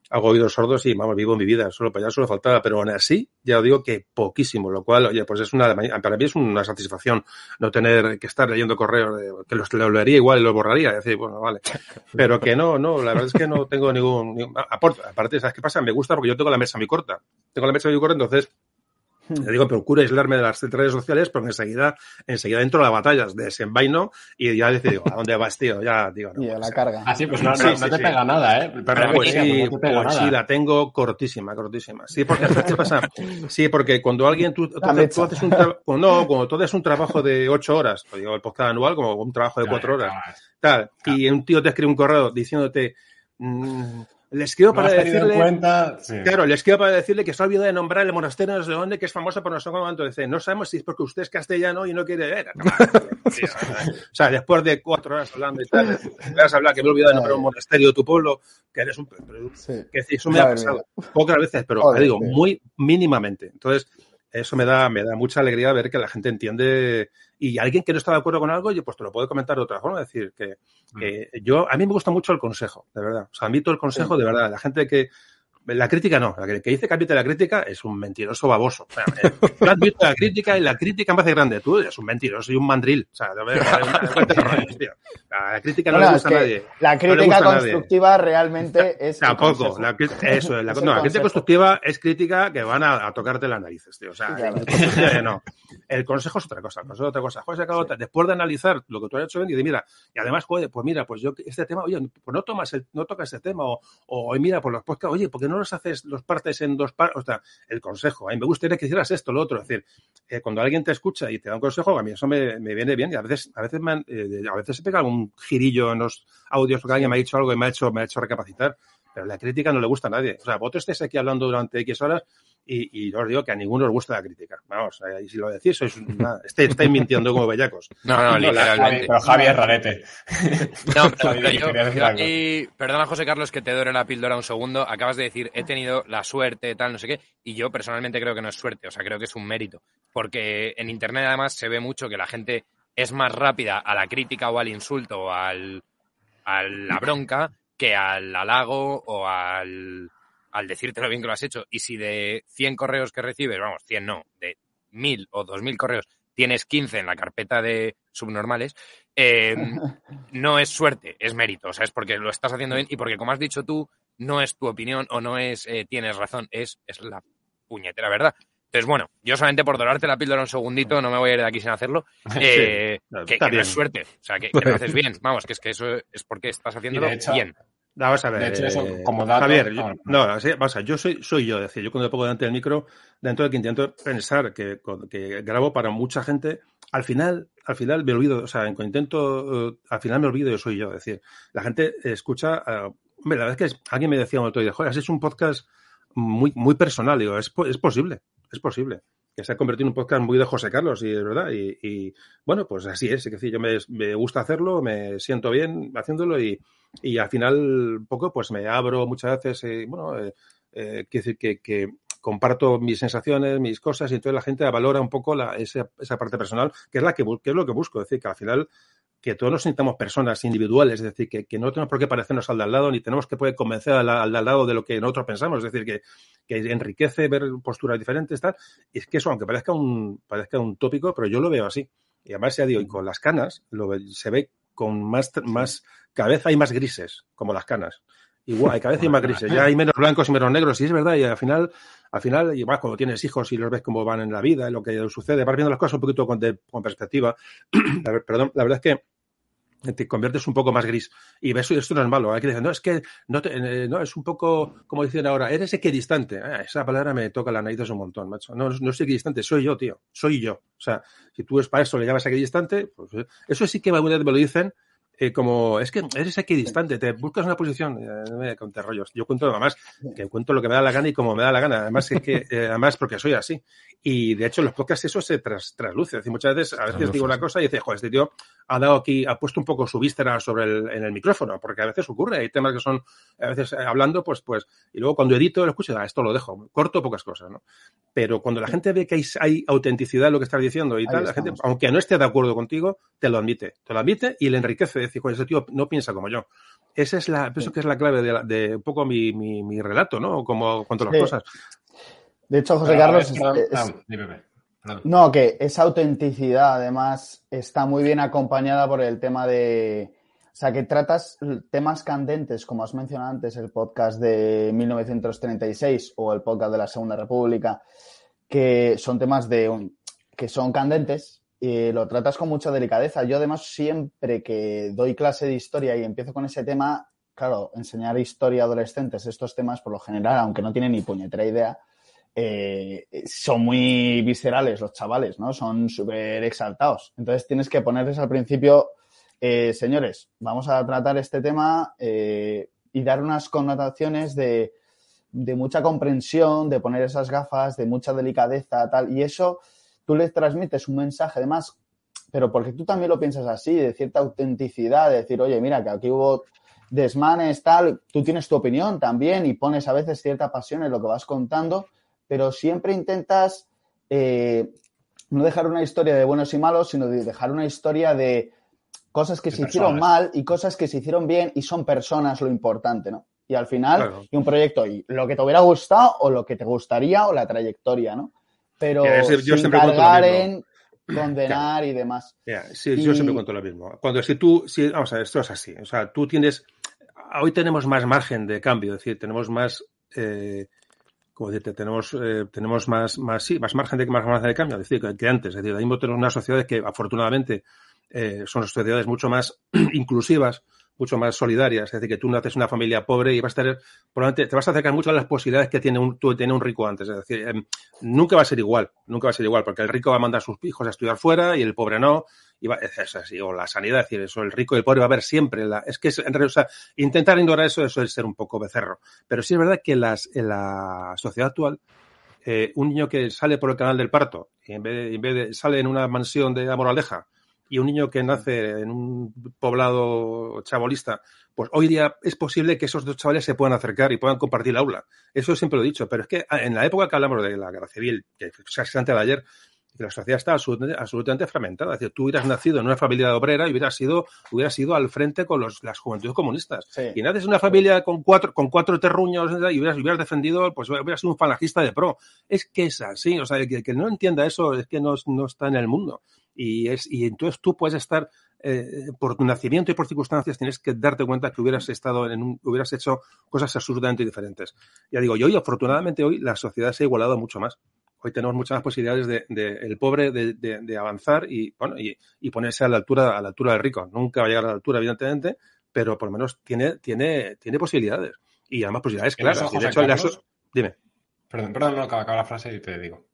hago oídos sordos y, vamos, vivo mi vida, solo para allá solo faltaba, pero aún así, ya digo que poquísimo, lo cual, oye, pues es una, para mí es una satisfacción no tener que estar leyendo correos, que los lo leería igual y lo borraría, decir, bueno, vale, pero que no, no, la verdad es que no tengo ningún, ningún aporte, aparte, ¿sabes qué pasa? Me gusta porque yo tengo la mesa muy corta, tengo la mesa muy corta, entonces. Le digo, procura aislarme de las redes sociales porque enseguida, enseguida entro a las batallas, desenvaino y ya decido, ¿a dónde vas, tío? Ya digo, no, y a la carga. Así, ah, pues no, no, no te pega nada, ¿eh? Pero pues sí, no pues nada. sí, la tengo cortísima, cortísima. Sí, porque ¿qué pasa? Sí, porque cuando alguien, tú, tú, tú haces un trabajo, no, cuando tú haces un trabajo de ocho horas, o digo, el podcast anual, como un trabajo de cuatro horas, tal, y un tío te escribe un correo diciéndote, mmm, les quiero para decirle. Cuenta, sí. Claro, les quiero para decirle que se ha olvidado de nombrar el monasterio de donde que es famoso por nuestro momento. Dice, no sabemos si es porque usted es castellano y no quiere ver. o sea, después de cuatro horas hablando y tal, vas a hablar que me he olvidado de nombrar un monasterio de tu pueblo, que eres un. Sí. Que eso me ha pasado pocas veces, pero Joder, digo, muy mínimamente. Entonces, eso me da, me da mucha alegría ver que la gente entiende y alguien que no está de acuerdo con algo, yo pues te lo puedo comentar de otra forma, es decir, que, que yo, a mí me gusta mucho el consejo, de verdad. O sea, a mí todo el consejo, de verdad, la gente que, la crítica no, la que, dice que admite la crítica es un mentiroso baboso. O sea, eh, la crítica y la crítica me hace grande. Tú eres un mentiroso y un mandril. O sea, la crítica no, le gusta a nadie. La crítica constructiva realmente es. Tampoco. La, eso, la, no, la crítica constructiva es crítica que van a, tocarte las narices, tío. O sea, el, no. El consejo es otra cosa. El consejo es otra cosa. Joder, después de analizar lo que tú has hecho, y de mira, y además, joder, pues mira, pues yo este tema, oye, pues no tomas el, no tocas este tema, o, o mira, por los podcasts, oye, ¿por qué no los haces los partes en dos partes? O sea, el consejo. A mí me gustaría que hicieras esto, lo otro. Es decir, eh, cuando alguien te escucha y te da un consejo, a mí eso me, me viene bien y a veces, a veces, me, eh, a veces se pega algún girillo en los audios porque alguien me ha dicho algo y me ha hecho, me ha hecho recapacitar. Pero la crítica no le gusta a nadie. O sea, vosotros estés aquí hablando durante X horas y, y os digo que a ninguno os gusta la crítica. Vamos, y si lo decís, sois una, estáis, estáis, mintiendo como bellacos. No, no, literalmente. Pero Javi es rarete. No, pero, yo, yo perdona José Carlos que te dore la píldora un segundo. Acabas de decir, he tenido la suerte, tal, no sé qué. Y yo personalmente creo que no es suerte, o sea, creo que es un mérito. Porque en Internet además se ve mucho que la gente es más rápida a la crítica o al insulto o al, a la bronca que al halago o al, al decirte lo bien que lo has hecho. Y si de 100 correos que recibes, vamos, 100 no, de 1000 o 2000 correos tienes 15 en la carpeta de subnormales, eh, no es suerte, es mérito. O sea, es porque lo estás haciendo bien y porque, como has dicho tú, no es tu opinión o no es eh, tienes razón, es, es la puñetera verdad. Entonces, bueno, yo solamente por dorarte la píldora un segundito, no me voy a ir de aquí sin hacerlo, eh, que, no es suerte, o sea, que, lo haces bien, vamos, que es que eso es porque estás haciéndolo bien. Vamos a ver. De hecho, eso, eh, como dato, Javier, no, no, vamos a, yo soy, soy yo, decir, yo cuando me pongo delante del micro, dentro de que intento pensar que, que grabo para mucha gente, al final, al final me olvido, o sea, en intento, uh, al final me olvido yo soy yo, es decir, la gente escucha, uh, hombre, la verdad es que alguien me decía un otro día, joder, has hecho un podcast muy, muy personal, digo, es, es posible, es posible. Que se ha convertido en un podcast muy de José Carlos, y es verdad. Y, bueno, pues así es. Es decir, yo me, me, gusta hacerlo, me siento bien haciéndolo y, y al final, poco, pues me abro muchas veces. Bueno, eh, eh, quiero decir que, comparto mis sensaciones, mis cosas, y entonces la gente valora un poco la, esa, esa parte personal, que es la que, es lo que busco. Es decir, que al final que todos nos necesitamos personas individuales, es decir, que, que, no tenemos por qué parecernos al de al lado, ni tenemos que poder convencer al, al de al lado de lo que nosotros pensamos, es decir, que, que enriquece ver posturas diferentes, tal. Y es que eso, aunque parezca un, parezca un tópico, pero yo lo veo así. Y además, ya digo, y con las canas, lo, se ve con más, más, cada vez hay más grises, como las canas. Igual, hay cada vez hay más grises, ya hay menos blancos y menos negros, y es verdad, y al final, al final, igual cuando tienes hijos y los ves cómo van en la vida, lo que sucede, vas viendo las cosas un poquito con, de, con perspectiva. Perdón, la verdad es que te conviertes un poco más gris. Y ves, esto no es malo. Hay que decir, no, es que no, te, eh, es un poco, como dicen ahora, eres equidistante. Ah, esa palabra me toca la nariz un montón, macho. No, no soy equidistante, soy yo, tío. Soy yo. O sea, si tú es para eso le llamas equidistante, pues eh, eso sí que alguna vez me lo dicen eh, como es que eres equidistante, te buscas una posición, eh, me conté rollos. Yo cuento además que cuento lo que me da la gana y como me da la gana. Además es que eh, además porque soy así. Y de hecho en los podcasts eso se tras, trasluce. Es decir, muchas veces a veces digo una cosa y dice, joder, este tío ha dado aquí, ha puesto un poco su víscera sobre el, en el micrófono, porque a veces ocurre, hay temas que son a veces hablando, pues, pues, y luego cuando edito lo escucho, ah, esto lo dejo, corto pocas cosas, ¿no? Pero cuando la gente ve que hay, hay autenticidad en lo que estás diciendo y tal, la gente, aunque no esté de acuerdo contigo, te lo admite, te lo admite y le enriquece, decir, joder, ese tío no piensa como yo. Esa es la, pienso que es la clave de, la, de un poco mi, mi, mi, relato, ¿no? Como cuanto las sí. cosas. De hecho, José Carlos. Es, es, no, que esa autenticidad, además, está muy bien acompañada por el tema de. O sea, que tratas temas candentes, como has mencionado antes, el podcast de 1936 o el podcast de la Segunda República, que son temas de que son candentes, y lo tratas con mucha delicadeza. Yo además siempre que doy clase de historia y empiezo con ese tema, claro, enseñar historia a adolescentes, estos temas por lo general, aunque no tienen ni puñetera idea, eh, son muy viscerales los chavales, ¿no? Son súper exaltados. Entonces tienes que ponerles al principio, eh, señores, vamos a tratar este tema eh, y dar unas connotaciones de mucha comprensión, de poner esas gafas, de mucha delicadeza, tal, y eso tú le transmites un mensaje además, pero porque tú también lo piensas así, de cierta autenticidad, de decir, oye, mira, que aquí hubo desmanes, tal, tú tienes tu opinión también y pones a veces cierta pasión en lo que vas contando, pero siempre intentas eh, no dejar una historia de buenos y malos, sino de dejar una historia de cosas que de se personas. hicieron mal y cosas que se hicieron bien y son personas lo importante, ¿no? y al final, y un proyecto, y lo que te hubiera gustado o lo que te gustaría o la trayectoria, ¿no? Pero yo sin cargar en condenar y demás. sí, Yo siempre cuento lo mismo. Cuando si tú, si, vamos a ver, esto es así. O sea, tú tienes, hoy tenemos más margen de cambio, es decir, tenemos más, eh, como decirte, tenemos, eh, tenemos más, más, sí, más margen de, más margen de cambio, es decir, que, antes. Es decir, ahí tenemos unas sociedades que afortunadamente eh, son sociedades mucho más inclusivas, mucho más solidarias. Es decir, que tú naces en una familia pobre y vas a tener, probablemente te vas a acercar mucho a las posibilidades que tiene un, tú, tiene un rico antes. Es decir, em, nunca va a ser igual, nunca va a ser igual, porque el rico va a mandar a sus hijos a estudiar fuera y el pobre no. Y va, es así, o la sanidad, es decir, eso, el rico y el pobre va a haber siempre. La, es que, es, en realidad, intentar ignorar eso, eso es ser un poco becerro. Pero sí es verdad que las, en la sociedad actual, eh, un niño que sale por el canal del parto y en vez de, en vez de sale en una mansión de la moraleja y un niño que nace en un poblado chabolista, pues hoy día es posible que esos dos chavales se puedan acercar y puedan compartir el aula. Eso siempre lo he dicho, pero es que en la época que hablamos de la guerra civil, que es antes de ayer, la sociedad está absolutamente, fragmentada. Es decir, tú hubieras nacido en una familia obrera y hubieras sido, hubieras ido al frente con los, las juventudes comunistas. Y naces en una familia con cuatro, con cuatro terruños y hubieras, hubieras defendido, pues hubieras sido un falangista de pro. Es que es así. O sea, que, que no entienda eso es que no, no está en el mundo. Y, es, y entonces tú puedes estar, eh, por tu nacimiento y por circunstancias, tienes que darte cuenta que hubieras estado en un, hubieras hecho cosas absolutamente diferentes. Ya digo, y hoy, afortunadamente, hoy la sociedad se ha igualado mucho más. Hoy tenemos muchas más posibilidades de, de el pobre de, de, avanzar y, bueno, y, y, ponerse a la altura, a la altura del rico. Nunca va a llegar a la altura, evidentemente, pero por lo menos tiene, tiene, tiene posibilidades. Y además posibilidades claras. de hecho, Dime. Perdón, perdón, no, acaba la frase y te digo.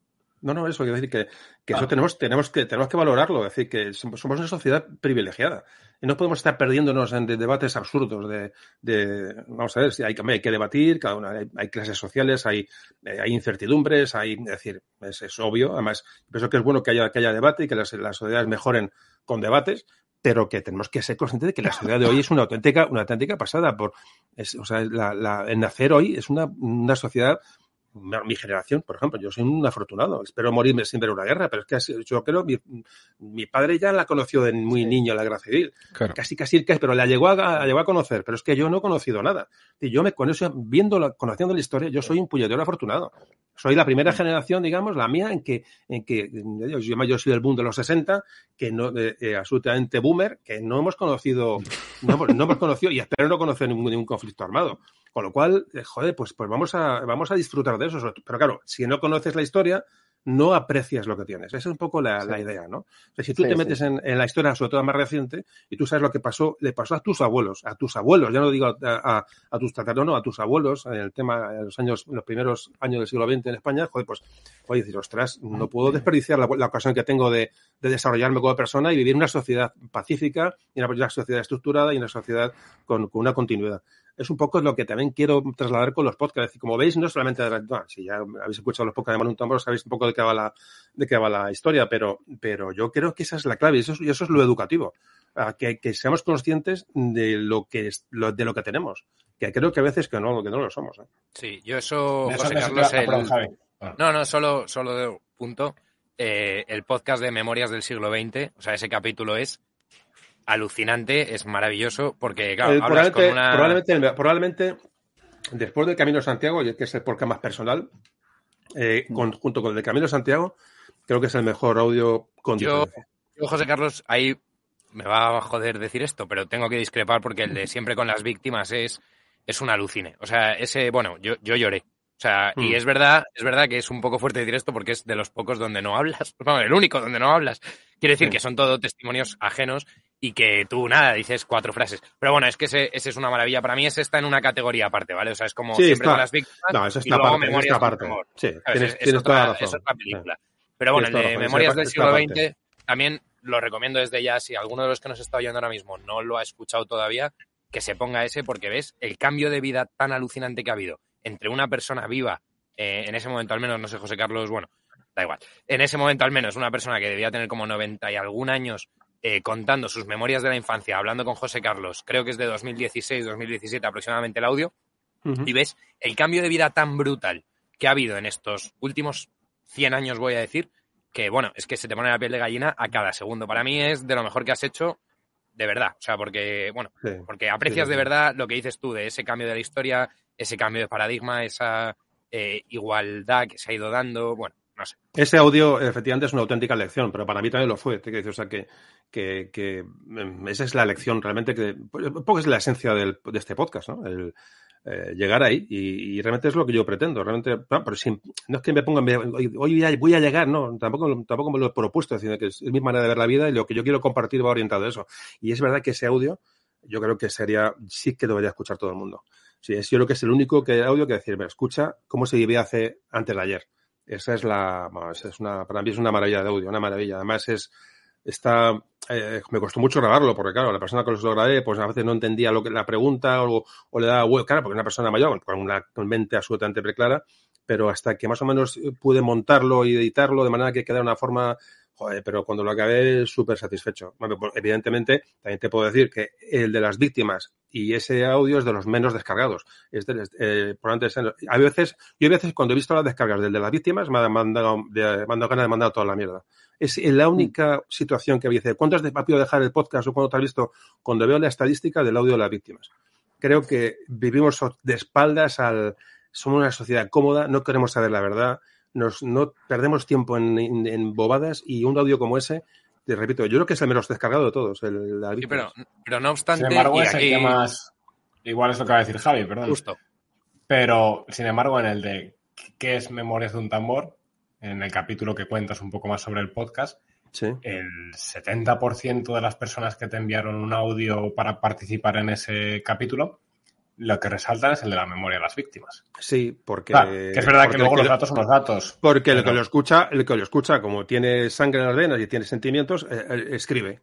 No, no, eso quiero decir que, que eso ah. tenemos, tenemos, que, tenemos que valorarlo, es decir, que somos una sociedad privilegiada. Y no podemos estar perdiénodnos en debates absurdos de, de, vamos a ver, si hay, hay que debatir, cada una, hay, clases sociales, hay, eh, hay incertidumbres, hay, es decir, es, es, obvio. Además, pienso que es bueno que haya, que haya debate y que las, las sociedades mejoren con debates, pero que tenemos que ser conscientes de que la sociedad de hoy es una auténtica, una auténtica pasada. Por, es, o sea, la, la, el nacer hoy es una, una sociedad mi generación, por ejemplo, yo soy un afortunado, espero morirme sin ver una guerra, pero es que yo creo mi, mi padre ya la conoció de muy niño la guerra civil, casi casi pero la llegó a, llegó a conocer, pero es que yo no he conocido nada. Y yo me con eso, viendo la, conociendo la historia, yo soy un puñetero afortunado. Soy la primera generación, digamos, la mía, en que, en que yo, yo soy del boom de los 60, que no, eh, eh, absolutamente boomer, que no hemos conocido, no, no hemos conocido, y espero no conocer ningún, ningún conflicto armado. Con lo cual, eh, joder, pues, pues vamos, a, vamos a disfrutar de eso. Pero claro, si no conoces la historia, no aprecias lo que tienes. Esa es un poco la, idea, ¿no? si tú te metes en, la historia, sobre todo más reciente, y tú sabes lo que pasó, le pasó a tus abuelos, a tus abuelos, ya no digo a, tus tataranos, no, a tus abuelos, en el tema, en los años, en los primeros años del siglo XX en España, joder, pues, oye, decir, ostras, no puedo desperdiciar la, ocasión que tengo de, desarrollarme como persona y vivir en una sociedad pacífica, y una, sociedad estructurada y una sociedad con una continuidad es un poco lo que también quiero trasladar con los podcasts. Y como veis, no solamente, si ya habéis escuchado los podcasts de Manu Tambor, sabéis un poco de qué va la, de qué va la historia, pero, pero yo creo que esa es la clave y eso, y eso es lo educativo. Que, que, seamos conscientes de lo que es, de lo que tenemos. Que creo que a veces que no, que no lo somos. ¿eh? Sí, yo eso, José Carlos, el... No, no, solo, solo de punto. Eh, el podcast de Memorias del siglo XX, o sea, ese capítulo es alucinante, es maravilloso, porque claro, eh, probablemente, probablemente, después del Camino de Santiago, que es el podcast más personal, eh, junto con el de Camino de Santiago, creo que es el mejor audio con yo, yo, José Carlos, ahí me va a joder decir esto, pero tengo que discrepar porque el de siempre con las víctimas es, es un alucine. O sea, ese, bueno, yo, yo lloré. O sea, y mm. es verdad, es verdad que es un poco fuerte decir esto porque es de los pocos donde no hablas. Bueno, el único donde no hablas. Quiere decir que son todo testimonios ajenos y que tú nada, dices cuatro frases. Pero bueno, es que ese, ese, es una maravilla. Para mí ese está en una categoría aparte, ¿vale? O sea, es como siempre con las víctimas. No, eso está aparte. Sí, tienes, tienes toda la razón. Es otra película. Pero bueno, el de Memorias del siglo XX también lo recomiendo desde ya. Si alguno de los que nos está oyendo ahora mismo no lo ha escuchado todavía, que se ponga ese porque ves el cambio de vida tan alucinante que ha habido entre una persona viva, eh, en ese momento al menos, no sé, José Carlos, bueno, da igual, en ese momento al menos una persona que debía tener como 90 y algún años eh, contando sus memorias de la infancia, hablando con José Carlos, creo que es de 2016, 2017 aproximadamente el audio, y ves el cambio de vida tan brutal que ha habido en estos últimos 100 años, voy a decir, que bueno, es que se te pone la piel de gallina a cada segundo. Para mí es de lo mejor que has hecho de verdad. O sea, porque, bueno, porque aprecias de verdad lo que dices tú de ese cambio de la historia, ese cambio de paradigma, esa eh, igualdad que se ha ido dando. Bueno, no sé. Ese audio, efectivamente, es una auténtica lección, pero para mí también lo fue. O sea, que, mm, esa es la lección realmente que. Un poco es la esencia de este podcast, ¿no? El, eh, llegar ahí y, realmente es lo que yo pretendo. Realmente, no, pero no es que me ponga, hoy voy a, voy a llegar, no, tampoco, tampoco me lo he propuesto, sino que es, mi manera de ver la vida y lo que yo quiero compartir va orientado a eso. Y es verdad que ese audio, yo creo que sería, sí que debería escuchar todo el mundo. Sí, es, yo creo que es el único que audio que decir, escucha cómo se vivía hace antes de ayer. Esa es la, es una, para mí es una maravilla de audio, una maravilla. Además es, está, eh, me costó mucho grabarlo, porque claro, la persona que lo grabé, pues a veces no entendía lo que la pregunta o, o le daba vuelta, claro, porque una persona mayor, con una mente absolutamente preclara, pero hasta que más o menos pude montarlo y editarlo de manera que quedara una forma Joder, pero cuando lo acabé, súper satisfecho. Bueno, pues, evidentemente, también te puedo decir que el de las víctimas y ese audio es de los menos descargados. Es de, eh, por antes, a veces, yo a veces cuando he visto las descargas del de las víctimas, me ha mandado, de, ganas de mandar toda la mierda. Es la única situación que había. ¿Cuánto has de papido dejar el podcast o cuando te has visto? Cuando veo la estadística del audio de las víctimas. Creo que vivimos de espaldas al. Somos una sociedad cómoda, no queremos saber la verdad nos, no perdemos tiempo en, bobadas y un audio como ese, te repito, yo creo que es el menos descargado de todos. El, sí, pero, pero, no obstante. Sin embargo, es el que más. Igual es lo que va a decir Javi, perdón. Justo. Pero, sin embargo, en el de ¿Qué es Memorias de un tambor? En el capítulo que cuentas un poco más sobre el podcast, sí. el 70% de las personas que te enviaron un audio para participar en ese capítulo lo que resaltan es el de la memoria de las víctimas. Sí, porque. que es verdad que luego los datos son los datos. Porque el que lo escucha, el que lo escucha, como tiene sangre en las venas y tiene sentimientos, eh, eh, escribe.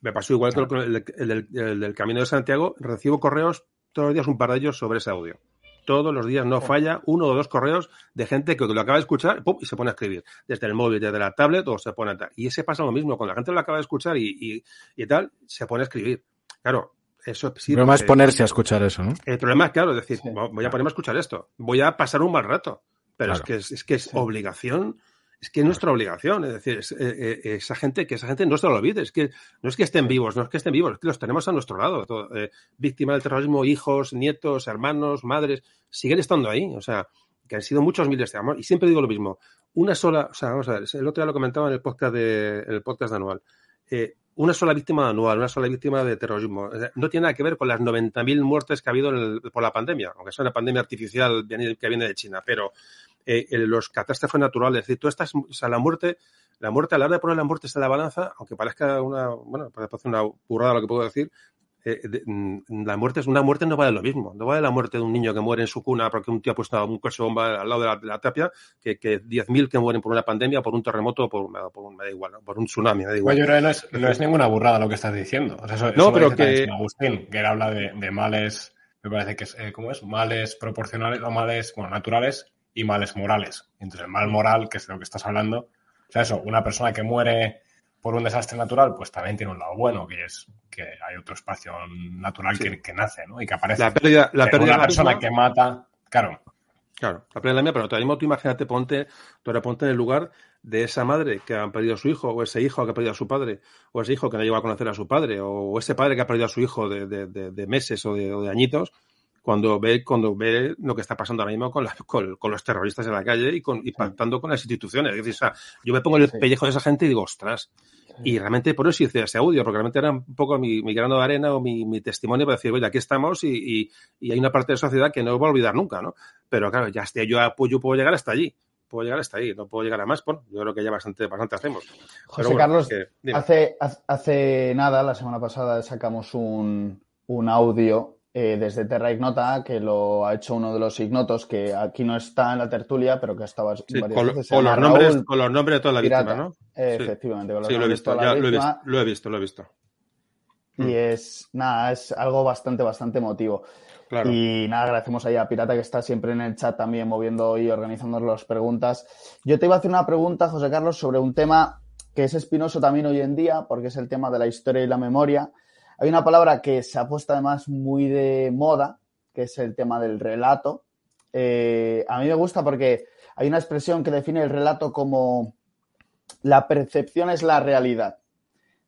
Me pasó igual que el, del Camino de Santiago, recibo correos todos los días, un par de ellos sobre ese audio. Todos los días no falla uno o dos correos de gente que lo acaba de escuchar y se pone a escribir. Desde el móvil, desde la tablet, o se pone a tal. Y ese pasa lo mismo. Cuando la gente lo acaba de escuchar y, y tal, se pone a escribir. Claro, eso el problema es ponerse a escuchar eso, ¿no? El problema es, claro, decir, voy a ponerme a escuchar esto, voy a pasar un mal rato, pero es que es, que es obligación, es que es nuestra obligación, es decir, eh, eh, esa gente, que esa gente no se lo olvide, es que no es que estén vivos, no es que estén vivos, es que los tenemos a nuestro lado, eh, víctimas del terrorismo, hijos, nietos, hermanos, madres, siguen estando ahí, o sea, que han sido muchos miles de amor, y siempre digo lo mismo, una sola, o sea, vamos a ver, el otro día lo comentaba en el podcast de, el podcast anual, eh, una sola víctima anual, una sola víctima de terrorismo. No tiene nada que ver con las 90.000 muertes que ha habido por la pandemia, aunque sea una pandemia artificial que viene de China, pero eh, los catástrofes naturales, es decir, tú estás, o sea, la muerte, la muerte, a la hora de poner la muerte en la balanza, aunque parezca una, bueno, parece una burrada lo que puedo decir, eh, mm, la muerte es una muerte no vale lo mismo. No vale la muerte de un niño que muere en su cuna porque un tío ha puesto un coche bomba al lado de la, tapia que, que 10.000 que mueren por una pandemia, por un terremoto, por, por me da igual, por un tsunami, me da igual. no, es, no es, ninguna burrada lo que estás diciendo. O sea, eso, no, pero que... Agustín, que él habla de, de, males, me parece que es, eh, ¿cómo es? Males proporcionales o males, bueno, naturales y males morales. Entonces, el mal moral, que es de lo que estás hablando, o sea, eso, una persona que muere por un desastre natural, pues también tiene un lado bueno, que es que hay otro espacio natural que, nace, ¿no? Y que aparece. La pérdida, la pérdida una persona que mata, claro. Claro, la pérdida de la mía, pero todavía tú imagínate, ponte, tú ahora ponte en el lugar de esa madre que ha perdido a su hijo, o ese hijo que ha perdido a su padre, o ese hijo que no llegado a conocer a su padre, o ese padre que ha perdido a su hijo de, de, meses o de, añitos, cuando ve, cuando ve lo que está pasando ahora mismo con, con, los terroristas en la calle y, con, y pactando con las instituciones. Es decir, o sea, yo me pongo el pellejo de esa gente y digo, ostras, y realmente por eso hice ese audio, porque realmente era un poco mi, mi grano de arena o mi, mi, testimonio para decir, oye, aquí estamos y, y, hay una parte de la sociedad que no va a olvidar nunca, ¿no? Pero claro, ya yo, yo puedo llegar hasta allí puedo llegar hasta ahí, no puedo llegar a más, bueno, yo creo que ya bastante, bastante hacemos. José Carlos, hace, hace nada, la semana pasada, sacamos un, un audio eh, desde Terra Ignota, que lo ha hecho uno de los ignotos, que aquí no está en la tertulia, pero que estaba varias con, veces. Con los, nombres, con los nombres de toda la víctima, ¿no? efectivamente, con los lo he visto, ya, lo, he visto, lo he visto, lo he visto. Y mm. es, nada, es algo bastante, bastante emotivo. Y nada, agradecemos ahí a Pirata que está siempre en el chat también moviendo y organizando las preguntas. Yo te iba a hacer una pregunta, José Carlos, sobre un tema que es espinoso también hoy en día, porque es el tema de la historia y la memoria. Hay una palabra que se ha puesto además muy de moda, que es el tema del relato. Eh, a mí me gusta porque hay una expresión que define el relato como la percepción es la realidad.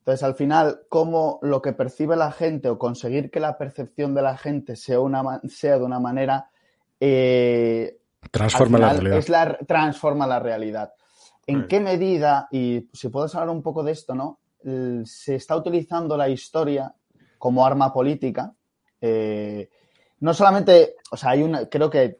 Entonces, al final, cómo lo que percibe la gente o conseguir que la percepción de la gente sea, una, sea de una manera... Eh, transforma la realidad. Es la, transforma la realidad. ¿En qué medida, y si puedes hablar un poco de esto, ¿no? Se está utilizando la historia como arma política. Eh, no solamente, o sea, hay una, creo que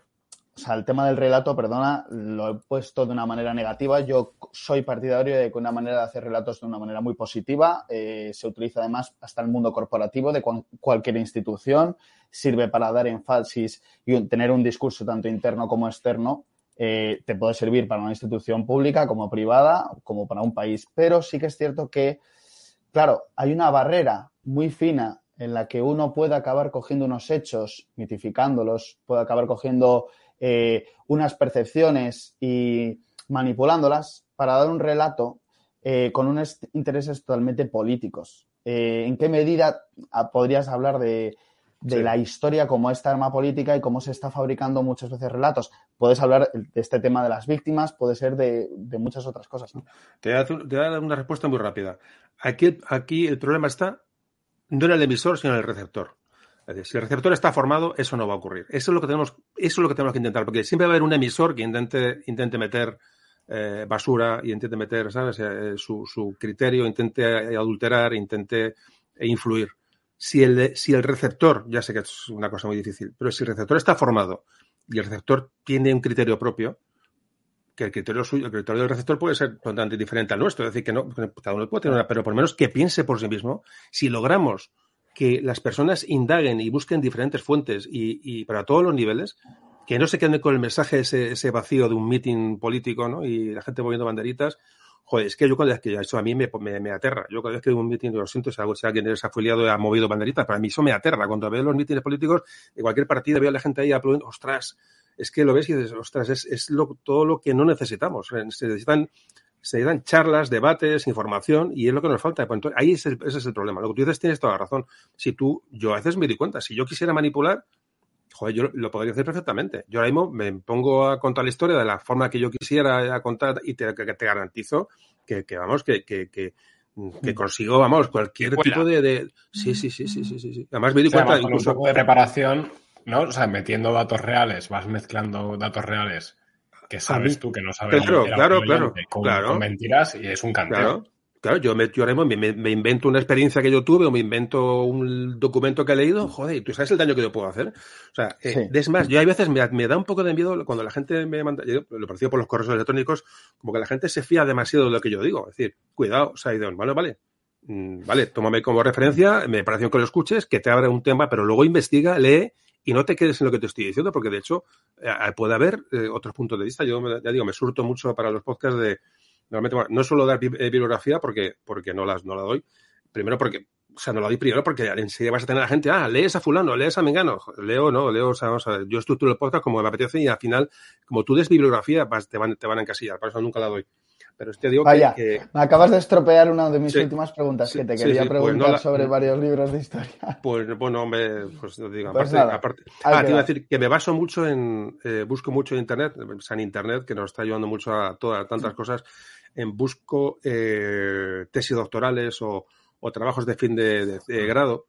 o sea, el tema del relato, perdona, lo he puesto de una manera negativa. Yo soy partidario de que una manera de hacer relatos de una manera muy positiva. Eh, se utiliza además hasta el mundo corporativo de cualquier institución. Sirve para dar énfasis y tener un discurso tanto interno como externo. Eh, te puede servir para una institución pública como privada, como para un país. Pero sí que es cierto que, claro, hay una barrera muy fina en la que uno puede acabar cogiendo unos hechos, mitificándolos, puede acabar cogiendo eh, unas percepciones y manipulándolas para dar un relato eh, con unos intereses totalmente políticos. Eh, ¿En qué medida ah, podrías hablar de, la historia como esta arma política y cómo se está fabricando muchas veces relatos? Puedes hablar de este tema de las víctimas, puede ser de, muchas otras cosas. Te, voy a dar una respuesta muy rápida. Aquí, aquí el problema está no en el emisor, sino en el receptor si el receptor está formado, eso no va a ocurrir. Eso es lo que tenemos, eso es lo que tenemos que intentar, porque siempre va a haber un emisor que intente, intente meter eh, basura y intente meter, ¿sabes? Eh, su, su, criterio, intente adulterar, intente influir. Si el, si el receptor, ya sé que es una cosa muy difícil, pero si el receptor está formado y el receptor tiene un criterio propio, que el criterio suyo, el criterio del receptor puede ser totalmente diferente al nuestro, es decir, que no, cada uno puede tener una, pero por lo menos que piense por sí mismo, si logramos que las personas indaguen y busquen diferentes fuentes y, para todos los niveles, que no se queden con el mensaje ese, vacío de un meeting político, ¿no? Y la gente moviendo banderitas. Joder, es que yo cada vez que eso a mí me, me, aterra. Yo cada vez que un meeting, lo siento si, alguien es afiliado ha movido banderitas, para mí eso me aterra. Cuando veo los mítines políticos de cualquier partido, veo a la gente ahí aplaudiendo, ostras, es que lo ves y dices, ostras, es, es lo, todo lo que no necesitamos. Se necesitan se dan charlas, debates, información y es lo que nos falta. Pues ahí es ese es el problema. Lo que tú dices tienes toda la razón. Si tú, yo a veces me di cuenta, si yo quisiera manipular, joder, yo lo podría hacer perfectamente. Yo ahora mismo me pongo a contar la historia de la forma que yo quisiera contar y te, te garantizo que, vamos, que, que, que que consigo, vamos, cualquier tipo de, Sí, sí, sí, sí, sí, sí. Además me di cuenta... incluso... un poco de preparación, ¿no? O sea, metiendo datos reales, vas mezclando datos reales que sabes tú que no sabes claro, claro, claro, con, claro. mentiras y es un canteo. Claro. Claro, yo, me, yo me, me, invento una experiencia que yo tuve o me invento un documento que he leído, joder, tú sabes el daño que yo puedo hacer. O sea, eh, es más, yo hay veces me, me, da un poco de miedo cuando la gente me manda, yo lo percibo por los correos electrónicos, como que la gente se fía demasiado de lo que yo digo. Es decir, cuidado, o sea, vale, vale, mm, vale, tómame como referencia, me parece que lo escuches, que te abra un tema, pero luego investiga, lee y no te quedes en lo que te estoy diciendo, porque de hecho eh, puede haber eh, otros puntos de vista. Yo ya digo, me surto mucho para los podcasts de normalmente no suelo dar eh, bibliografía porque, porque no las no la doy. Primero porque, o sea, no la doy primero porque enseguida vas a tener a la gente, ah, lees a fulano, lees a Mengano. Leo, no, leo, o sea, vamos a ver, yo estructuro el podcast como me apetece y al final, como tú des bibliografía, te, van, te van a encasillar, por eso nunca la doy. Pero te digo Vaya, que, me acabas de estropear una de mis últimas preguntas que te quería pues preguntar sobre varios libros de historia. Pues bueno, me, pues digo, pues aparte, ah, te iba a decir que me baso mucho en, eh, busco mucho en Internet, en Internet, que nos está ayudando mucho a todas tantas cosas, en busco eh, tesis doctorales o, o, trabajos de fin de, de, grado,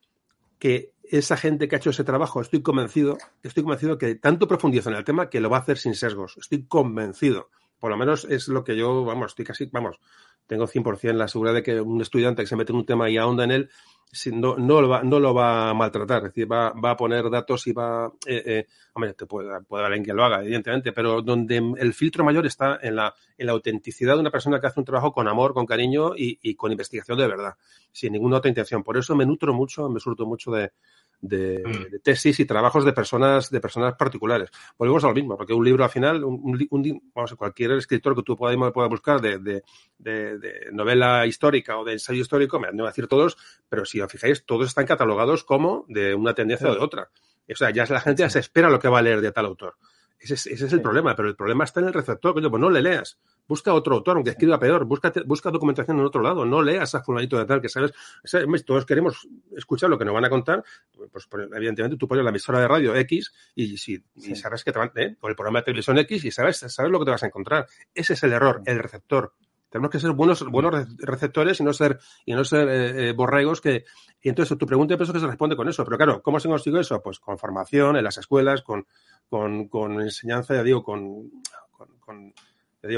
que esa gente que ha hecho ese trabajo, estoy convencido, estoy convencido que tanto profundiza en el tema que lo va a hacer sin sesgos. Estoy convencido. Por lo menos es lo que yo, vamos, estoy casi, vamos, tengo 100% la seguridad de que un estudiante que se mete en un tema y ahonda en él, no, no, lo, va, no lo va a maltratar, es decir, va, va a poner datos y va, eh, eh, hombre, te puede, puede haber alguien que lo haga, evidentemente, pero donde el filtro mayor está en la, en la autenticidad de una persona que hace un trabajo con amor, con cariño y con investigación de verdad, sin ninguna otra intención. Por eso me nutro mucho, me surto mucho de, Mm. de, tesis y trabajos de personas, de personas particulares. Volvemos a lo mismo, porque un libro al final, un, vamos a cualquier escritor que tú puedas, pueda buscar de, de, de, novela histórica o de ensayo histórico, me voy a decir todos, pero si os fijáis, todos están catalogados como de una tendencia o de otra. O sea, ya la gente ya se espera lo que va a leer de tal autor. Ese es, ese es el problema, pero el problema está en el receptor, coño, pues no le leas. Busca otro autor, aunque escriba peor, busca, busca documentación en otro lado, no leas a fulanito de tal, que sabes, todos queremos escuchar lo que nos van a contar, pues, pues evidentemente tú pones la emisora de radio X y, si, y sabes que te van, ¿eh? o el programa de televisión X y sabes, sabes lo que te vas a encontrar. Ese es el error, el receptor Tenemos que ser buenos, buenos receptores y no ser, y no ser eh, eh, borregos que, y entonces tu pregunta pienso que se responde con eso. Pero claro, ¿cómo se consigue eso? Pues con formación en las escuelas, con, con, con enseñanza, ya digo, con, con,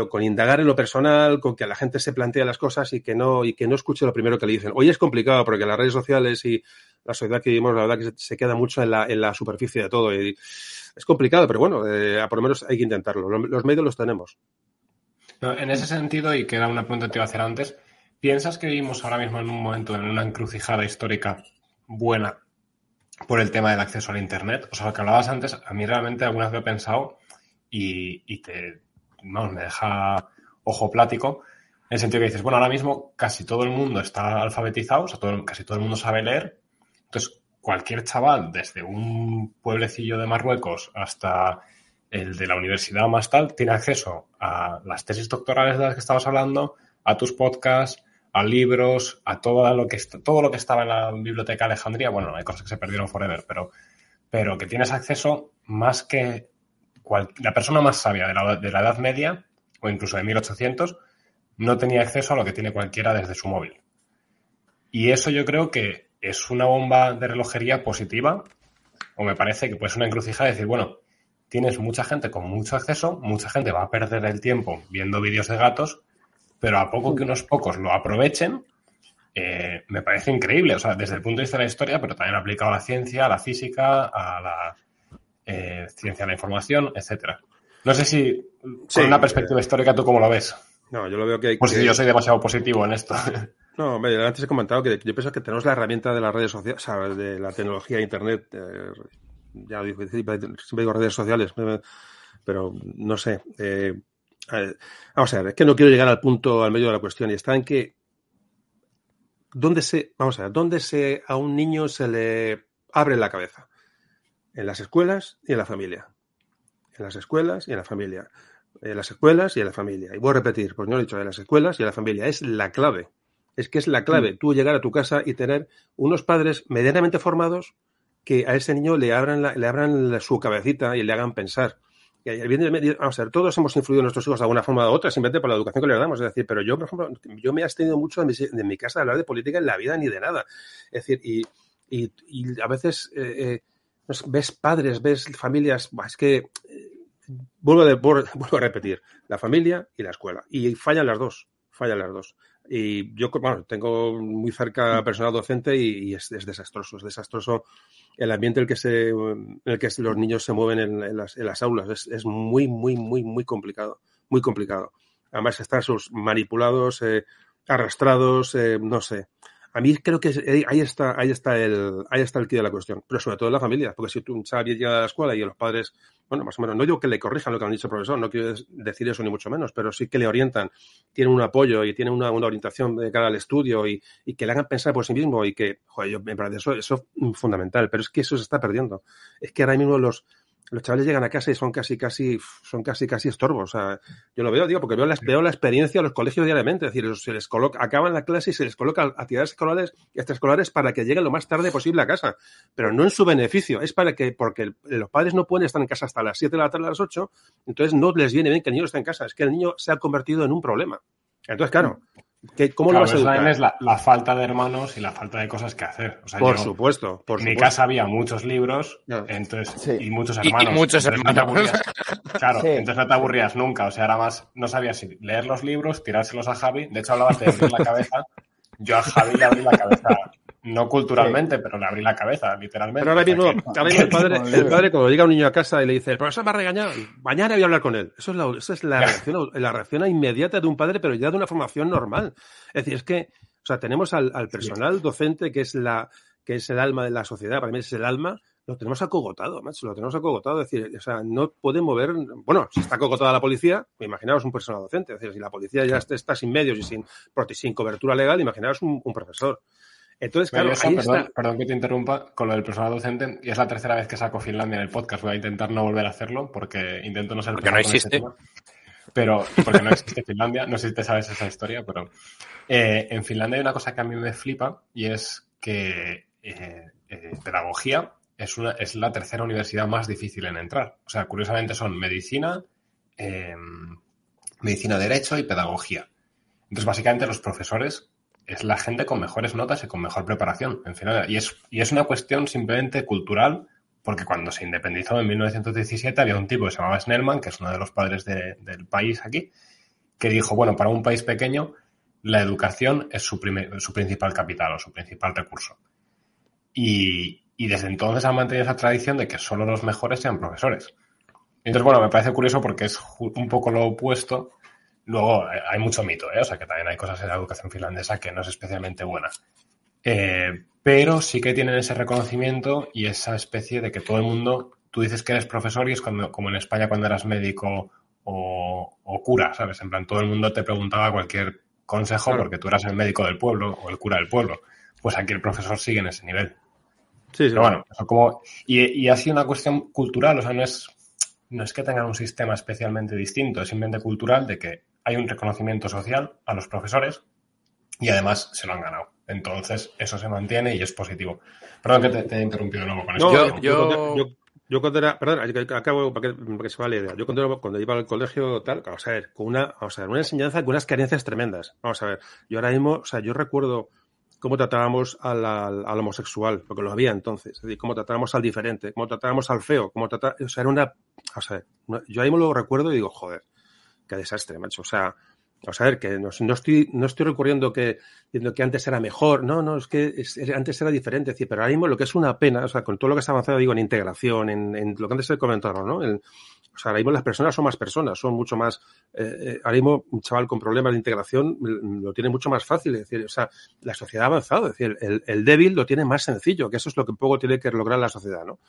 con indagar en lo personal, con que la gente se plantee las cosas y que no, y que no escuche lo primero que le dicen. Hoy es complicado porque las redes sociales y la sociedad que vivimos, la verdad que se, queda mucho en la, superficie de todo. Es complicado, pero bueno, eh, por lo menos hay que intentarlo. Los medios los tenemos. en ese sentido, y que era una pregunta que te iba a hacer antes, ¿Piensas que vivimos ahora mismo en un momento, en una encrucijada histórica buena por el tema del acceso al Internet? O sea, lo que hablabas antes, a mí realmente algunas vez he pensado y, te, no, me deja ojo plático, en el sentido que dices, bueno, ahora mismo casi todo el mundo está alfabetizado, o sea, casi todo el mundo sabe leer, entonces cualquier chaval, desde un pueblecillo de Marruecos hasta el de la universidad más tal, tiene acceso a las tesis doctorales de las que estabas hablando, a tus podcasts, a libros, a todo lo que, todo lo que estaba en la biblioteca de Alejandría. Bueno, hay cosas que se perdieron forever, pero, pero que tienes acceso más que la persona más sabia de la, de la Edad Media o incluso de 1800 no tenía acceso a lo que tiene cualquiera desde su móvil. Y eso yo creo que es una bomba de relojería positiva, o me parece que puede ser una encrucijada de decir, bueno, tienes mucha gente con mucho acceso, mucha gente va a perder el tiempo viendo vídeos de gatos, pero a poco que unos pocos lo aprovechen, eh, me parece increíble. O sea, desde el punto de vista de la historia, pero también aplicado a la ciencia, a la física, a la eh, ciencia de la información, etcétera. No sé si, con una perspectiva histórica, ¿tú cómo lo ves? No, yo lo veo que hay Pues si yo soy demasiado positivo en esto. No, antes he comentado que yo pienso que tenemos la herramienta de las redes sociales, o sea, de la tecnología, Internet, eh, ya siempre digo redes sociales, pero no sé. Eh, vamos a ver, es que no quiero llegar al punto, al medio de la cuestión, y está en que, ¿dónde se, vamos a ver, dónde se, a un niño se le abre la cabeza? En las escuelas y en la familia. En las escuelas y en la familia. En las escuelas y en la familia. Y voy a repetir, pues no lo he dicho, en las escuelas y en la familia. Es la clave. Es que es la clave. Mm. Tú llegar a tu casa y tener unos padres medianamente formados que a ese niño le abran, le abran su cabecita y le hagan pensar vamos a ver, todos hemos influido en nuestros hijos de alguna forma u otra, simplemente por la educación que les damos. Es decir, pero yo, por ejemplo, yo me he abstenido mucho de mi, mi, casa de hablar de política en la vida ni de nada. Es decir, y, y, y a veces eh, eh, ves padres, ves familias, es que eh, vuelvo, de, vuelvo a repetir, la familia y la escuela. Y fallan las dos, fallan las dos. Y yo, bueno, tengo muy cerca personal docente y, es, desastroso, es desastroso el ambiente en el que, se, en el que los niños se mueven en, las, en las, aulas. Es, es, muy, muy, muy, muy complicado, muy complicado. Además, estar sus manipulados, eh, arrastrados, eh, no sé a mí creo que eh, ahí está, ahí está el, ahí está el quid de la cuestión, pero sobre todo en la familia, porque si un chaval llega a la escuela y los padres, bueno, más o menos, no digo que le corrijan lo que han dicho el profesor, no quiero decir eso ni mucho menos, pero sí que le orientan, tienen un apoyo y tienen una, orientación de cara al estudio y, que le hagan pensar por sí mismo y que, joder, yo me parece eso, eso es fundamental, pero es que eso se está perdiendo. Es que ahora mismo los, los chavales llegan a casa y son casi, casi, son casi, casi estorbos. O sea, yo lo veo, digo, porque veo la, veo la experiencia de los colegios diariamente. Es decir, se les coloca, acaban la clase y se les coloca actividades escolares, extraescolares para que lleguen lo más tarde posible a casa. Pero no en su beneficio, es para que, porque los padres no pueden estar en casa hasta las 7 de la tarde, a las 8, entonces no les viene bien que el niño esté en casa. Es que el niño se ha convertido en un problema. Entonces, claro, ¿Cómo lo vas a educar? Es la, falta de hermanos y la falta de cosas que hacer. por supuesto. Por en mi casa había muchos libros entonces, y muchos hermanos. Y, muchos hermanos. claro, entonces no te aburrías nunca. O sea, era más, no sabías si leer los libros, tirárselos a Javi. De hecho, hablabas de abrir la cabeza. Yo a Javi le abrí la cabeza no culturalmente, pero le abrí la cabeza, literalmente. Pero ahora mismo, el, padre, el padre, cuando llega un niño a casa y le dice, el profesor me ha regañado, mañana voy a hablar con él. Eso es la, esa es la reacción, la reacción inmediata de un padre, pero ya de una formación normal. Es decir, es que, o sea, tenemos al, personal docente, que es la, que es el alma de la sociedad, para mí es el alma, lo tenemos acogotado, macho, lo tenemos acogotado. Es decir, o sea, no puede mover. Bueno, si está acogotada la policía, imaginaos un personal docente. Es decir, si la policía ya está, sin medios y sin, sin cobertura legal, imaginaos un profesor. Entonces, claro, perdón, que te interrumpa con lo del personal docente, y es la tercera vez que saco Finlandia en el podcast. Voy a intentar no volver a hacerlo porque intento no ser. Porque no existe. pero porque no existe Finlandia, no sé si te sabes esa historia, pero eh, en Finlandia hay una cosa que a mí me flipa y es que eh, eh, pedagogía es, una, es la tercera universidad más difícil en entrar. O sea, curiosamente son medicina, medicina, derecho y pedagogía. Entonces, básicamente, los profesores es la gente con mejores notas y con mejor preparación. En final, y, es, y es una cuestión simplemente cultural, porque cuando se independizó en 1917 había un tipo que se llamaba Snellman, que es uno de los padres del país aquí, que dijo, bueno, para un país pequeño, la educación es su, su principal capital o su principal recurso. Y, y desde entonces han mantenido esa tradición de que solo los mejores sean profesores. Entonces, bueno, me parece curioso porque es un poco lo opuesto. Luego, eh, hay mucho mito, ¿eh? O sea, que también hay cosas en la educación finlandesa que no es especialmente buena. Eh, pero sí que tienen ese reconocimiento y esa especie de que todo el mundo, tú dices que eres profesor y es cuando, como en España cuando eras médico o, o cura, ¿sabes? En plan, todo el mundo te preguntaba cualquier consejo porque tú eras el médico del pueblo o el cura del pueblo. Pues aquí el profesor sigue en ese nivel. Sí, sí. Pero bueno, eso como, y, y ha sido una cuestión cultural, o sea, no es, no es que tengan un sistema especialmente distinto, es simplemente cultural de que hay un reconocimiento social a los profesores y además se lo han ganado. Entonces, eso se mantiene y es positivo. Perdón que te, he interrumpido de nuevo con eso. Yo, yo, yo, cuando era, perdón, acabo para que, se vea la idea. Yo cuando, cuando iba al colegio, tal, vamos a ver, con una, vamos a ver, una enseñanza con unas carencias tremendas. Vamos a ver, yo ahora mismo, o sea, yo recuerdo cómo tratábamos al, al, homosexual, porque lo había entonces, es decir, cómo tratábamos al diferente, cómo tratábamos al feo, cómo tratábamos, o sea, era una, o sea, yo ahí me lo recuerdo y digo, joder, qué desastre, macho, o sea, Vamos a ver, que no, no, estoy, no estoy recurriendo que, diciendo que antes era mejor, no, no, es que antes era diferente, decir, pero ahora mismo lo que es una pena, o sea, con todo lo que ha avanzado, digo, en integración, en, en lo que antes se comentaron, ¿no? O sea, ahora mismo las personas son más personas, son mucho más, eh, eh, ahora mismo un chaval con problemas de integración lo tiene mucho más fácil, es decir, o sea, la sociedad ha avanzado, es decir, el, débil lo tiene más sencillo, que eso es lo que poco tiene que lograr la sociedad, ¿no?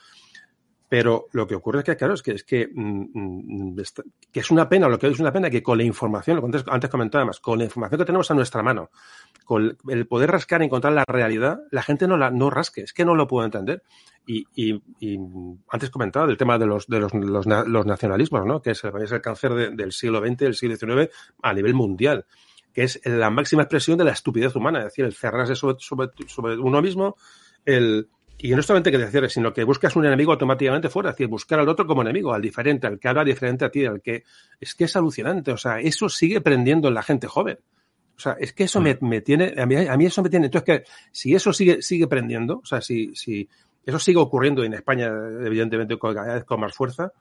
Pero lo que ocurre es que, claro, es que es que, mm, mm, que es una pena, lo que es una pena que con la información, lo que antes, antes comentaba más, con la información que tenemos a nuestra mano, con el poder rascar y encontrar la realidad, la gente no la no rasque, es que no lo puedo entender. Y, y, y antes comentaba del tema de los, de los, los, nacionalismos, ¿no? Que es, es el cáncer de, del siglo XX, del siglo XIX a nivel mundial que es la máxima expresión de la estupidez humana, es decir, el cerrarse sobre, sobre, sobre uno mismo, el, y no solamente que decir, sino que buscas un enemigo automáticamente fuera, es decir, buscar al otro como enemigo, al diferente, al que habla diferente a ti, al que... Es que es alucinante, o sea, eso sigue prendiendo en la gente joven. O sea, es que eso me, me tiene, a mí, a mí, eso me tiene, entonces que si eso sigue, sigue prendiendo, o sea, si, si eso sigue ocurriendo en España, evidentemente cada vez con más fuerza,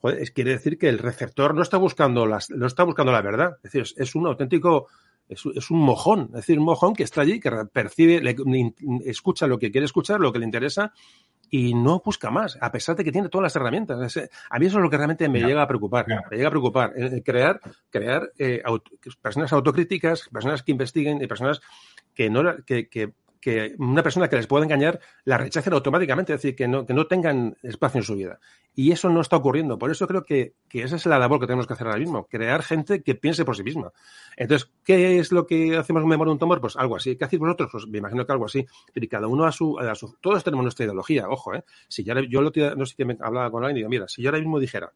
joder, es, quiere decir que el receptor no está buscando las, no está buscando la verdad. Es decir, es, es un auténtico es, es, un mojón, es decir, un mojón que está allí, que percibe, le, escucha lo que quiere escuchar, lo que le interesa y no busca más, a pesar de que tiene todas las herramientas. A mí eso es lo que realmente me llega a preocupar. Me llega a preocupar. crear, crear eh, personas autocríticas, personas que investiguen y personas que no que, que que una persona que les pueda engañar la rechacen automáticamente, es decir, que no, que no tengan espacio en su vida. Y eso no está ocurriendo. Por eso creo que, que esa es la labor que tenemos que hacer ahora mismo, crear gente que piense por sí misma. Entonces, ¿qué es lo que hacemos en Memoria un Tumor? Pues algo así. ¿Qué hacéis vosotros? Pues me imagino que algo así. Pero cada uno a su, a su... Todos tenemos nuestra ideología, ojo, ¿eh? Si yo, yo lo, no sé me hablaba con alguien y digo, mira, si yo ahora mismo dijera,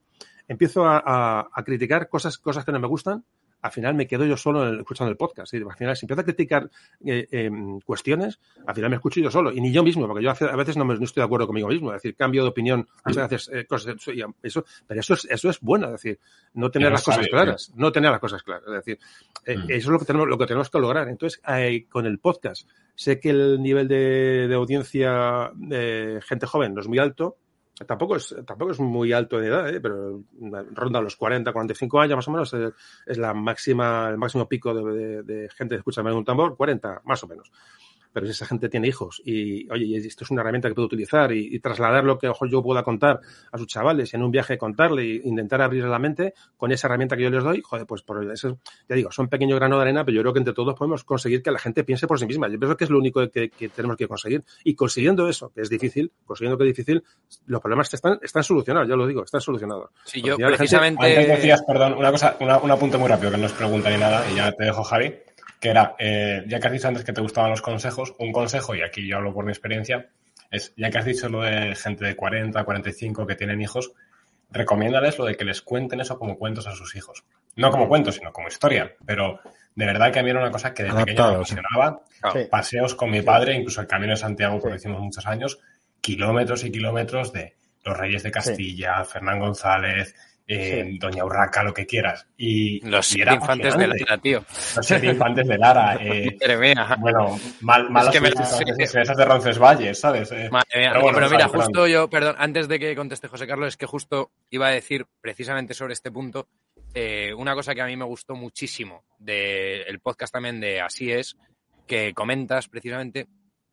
empiezo a, a, a criticar cosas, cosas que no me gustan, al final me quedo yo solo escuchando el podcast. Y al final, si empiezo a criticar eh, eh, cuestiones, al final me escucho yo solo. Y ni yo mismo, porque yo a veces no, me, no estoy de acuerdo conmigo mismo. Es decir, cambio de opinión muchas veces, eh, cosas, eso, pero eso es, eso es bueno. Es decir, no tener las cosas claras. No tener las cosas claras. Es decir, eh, mm. eso es lo que, tenemos, lo que tenemos que lograr. Entonces, con el podcast, sé que el nivel de, de audiencia de gente joven no es muy alto Tampoco es, tampoco es muy alto de edad, ¿eh? pero ronda los 40, 45 años más o menos. Es, la máxima, el máximo pico de, de, de gente que escucha un tambor, 40 más o menos pero si esa gente tiene hijos y, oye, esto es una herramienta que puedo utilizar y, y trasladar lo que ojo, yo pueda contar a sus chavales en un viaje contarle e intentar abrirle la mente con esa herramienta que yo les doy, joder, pues por eso, ya digo, son pequeños grano de arena, pero yo creo que entre todos podemos conseguir que la gente piense por sí misma. Yo pienso que es lo único que, que tenemos que conseguir. Y consiguiendo eso, que es difícil, consiguiendo que es difícil, los problemas están, están solucionados, ya lo digo, están solucionados. Sí, yo precisamente... Antes decías, perdón, una cosa, una, un apunte muy rápido que no os pregunta ni nada y ya te dejo, Javi que era, eh, ya que has dicho antes que te gustaban los consejos, un consejo, y aquí yo hablo por mi experiencia, es, ya que has dicho lo de gente de 40, 45 que tienen hijos, recomiéndales lo de que les cuenten eso como cuentos a sus hijos. No como cuentos, sino como historia. Pero de verdad que a mí era una cosa que de pequeño me apasionaba. Sí. Paseos con mi padre, incluso el Camino de Santiago, sí. que lo hicimos muchos años, kilómetros y kilómetros de los Reyes de Castilla, sí. Fernán González, eh, Doña Urraca, lo que quieras. Y, los siete infantes de Lara, tío. Los siete infantes de Lara. Eh, bueno, mal, malas es que me, esas de Roncesvalles, ¿sabes? Eh, pero, mira, justo yo, perdón, antes de que conteste José Carlos, es que justo iba a decir precisamente sobre este punto eh, una cosa que a mí me gustó muchísimo del podcast también de Así es, que comentas precisamente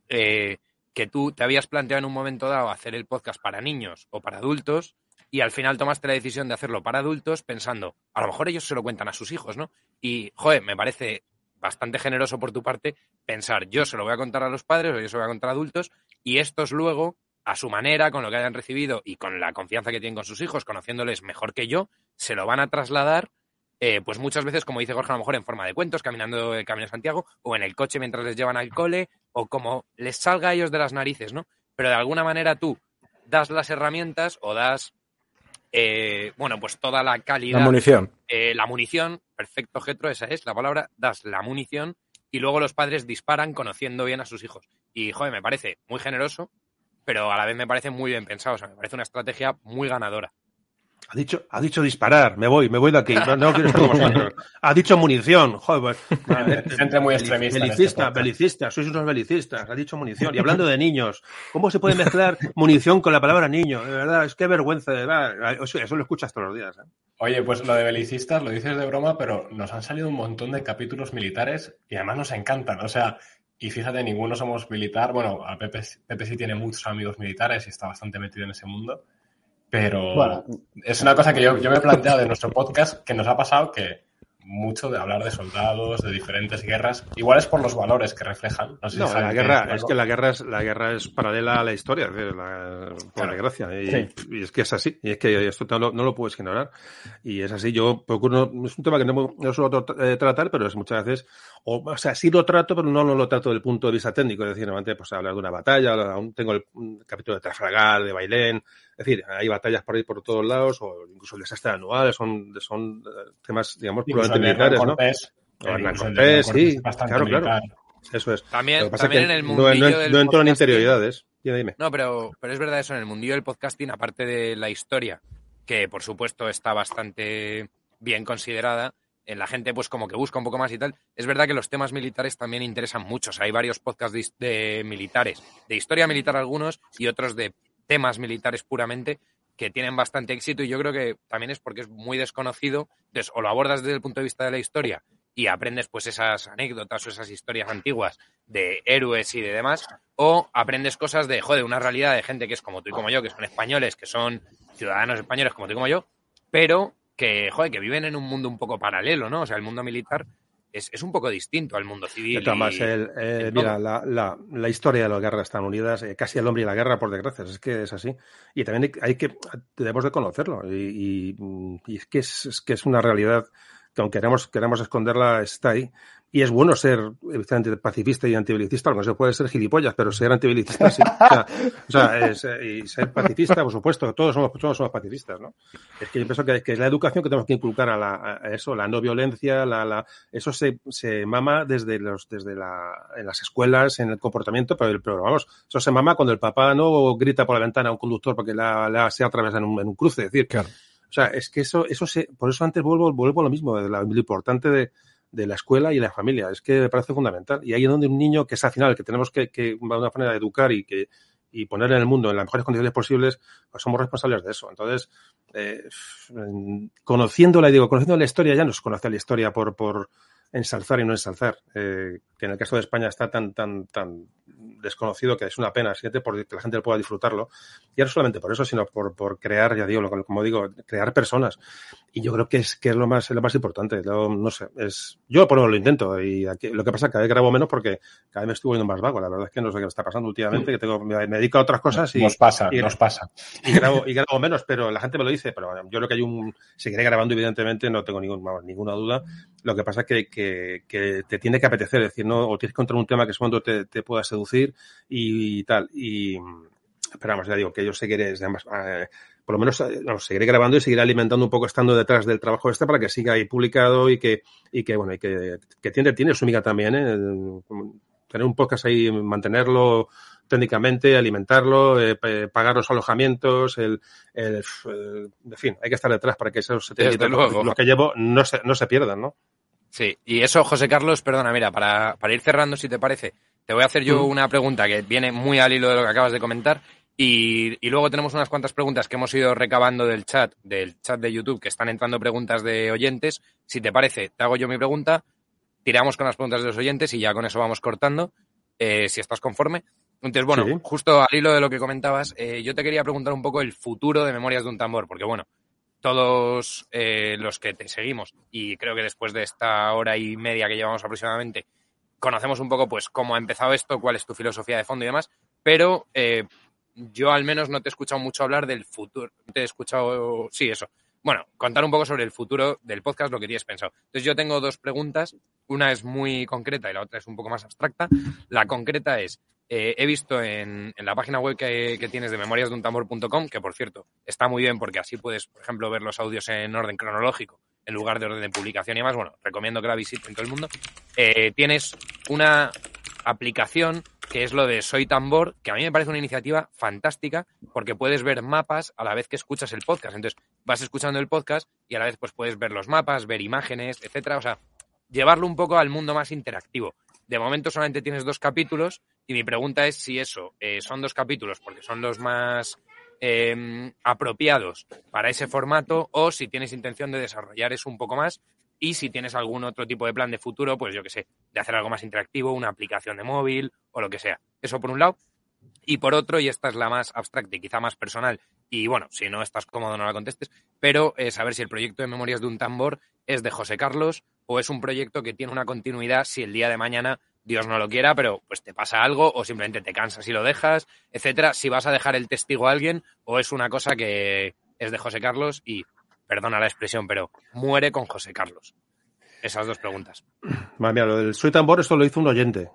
eh, que tú te habías planteado en un momento dado hacer el podcast para niños o para adultos y al final tomaste la decisión de hacerlo para adultos pensando, a lo mejor ellos se lo cuentan a sus hijos, ¿no? Y, joder, me parece bastante generoso por tu parte pensar, yo se lo voy a contar a los padres o yo se lo voy a contar a adultos y estos luego, a su manera, con lo que hayan recibido y con la confianza que tienen con sus hijos, conociéndoles mejor que yo, se lo van a trasladar, eh, pues muchas veces, como dice Jorge, a lo mejor en forma de cuentos, caminando el Camino de Santiago, o en el coche mientras les llevan al cole, o como les salga a ellos de las narices, ¿no? Pero de alguna manera tú das las herramientas o das eh, bueno, pues toda la calidad. La munición. Eh, la munición, perfecto, Getro, esa es la palabra, das la munición y luego los padres disparan conociendo bien a sus hijos. Y, joder, me parece muy generoso, pero a la vez me parece muy bien pensado, o sea, me parece una estrategia muy ganadora. Ha dicho, ha dicho disparar, me voy, me voy de aquí, no, quiero estar con vosotros. Ha dicho munición, joder, pues, gente muy extremista. Belicista, este belicista, sois unos belicistas, ha dicho munición. Y hablando de niños, ¿cómo se puede mezclar munición con la palabra niño? De verdad, es que vergüenza, de verdad. Eso, lo escuchas todos los días. ¿eh? Oye, pues lo de belicistas lo dices de broma, pero nos han salido un montón de capítulos militares y además nos encantan. O sea, y fíjate, ninguno somos militar. Bueno, a Pepe, Pepe sí tiene muchos amigos militares y está bastante metido en ese mundo. Pero es una cosa que yo, yo me he planteado de nuestro podcast que nos ha pasado que mucho de hablar de soldados, de diferentes guerras. Igual es por los valores que reflejan. No, la guerra, es que la guerra es, la guerra es paralela a la historia, la, por desgracia. Y, es que es así. Y es que esto no, no, lo puedes ignorar. Y es así. Yo procuro, es un tema que no, no suelo eh, tratar, pero es muchas veces, o, o, sea, sí lo trato, pero no, lo trato desde el punto de vista técnico. Es decir, normalmente, pues hablar de una batalla, aún tengo el, capítulo de Trafalgar, de Bailén, es decir, hay batallas por ahí por todos lados, o incluso el desastre anual, son, son eh, temas, digamos, puramente militares, ¿no? Cortés, sí, claro, claro. Eso es. También, también en el mundo. No, no, entro en interioridades. Dime, dime. No, pero, pero es verdad eso, en el mundillo del podcasting, aparte de la historia, que por supuesto está bastante bien considerada, la gente pues como que busca un poco más y tal. Es verdad que los temas militares también interesan mucho. O sea, hay varios podcasts de, militares, de historia militar algunos y otros de temas militares puramente que tienen bastante éxito y yo creo que también es porque es muy desconocido. Entonces, o lo abordas desde el punto de vista de la historia y aprendes pues esas anécdotas o esas historias antiguas de héroes y de demás, o aprendes cosas de, joder, una realidad de gente que es como tú y como yo, que son españoles, que son ciudadanos españoles como tú y como yo, pero que, joder, que viven en un mundo un poco paralelo, ¿no? O sea, el mundo militar es, es un poco distinto al mundo civil. el, eh, mira, la, la, la, historia de las guerras están unidas, eh, casi el hombre y la guerra, por desgracia, es que es así. Y también hay, que, debemos de conocerlo. Y, y, es, que es, es, que es una realidad que aunque queramos, queramos esconderla, está ahí. Y es bueno ser evidentemente pacifista y antibelicista, no se puede ser gilipollas, pero ser antibelicista sí. O sea, es, eh, y ser pacifista, por supuesto, todos somos, todos somos pacifistas, ¿no? Es que yo pienso que, que es la educación que tenemos que inculcar a, la, a eso, la no violencia, la, la, eso se, se mama desde los, desde la, en las escuelas, en el comportamiento, pero, pero vamos, eso se mama cuando el papá no grita por la ventana a un conductor porque la, la se atraviesa en un, en un cruce, es decir, claro. O sea, es que eso, eso se, por eso antes vuelvo, vuelvo a lo mismo, de lo importante de, de la escuela y la familia. Es que me parece fundamental. Y ahí es donde un niño, que es al final, que tenemos que, que de una manera de educar y que y poner en el mundo en las mejores condiciones posibles, pues somos responsables de eso. Entonces, eh, conociéndola, digo, conociendo la historia, ya no se conoce la historia por, por ensalzar y no ensalzar, eh, que en el caso de España está tan, tan, tan desconocido que es una pena, siete porque la gente pueda disfrutarlo. Y no solamente por eso, sino por, por crear, ya digo, como digo, crear personas. Y yo creo que es, que es lo más, lo más importante. Lo, no sé, es, yo por lo intento. Y aquí, lo que pasa es que cada vez grabo menos porque cada vez me estoy volviendo más vago. La verdad es que no sé qué me está pasando últimamente, que tengo, me, me dedico a otras cosas y. Nos pasa, y, nos pasa. Y grabo, y grabo menos, pero la gente me lo dice. Pero bueno, yo creo que hay un, seguiré grabando, evidentemente, no tengo ningún, vamos, ninguna duda. Lo que pasa es que, que, que, te tiene que apetecer, es decir, no, o tienes que encontrar un tema que es cuando te, te pueda seducir y, y tal. Y, pero vamos, ya digo que yo seguiré, además, eh, por lo menos no, seguiré grabando y seguiré alimentando un poco estando detrás del trabajo este para que siga ahí publicado y que, y que bueno, y que, que tiene, tiene su miga también, ¿eh? tener un podcast ahí, mantenerlo técnicamente, alimentarlo, eh, pagar los alojamientos, el, el, en fin, hay que estar detrás para que esos 70 los que llevo no se, no se pierdan, ¿no? Sí, y eso, José Carlos, perdona, mira, para, para ir cerrando, si te parece, te voy a hacer yo mm. una pregunta que viene muy al hilo de lo que acabas de comentar. Y, y, luego tenemos unas cuantas preguntas que hemos ido recabando del chat, del chat de YouTube, que están entrando preguntas de oyentes. Si te parece, te hago yo mi pregunta, tiramos con las preguntas de los oyentes y ya con eso vamos cortando, eh, si estás conforme. Entonces, bueno, justo al hilo de lo que comentabas, eh, yo te quería preguntar un poco el futuro de Memorias de un Tambor, porque bueno, todos eh, los que te seguimos, y creo que después de esta hora y media que llevamos aproximadamente, conocemos un poco pues cómo ha empezado esto, cuál es tu filosofía de fondo y demás, pero yo al menos no te he escuchado mucho hablar del futuro. Te he escuchado, sí, eso. Bueno, contar un poco sobre el futuro del podcast, lo que tienes pensado. Entonces yo tengo dos preguntas. Una es muy concreta y la otra es un poco más abstracta. La concreta es, eh, he visto en, la página web que, tienes de memoriasdeuntambor.com, que por cierto está muy bien porque así puedes, por ejemplo, ver los audios en orden cronológico en lugar de orden de publicación y demás. Bueno, recomiendo que la visiten todo el mundo. Eh, tienes una aplicación que es lo de Soy Tambor, que a mí me parece una iniciativa fantástica porque puedes ver mapas a la vez que escuchas el podcast. Entonces, vas escuchando el podcast y a la vez pues puedes ver los mapas, ver imágenes, etcétera, o sea, llevarlo un poco al mundo más interactivo. De momento solamente tienes dos capítulos y mi pregunta es si eso eh, son dos capítulos porque son los más em, apropiados para ese formato o si tienes intención de desarrollar eso un poco más y si tienes algún otro tipo de plan de futuro, pues yo que sé, de hacer algo más interactivo, una aplicación de móvil o lo que sea. Eso por un lado. Y por otro, y esta es la más abstracta y quizá más personal, y bueno, si no estás cómodo no la contestes, pero saber si el proyecto de Memorias de un Tambor es de José Carlos o es un proyecto que tiene una continuidad si el día de mañana Dios no lo quiera, pero pues te pasa algo o simplemente te cansas y lo dejas, etcétera, si vas a dejar el testigo a alguien o es una cosa que es de José Carlos y perdona la expresión, pero muere con José Carlos? Esas dos preguntas. Vale, mira, lo del Soy Tambor, esto lo hizo un oyente,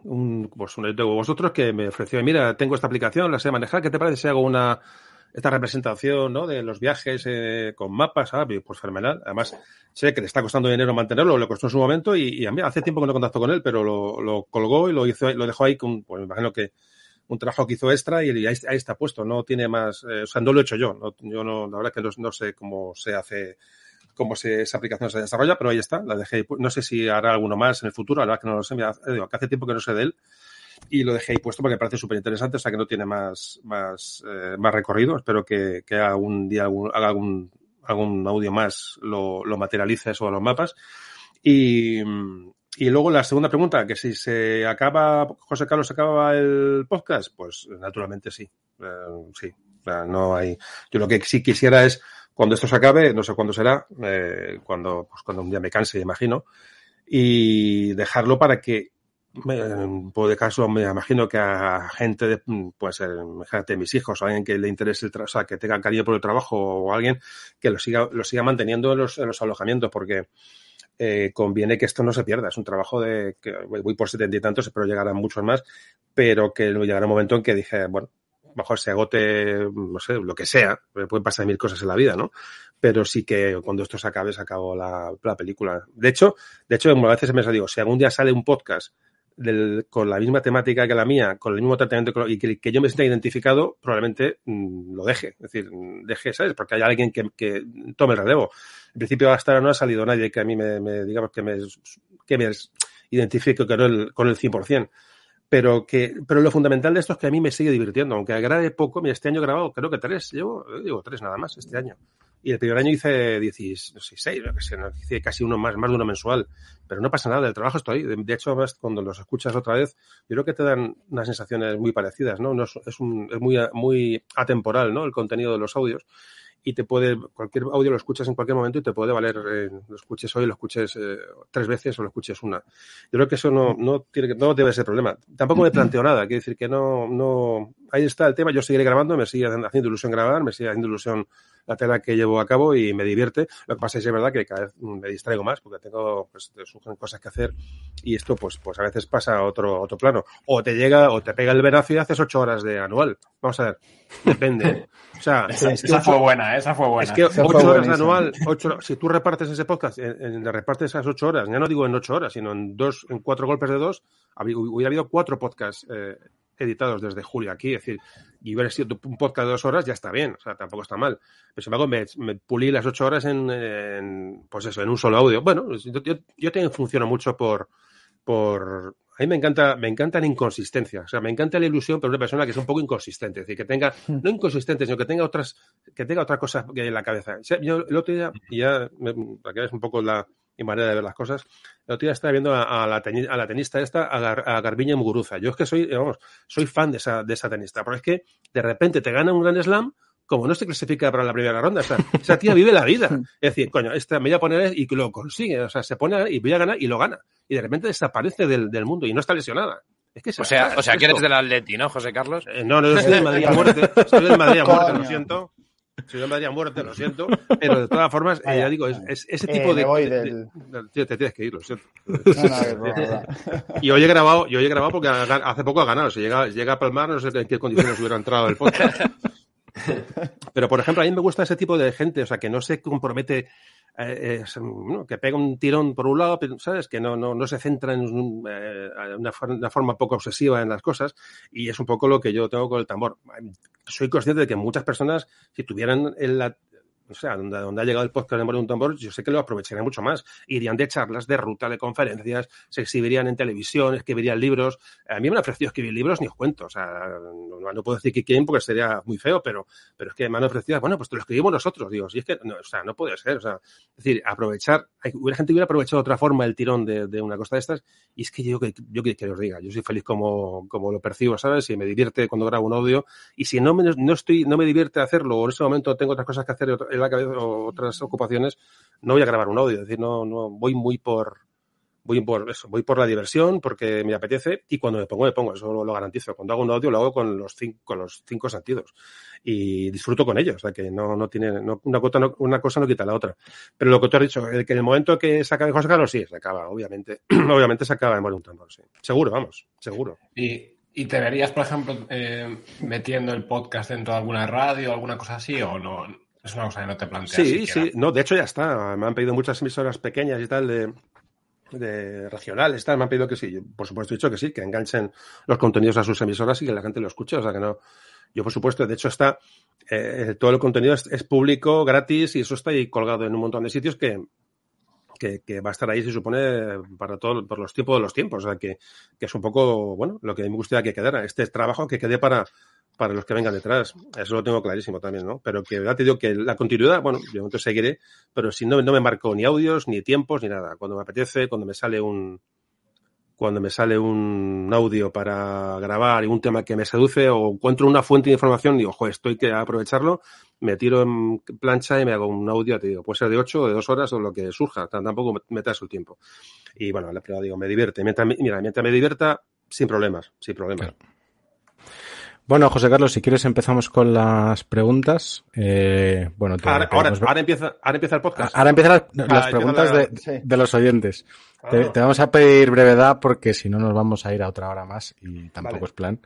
pues un oyente de vosotros que me ofreció, mira, tengo esta aplicación, la sé manejar, ¿qué te parece si hago una, esta representación ¿no? de los viajes eh, con mapas, ah, pues fenomenal. Además, sé que le está costando dinero mantenerlo, lo costó en su momento y, a mí hace tiempo que no contacto con él, pero lo, colgó y lo hizo, lo dejó ahí con, pues me imagino que un trabajo que hizo extra y ahí, está puesto, no tiene más, eh, o sea, no lo he hecho yo, no, yo no, la verdad que no, sé cómo se hace, cómo se, esa aplicación se desarrolla, pero ahí está, la dejé, no sé si hará alguno más en el futuro, la verdad que no lo sé, digo, que hace tiempo que no sé de él y lo dejé ahí puesto porque parece súper interesante, o sea que no tiene más, más, eh, más recorrido, espero que, que algún día haga algún, algún audio más, lo, lo materialice eso a los mapas. Y, y luego la segunda pregunta, que si se acaba, José Carlos, se acaba el podcast, pues naturalmente sí. Eh, sí, no hay. Yo lo que sí quisiera es, cuando esto se acabe, no sé cuándo será, eh, cuando, pues cuando un día me canse, imagino, y dejarlo para que, por de caso, me imagino que a gente, de, puede ser, imagínate, mis hijos, o alguien que le interese el o sea, que tenga cariño por el trabajo, o alguien que lo siga, lo siga manteniendo en los, en los alojamientos, porque eh, conviene que esto no se pierda. Es un trabajo de que voy por setenta y tantos, espero llegar a muchos más, pero que llegará un momento en que dije, bueno, mejor se agote, no sé, lo que sea, pueden pasar mil cosas en la vida, ¿no? Pero sí que cuando esto se acabe, se acabó la, película. De hecho, de hecho, a veces me digo, si algún día sale un podcast del, con la misma temática que la mía, con el mismo tratamiento y que, yo me sienta identificado, probablemente mm, lo deje. Es decir, deje, ¿sabes? Porque hay alguien que, que tome el relevo. En principio hasta ahora no ha salido nadie que a mí me, me digamos, que me, que me identifique con el, con el 100%. Pero, que, pero lo fundamental de esto es que a mí me sigue divirtiendo, aunque agrade poco. Mira, este año he grabado creo que tres, llevo, digo tres nada más este año. Y el primer año hice 16, hice casi uno más, más de uno mensual. Pero no pasa nada, el trabajo está ahí. De hecho, cuando los escuchas otra vez, yo creo que te dan unas sensaciones muy parecidas, ¿no? no es, es, un, es muy, muy atemporal, ¿no? El contenido de los audios y te puede, cualquier audio lo escuchas en cualquier momento y te puede valer, eh, lo escuches hoy, lo escuches eh, tres veces o lo escuches una. Yo creo que eso no, no, tiene, no debe ser problema. Tampoco me planteo nada, quiero decir que no, no, ahí está el tema, yo seguiré grabando, me sigue haciendo ilusión grabar, me sigue haciendo ilusión la tela que llevo a cabo y me divierte. Lo que pasa es que es verdad que cada vez me distraigo más porque tengo, pues, surgen cosas que hacer y esto, pues, pues a veces pasa a otro, otro plano. O te llega, o te pega el verazo y haces ocho horas de anual. Vamos a ver, depende. O sea, esa, fue buena, esa fue buena. Es que ocho horas de anual, ocho, si tú repartes ese podcast, en, repartes esas ocho horas, ya no digo en ocho horas, sino en dos, en cuatro golpes de dos, hubiera habido cuatro podcasts eh, editados desde julio aquí, es decir, y hubiera sido un podcast de dos horas, ya está bien, o sea, tampoco está mal. Pero sin embargo, me, me pulí las ocho horas en, en, pues eso, en un solo audio. Bueno, yo, yo, yo también funciono mucho por, por, a mí me encanta, me encanta la inconsistencia. O sea, me encanta la ilusión, pero una persona que es un poco inconsistente. Es decir, que tenga, no inconsistente, sino que tenga otras, que tenga otra cosa en la cabeza. O sea, yo el otro día, y ya, para que es un poco la mi manera de ver las cosas, el otro día estaba viendo a, a, la, teni, a la, tenista esta, a, Gar, a, Garbiña Muguruza. Yo es que soy, vamos, soy fan de esa, de esa tenista, pero es que de repente te gana un gran slam como no se clasifica para la primera ronda. O sea, esa tía vive la vida. Es decir, coño, esta me voy a poner y lo consigue. O sea, se pone y voy a ganar y lo gana. Y de repente desaparece del, del mundo y no está lesionada. Es que o sea, o sea que eres del Atleti, ¿no, José Carlos? Eh, no, no, yo soy del Madrid a muerte. Soy del Madrid a muerte, lo siento. Soy del Madrid a muerte, lo siento. Pero de todas formas, eh, ya digo, es, es ese tipo eh, de, voy de, del... de, de, Te tienes que ir, lo siento. No, no, no, no, y hoy he grabado, yo hoy he grabado porque hace poco ha ganado. Si llega, llega a Palmar, no sé en qué condiciones hubiera entrado el podcast. Pero, por ejemplo, a mí me gusta ese tipo de gente, o sea, que no se compromete, eh, no, que pega un tirón por un lado, ¿sabes? Que no, no, no se centra en eh, una, una, forma poco obsesiva en las cosas. Y es un poco lo que yo tengo con el tambor. Soy consciente de que muchas personas, si tuvieran la, o sea, donde, donde, ha llegado el podcast de Tambor, yo sé que lo aprovecharían mucho más. Irían de charlas, de ruta, de conferencias, se exhibirían en televisión, escribirían libros. A mí me ha ofrecido escribir libros ni os cuento. O sea, no, puedo decir que quién porque sería muy feo, pero, pero es que me han ofrecido, bueno, pues te lo escribimos nosotros, digo. Y es que, no, o sea, no puede ser. O sea, es decir, aprovechar, hay, hubiera gente que hubiera aprovechado de otra forma el tirón de, una cosa de estas. Y es que yo, yo que, que os diga, yo soy feliz como, como lo percibo, ¿sabes? Y me divierte cuando grabo un audio. Y si no me, no estoy, no me divierte hacerlo, o en ese momento tengo otras cosas que hacer en la cabeza o otras ocupaciones, no voy a grabar un audio. Es decir, no, no voy muy por voy por eso, voy por la diversión porque me apetece y cuando me pongo, me pongo, eso lo, lo garantizo. Cuando hago un audio lo hago con los cinco, con los cinco sentidos y disfruto con ellos, o sea que no, no tiene, no, una, cosa no, una cosa no quita la otra. Pero lo que te has dicho, el que en el momento que se acabe José Carlos, sí, se acaba, obviamente, obviamente se acaba de morir un tambor, sí. Seguro, vamos, seguro. Y, ¿Y te verías, por ejemplo, eh, metiendo el podcast dentro de alguna radio, alguna cosa así, o no? Es una cosa que no te planteas. Sí, siquiera. sí. No, de hecho ya está. Me han pedido muchas emisoras pequeñas y tal de, de regionales, tal. Me han pedido que sí. Por supuesto he dicho que sí, que enganchen los contenidos a sus emisoras y que la gente lo escuche. O sea que no. Yo, por supuesto, de hecho está. Eh, todo el contenido es, es, público, gratis y eso está ahí colgado en un montón de sitios que. Que, que va a estar ahí, se supone, para todo, por los tiempos de los tiempos. O sea, que, que es un poco, bueno, lo que a mí me gustaría que quedara. Este trabajo que quede para, para los que vengan detrás. Eso lo tengo clarísimo también, ¿no? Pero que ya te digo que la continuidad, bueno, yo momento seguiré, pero si no, no me marco ni audios, ni tiempos, ni nada. Cuando me apetece, cuando me sale un cuando me sale un audio para grabar y un tema que me seduce o encuentro una fuente de información digo, joder, estoy que aprovecharlo, me tiro en plancha y me hago un audio, te digo, puede ser de ocho o de dos horas o lo que surja, tampoco me trae su tiempo. Y bueno, pero digo, me divierte. Mientras, mira, mientras me divierta, sin problemas, sin problemas. Bueno, José Carlos, si quieres empezamos con las preguntas. Eh, bueno, te, ahora, ahora, ahora, empieza, ahora empieza el podcast. Ahora empiezan las, las ah, preguntas la... de, sí. de, los oyentes. Ah. Te, te, vamos a pedir brevedad porque si no nos vamos a ir a otra hora más y tampoco vale. es plan.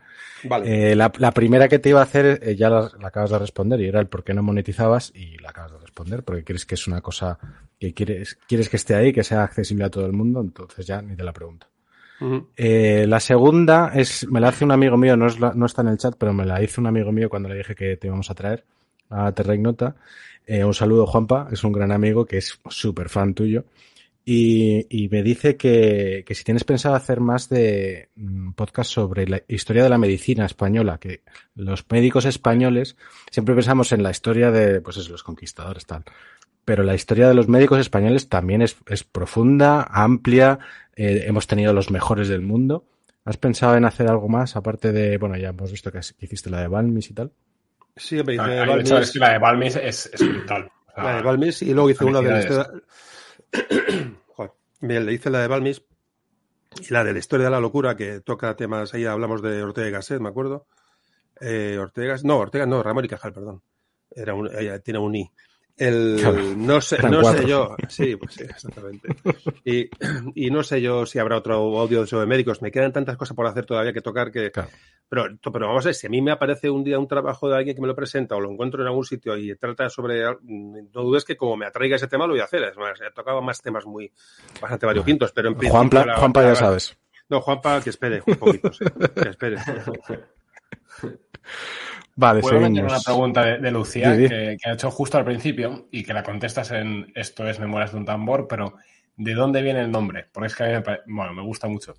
Vale. Eh, la, la, primera que te iba a hacer eh, ya la, la, acabas de responder y era el por qué no monetizabas y la acabas de responder porque crees que es una cosa que quieres, quieres que esté ahí, que sea accesible a todo el mundo, entonces ya ni te la pregunto. Eh, la segunda es, me la hace un amigo mío, no, es la, no, está en el chat, pero me la hizo un amigo mío cuando le dije que te íbamos a traer a Terreignota. Eh, un saludo, Juanpa, es un gran amigo que es súper fan tuyo. Y, y, me dice que, que, si tienes pensado hacer más de mm, podcast sobre la historia de la medicina española, que los médicos españoles siempre pensamos en la historia de, pues eso, los conquistadores, tal pero la historia de los médicos españoles también es, es profunda, amplia, eh, hemos tenido los mejores del mundo. ¿Has pensado en hacer algo más, aparte de, bueno, ya hemos visto que, que hiciste la de Balmis y tal? Sí, me hice ah, de Balmis. Es que la de Balmis es, es brutal. O sea, la de Balmis y luego hice una de la historia... Joder, bien, le hice la de Balmis y la de la historia de la locura, que toca temas, ahí hablamos de Ortega y Gasset, me acuerdo. Eh, Ortega, no, Ortega no, Ramón y Cajal, perdón. Era un, ella tiene un I. El, claro, no sé, no sé yo, sí, pues sí, exactamente. Y, y, no sé yo si habrá otro audio sobre médicos. Me quedan tantas cosas por hacer todavía que tocar que. Claro. Pero, pero vamos a ver, si a mí me aparece un día un trabajo de alguien que me lo presenta o lo encuentro en algún sitio y trata sobre. No dudes que como me atraiga ese tema lo voy a hacer. Es más, he tocado más temas muy bastante variopintos, pero en principio. Juanpa, ya sabes. No, Juanpa, que espere un poquito, sí. que espere. Vale, Puedo meter seguimos. una pregunta de, de Lucía que, que ha hecho justo al principio y que la contestas en esto es Memorias de un tambor, pero ¿de dónde viene el nombre? Porque es que a mí me, pare- bueno, me gusta mucho.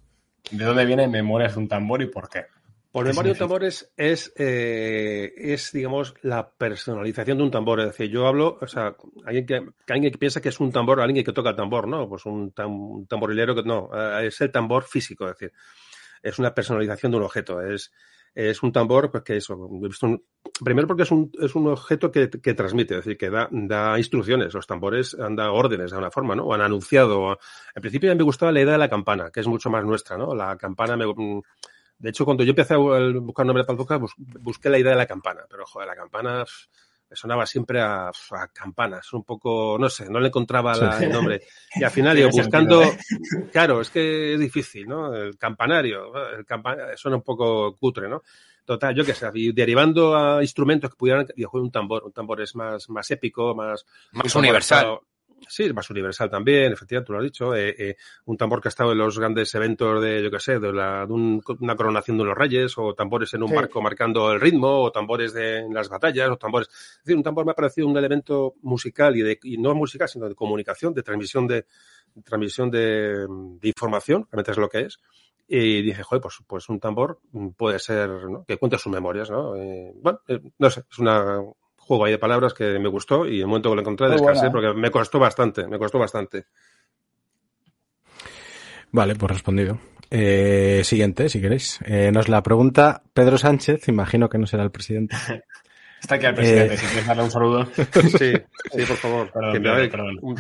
¿De dónde viene Memorias de un tambor y por qué? Por ¿Qué memoria de un tambor es, es, eh, es, digamos, la personalización de un tambor. Es decir, yo hablo, o sea, alguien que, que alguien que piensa que es un tambor, alguien que toca el tambor, ¿no? Pues un, tam- un tamborilero que no, eh, es el tambor físico, es decir, es una personalización de un objeto. Es, es un tambor, pues que eso, primero porque es un, es un objeto que, que transmite, es decir, que da, da instrucciones. Los tambores han dado órdenes de alguna forma, ¿no? O han anunciado. En principio a mí me gustaba la idea de la campana, que es mucho más nuestra, ¿no? La campana me, de hecho, cuando yo empecé a buscar nombre para el busqué la idea de la campana, pero joder, la campana me sonaba siempre a, a campanas, un poco, no sé, no le encontraba la- el nombre. Y al final, Tiene buscando, sentido, claro, es que es difícil, ¿no? El campanario, el campa- suena un poco cutre, ¿no? Total, yo qué sé, y derivando a instrumentos que pudieran, digo, joder, un tambor, un tambor es más, más épico, más, Más universal. Sí, es más universal también, efectivamente, tú lo has dicho. eh, eh, un tambor que ha estado en los grandes eventos de, yo qué sé, de, la- de un- una coronación de los reyes, o tambores en un Sí. barco marcando el ritmo, o tambores de, en las batallas, o tambores. Es decir, un tambor me ha parecido un elemento musical y, de, y no musical, sino de comunicación, de transmisión de, transmisión de, de información, realmente es lo que es. Y dije, joder, pues, pues un tambor puede ser, ¿no? Que cuente sus memorias, ¿no? Eh, bueno, eh, no sé, es una juego ahí de palabras que me gustó y en el momento que lo encontré Muy descansé buena, ¿eh? porque me costó bastante, me costó bastante. Vale, pues respondido. Eh, siguiente, si queréis. Eh, nos la pregunta Pedro Sánchez, imagino que no será el presidente. Está aquí el presidente, Eh. si quieres darle un saludo. Sí, sí, por favor. Perdón, Que me perdón, haga- perdón. un-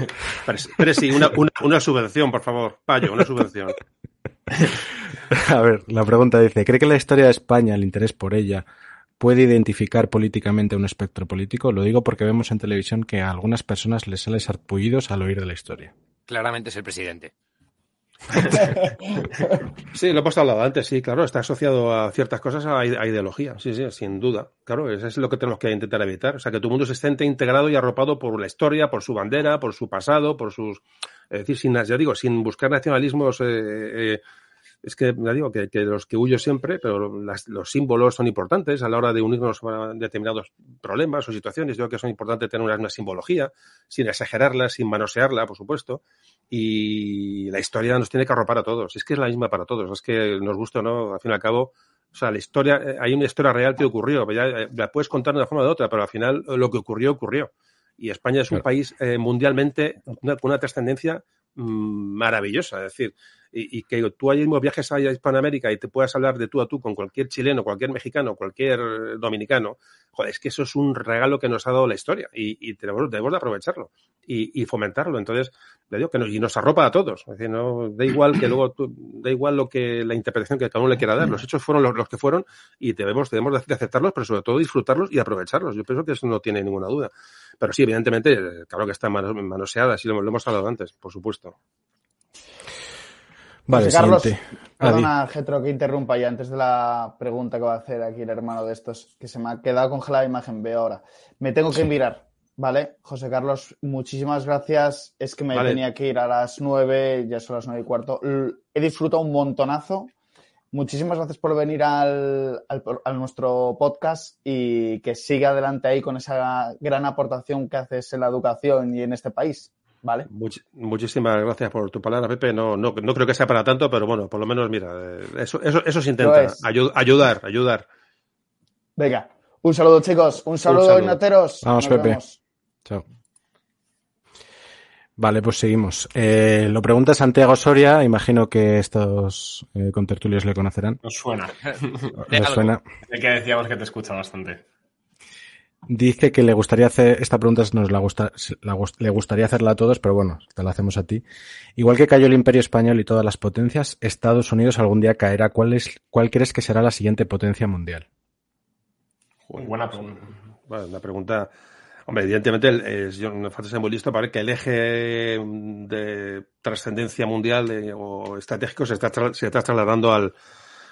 pero, pero sí, una, una, una subvención, por favor. Payo, una subvención. A ver, la pregunta dice, ¿cree que la historia de España, el interés por ella, puede identificar políticamente un espectro político? Lo digo porque vemos en televisión que a algunas personas les sale sarpullidos al oír de la historia. Claramente es el presidente. Sí, lo hemos hablado antes, sí, claro, está asociado a ciertas cosas, a, ide- a ideología, sí, sí, sin duda. Claro, eso es lo que tenemos que intentar evitar. O sea, que tu mundo se siente integrado y arropado por la historia, por su bandera, por su pasado, por sus... Es decir, sin, ya digo, sin buscar nacionalismos... eh, eh, es que, ya digo, que, que los que huyo siempre, pero las- los símbolos son importantes a la hora de unirnos a determinados problemas o situaciones. Yo creo que son importantes tener una, una simbología, sin exagerarla, sin manosearla, por supuesto. Y la historia nos tiene que arropar a todos. Es que es la misma para todos. Es que nos gusta o no, al fin y al cabo, o sea, la historia, eh, hay una historia real que ocurrió. Ya, eh, la puedes contar de una forma o de otra, pero al final eh, lo que ocurrió, ocurrió. Y España es un Claro. país eh, mundialmente con una trascendencia mm, maravillosa. Es decir, y, y que tú ahí mismo viajes a Hispanoamérica y te puedas hablar de tú a tú con cualquier chileno, cualquier mexicano, cualquier dominicano, joder, es que eso es un regalo que nos ha dado la historia y, y tenemos, debemos de aprovecharlo y, y fomentarlo. Entonces, le digo que nos, y nos arropa a todos. Es no, da igual que luego, tú- da igual lo que, la interpretación que cada uno le quiera dar. Los hechos fueron los, que fueron y debemos, debemos de aceptarlos, pero sobre todo disfrutarlos y aprovecharlos. Yo pienso que eso no tiene ninguna duda. Pero sí, evidentemente, claro que está mano- manoseada, así lo, lo hemos hablado antes, por supuesto. Vale, José Carlos, siguiente. Perdona, Getro, que interrumpa y antes de la pregunta que va a hacer aquí el hermano de estos, que se me ha quedado congelada la imagen, veo ahora. Me tengo que mirar, ¿vale? José Carlos, muchísimas gracias. Es que me Vale. tenía que ir a las nueve, ya son las nueve y cuarto. He disfrutado un montonazo. Muchísimas gracias por venir al, al- a nuestro podcast y que siga adelante ahí con esa gran aportación que haces en la educación y en este país, ¿vale? Much- muchísimas gracias por tu palabra, Pepe. No, no, no creo que sea para tanto, pero bueno, por lo menos, mira, eh, eso, eso, eso se intenta. es. Ayu- ayudar, ayudar. Venga, un saludo chicos, un saludo. Ignateros. Vamos, Nos Pepe. vemos. Chao. Vale, pues seguimos. Eh, lo pregunta Santiago Soria, imagino que estos eh, contertulios le conocerán. Nos suena. ¿Les algo. suena? El que decíamos que te escucha bastante. Dice que le gustaría hacer, esta pregunta nos la gusta, la gust- le gustaría hacerla a todos, pero bueno, te la hacemos a ti. Igual que cayó el Imperio Español y todas las potencias, Estados Unidos algún día caerá. ¿Cuál es, cuál crees que será la siguiente potencia mundial? Joder, Buena pregunta. Bueno, una pregunta. Hombre, evidentemente, es, yo no falta ser muy listo para ver que el eje de trascendencia mundial de- o estratégico se está, se está trasladando al,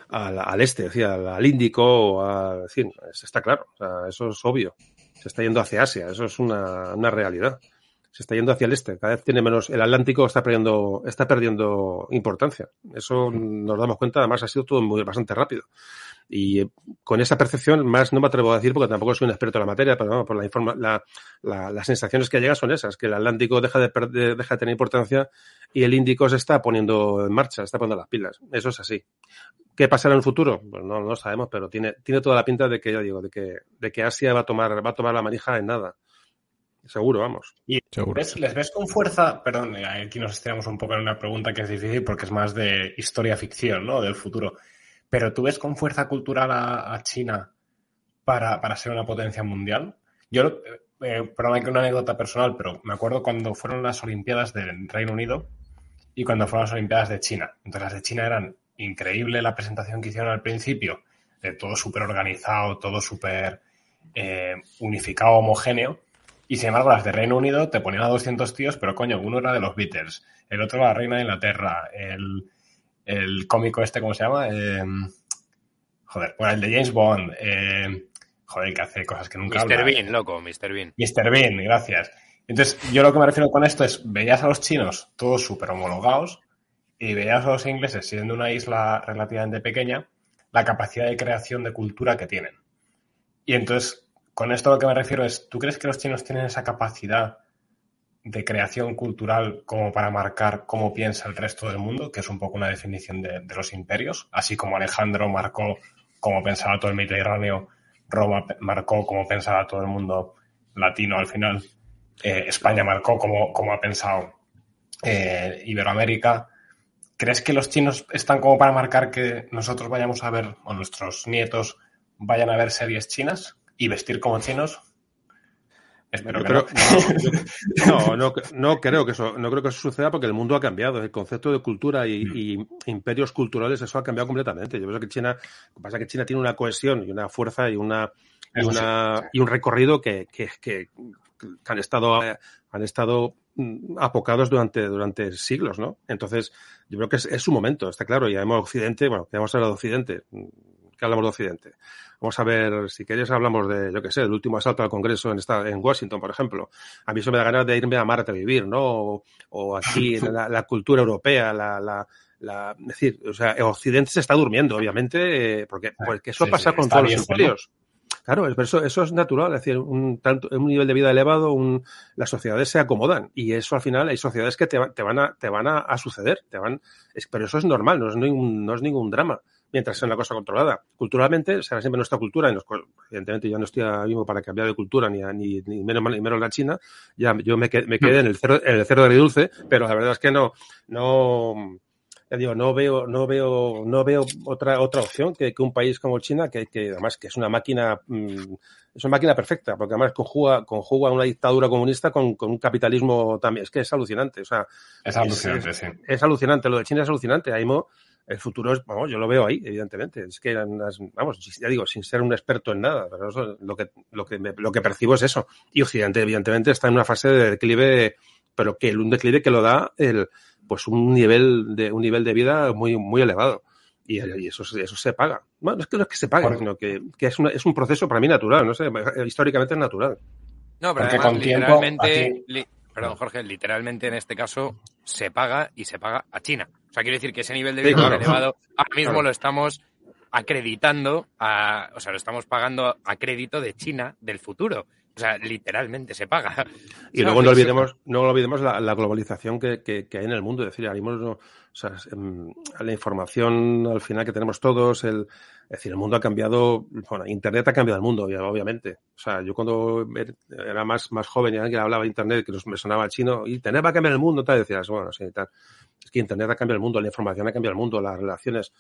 al, este, es decir, al, Índico, o está claro, eso es obvio. Se está yendo hacia Asia, eso es una, una realidad. se está yendo hacia el este, cada vez tiene menos, el Atlántico está perdiendo, está perdiendo importancia. Eso nos damos cuenta, además ha sido todo muy, bastante rápido. Y eh, con esa percepción, más no me atrevo a decir porque tampoco soy un experto en la materia, pero por la, informa, la, la, las sensaciones que llegan son esas, que el Atlántico deja de, de tener importancia y el Índico se está poniendo en marcha, está poniendo las pilas. Eso es así. ¿Qué pasará en el futuro? Pues no, no lo sabemos, pero tiene, tiene toda la pinta de que, ya digo, de que, de que Asia va a tomar, va a tomar la manija en nada. Seguro, vamos. ¿Y Seguro. ¿les, ¿les ves con fuerza? Perdón, aquí nos estiramos un poco en una pregunta que es difícil porque es más de historia-ficción, ¿no? Del futuro. Pero ¿tú ves con fuerza cultural a, a China para, para, ser una potencia mundial? Yo, eh, eh perdón, hay una anécdota personal, pero me acuerdo cuando fueron las Olimpiadas del Reino Unido y cuando fueron las Olimpiadas de China. Entonces las de China eran increíble la presentación que hicieron al principio, de todo súper organizado, todo súper eh, unificado, homogéneo. Y sin embargo, las de Reino Unido te ponían a 200 tíos, pero coño, uno era de los Beatles, el otro era la reina de Inglaterra, el, el cómico este, ¿cómo se llama? Eh, joder, bueno, el de James Bond, eh, joder, que hace cosas que nunca Mr. habla. Bean, loco, Mr. Bean. Mr. Bean, gracias. Entonces, yo lo que me refiero con esto es, veías a los chinos todos súper homologados y veías a los ingleses, siendo una isla relativamente pequeña, la capacidad de creación de cultura que tienen. Y entonces, con esto lo que me refiero es, ¿tú crees que los chinos tienen esa capacidad de creación cultural como para marcar cómo piensa el resto del mundo, que es un poco una definición de, de los imperios, así como Alejandro marcó cómo pensaba todo el Mediterráneo, Roma marcó cómo pensaba todo el mundo latino al final, eh, España marcó cómo, cómo ha pensado eh, Iberoamérica. ¿Crees que los chinos están como para marcar que nosotros vayamos a ver, o nuestros nietos vayan a ver series chinas y vestir como chinos? Espero creo, que no. No, no, no, creo que eso, no creo que eso suceda porque el mundo ha cambiado. El concepto de cultura y, y, imperios culturales, eso ha cambiado completamente. Yo creo que China, lo que pasa es que China tiene una cohesión y una fuerza y una, y, una, y un recorrido que, que, que, han estado, han estado apocados durante, durante siglos, ¿no? Entonces, yo creo que es, es su momento, está claro. Ya hemos Occidente, bueno, ya hemos hablado de Occidente. ¿Qué hablamos de Occidente? Vamos a ver, si queréis hablamos de, yo qué sé, del último asalto al Congreso en, esta, en Washington, por ejemplo. A mí eso me da ganas de irme a Marte a vivir, ¿no? O, o aquí la, la, cultura europea, la, la, la, es decir, o sea, Occidente se está durmiendo, obviamente, eh, porque, porque eso sí, pasa sí, con todos los imperios. ¿no? Claro, eso, eso es natural, es decir, un, tanto, un nivel de vida elevado, un, las sociedades se acomodan y eso al final hay sociedades que te, te van, a, te van a, a, suceder, te van, es, pero eso es normal, no es ningún, no es ningún drama mientras sea una cosa controlada. Culturalmente será siempre nuestra cultura, y nos, evidentemente yo no estoy ahora mismo para cambiar de cultura, ni, ni, ni, menos, ni menos la China, ya yo me, me quedé en el cero, en el cero de agridulce, pero la verdad es que no, no, ya digo, no veo, no veo, no veo otra, otra opción que, que un país como China, que, que, además que es una máquina, mmm, es una máquina perfecta, porque además conjuga, conjuga una dictadura comunista con, con, un capitalismo también, es que es alucinante, o sea. Es alucinante, es, sí. Es alucinante, lo de China es alucinante, ahí el futuro es, vamos, yo lo veo ahí, evidentemente. Es que, vamos, ya digo, sin ser un experto en nada, pero eso, lo que, lo que, me, lo que percibo es eso. Y Occidente, evidentemente, está en una fase de declive, pero que un declive que lo da el, pues un nivel de, un nivel de vida muy, muy elevado. Y, y eso, eso se paga. Bueno, es que no es que se pague, sino que, que es, una, es un proceso para mí natural, no sé, históricamente es natural. No, pero además, con tiempo, literalmente, aquí- li- perdón, Jorge, literalmente en este caso se paga y se paga a China. O sea, quiero decir que ese nivel de Sí, vida claro. elevado ahora mismo Claro. lo estamos acreditando, a, o sea, lo estamos pagando a crédito de China del futuro. O sea, literalmente se paga. Y luego no olvidemos, no olvidemos la, la globalización que, que, que, hay en el mundo. Es decir, ahora mismo, o sea, em, la información al final que tenemos todos, el, es decir, el mundo ha cambiado, bueno, Internet ha cambiado el mundo, obviamente. O sea, yo cuando era más, más joven y alguien hablaba de Internet, que nos, me sonaba chino, Internet va a cambiar el mundo, tal, decías, bueno, sí, tal. Es que Internet ha cambiado el mundo, la información ha cambiado el mundo, las relaciones,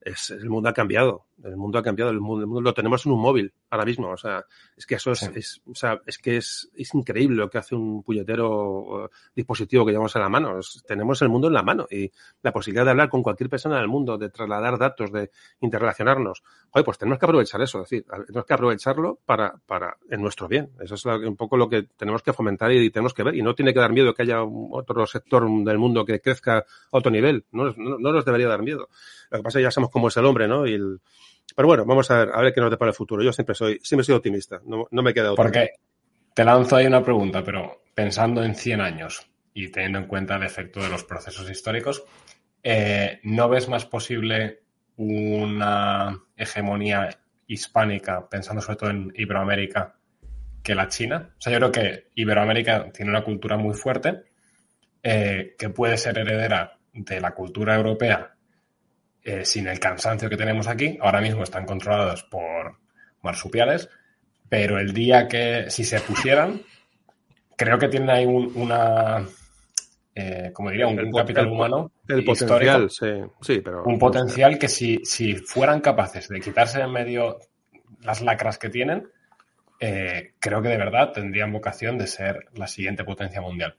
es, el mundo ha cambiado, el mundo ha cambiado, el mundo, el mundo lo tenemos en un móvil ahora mismo, o sea, es que eso es, sí. es o sea, es que es, es, increíble lo que hace un puñetero dispositivo que llevamos en la mano, es, tenemos el mundo en la mano y la posibilidad de hablar con cualquier persona del mundo, de trasladar datos, de interrelacionarnos, oye, pues tenemos que aprovechar eso, es decir, tenemos que aprovecharlo para, para, en nuestro bien, eso es un poco lo que tenemos que fomentar y tenemos que ver, y no tiene que dar miedo que haya otro sector del mundo que crezca a otro nivel, no, no, no nos debería dar miedo. Lo que pasa es que ya sabemos cómo es el hombre, ¿no? Y el... Pero bueno, vamos a ver, a ver qué nos depara el futuro. Yo siempre soy, siempre soy optimista, no, no me queda. Porque te lanzo ahí una pregunta, pero pensando en 100 años y teniendo en cuenta el efecto de los procesos históricos, eh, ¿no ves más posible una hegemonía hispánica, pensando sobre todo en Iberoamérica, que la China? O sea, yo creo que Iberoamérica tiene una cultura muy fuerte, eh, que puede ser heredera de la cultura europea eh, sin el cansancio que tenemos aquí. Ahora mismo están controlados por marsupiales, pero el día que, si se pusieran, creo que tienen ahí una, eh, como diría, un, capital humano. El potencial, sí, sí, pero. Un potencial que si, si fueran capaces de quitarse en medio las lacras que tienen, eh, creo que de verdad tendrían vocación de ser la siguiente potencia mundial.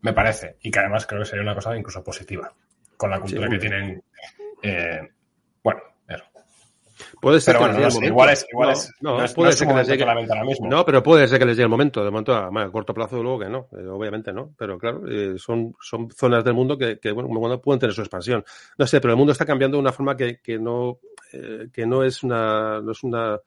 Me parece. Y que además creo que sería una cosa incluso positiva. Con la cultura que tienen. Eh, bueno, eso. Puede ser pero que bueno, no igual es, igual es, no, no es, puede no ser que les llegue. la venta ahora mismo. No, pero puede ser que les llegue el momento. De momento, a, a corto plazo, luego que no. Eh, obviamente no. Pero claro, eh, son, son zonas del mundo que, que bueno, bueno, pueden tener su expansión. No sé, pero el mundo está cambiando de una forma que, que no, eh, que no es una, no es una,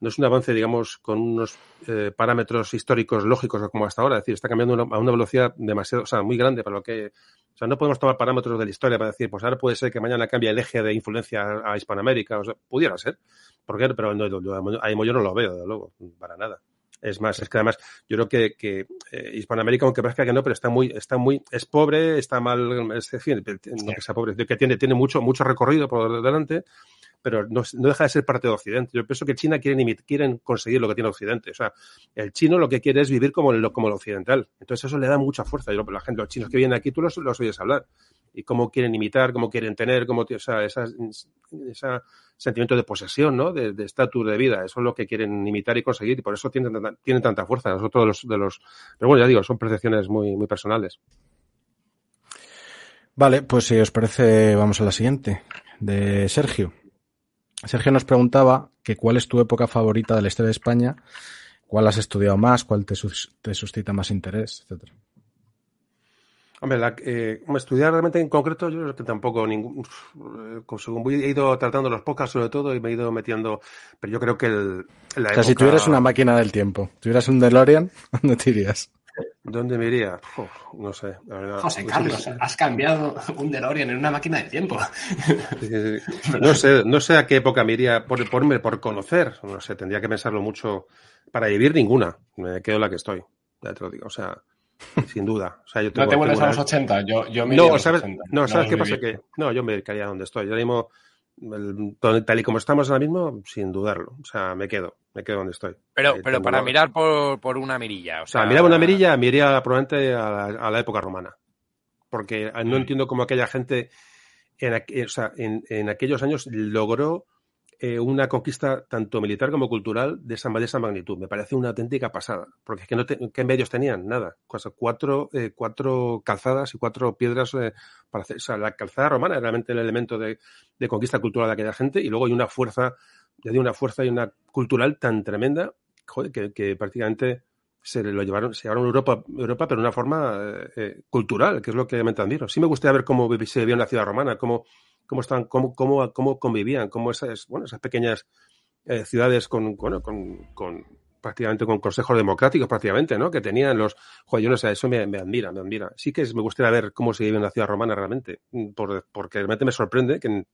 no es un avance, digamos, con unos eh, parámetros históricos lógicos como hasta ahora. Es decir, está cambiando a una velocidad demasiado, o sea, muy grande para lo que. O sea, no podemos tomar parámetros de la historia para decir, pues ahora puede ser que mañana cambie el eje de influencia a Hispanoamérica. O sea, pudiera ser. ¿Por qué? Pero no, yo, yo no lo veo, de luego, para nada. Es más, es que además yo creo que, que eh, Hispanoamérica, aunque parezca que no, pero está muy, está muy, es pobre, está mal, es decir, no que sea pobre, que tiene, tiene mucho, mucho recorrido por delante, pero no, no, deja de ser parte de Occidente. Yo pienso que China quieren, quieren conseguir lo que tiene Occidente. O sea, el chino lo que quiere es vivir como el, como el occidental. Entonces eso le da mucha fuerza. Yo, la gente, los chinos que vienen aquí, tú los, los oyes hablar. Y cómo quieren imitar, cómo quieren tener, cómo, o sea, ese sentimiento de posesión, ¿no? De estatus de, de, vida. Eso es lo que quieren imitar y conseguir. Y por eso tienen, tienen tanta fuerza. Nosotros los, de los... Pero bueno, ya digo, son percepciones muy, muy personales. Vale, pues si os parece, vamos a la siguiente. De Sergio. Sergio nos preguntaba que cuál es tu época favorita de la historia de España, cuál has estudiado más, cuál te, te suscita más interés, etcétera. Hombre, la, eh, estudiar realmente en concreto, yo creo que tampoco ningún. Según he ido tratando los podcasts sobre todo y me he ido metiendo. Pero yo creo que el. La o sea, época... si tuvieras una máquina del tiempo, tuvieras un DeLorean, ¿dónde te irías? ¿Dónde me iría? Uf, no sé. La verdad. José Carlos, has cambiado un DeLorean en una máquina del tiempo. Sí, sí, sí. No sé, no sé a qué época me iría por, por, por conocer. No sé, tendría que pensarlo mucho. Para vivir ninguna. Me quedo la que estoy. Ya te lo digo. O sea, sin duda. O sea, yo tengo, no te vuelves a los 80. Yo, yo me no, ¿sabes, 80. no, ¿sabes no, qué pasa? Que, no, yo me dedicaría donde estoy. Yo mismo, el, tal y como estamos ahora mismo, sin dudarlo. O sea, me quedo, me quedo donde estoy. Pero, eh, pero para mirar por, por, una mirilla. O sea, o sea mirar una mirilla, me iría probablemente a la, a la época romana. Porque no mm. entiendo cómo aquella gente en, o sea, en, en aquellos años logró eh, una conquista tanto militar como cultural de esa, de esa magnitud. Me parece una auténtica pasada, porque es que no te, ¿qué medios tenían? Nada. Cuatro, eh, cuatro calzadas y cuatro piedras eh, para hacer. O sea, la calzada romana era realmente el elemento de, de, conquista cultural de aquella gente, y luego hay una fuerza, ya digo, una fuerza y una cultural tan tremenda, joder, que, que prácticamente se lo llevaron, se llevaron a Europa, Europa, pero de una forma eh, cultural, que es lo que me admiro. Sí me gustaría ver cómo se vivía en la ciudad romana, cómo cómo están, cómo, cómo, cómo convivían, cómo esas, bueno, esas pequeñas eh, ciudades con, bueno, con, con, prácticamente con consejos democráticos prácticamente, ¿no? Que tenían los, joder, yo no eso me, me admira, me admira. Sí que es, me gustaría ver cómo se vive en la ciudad romana realmente, por, porque realmente me sorprende que en,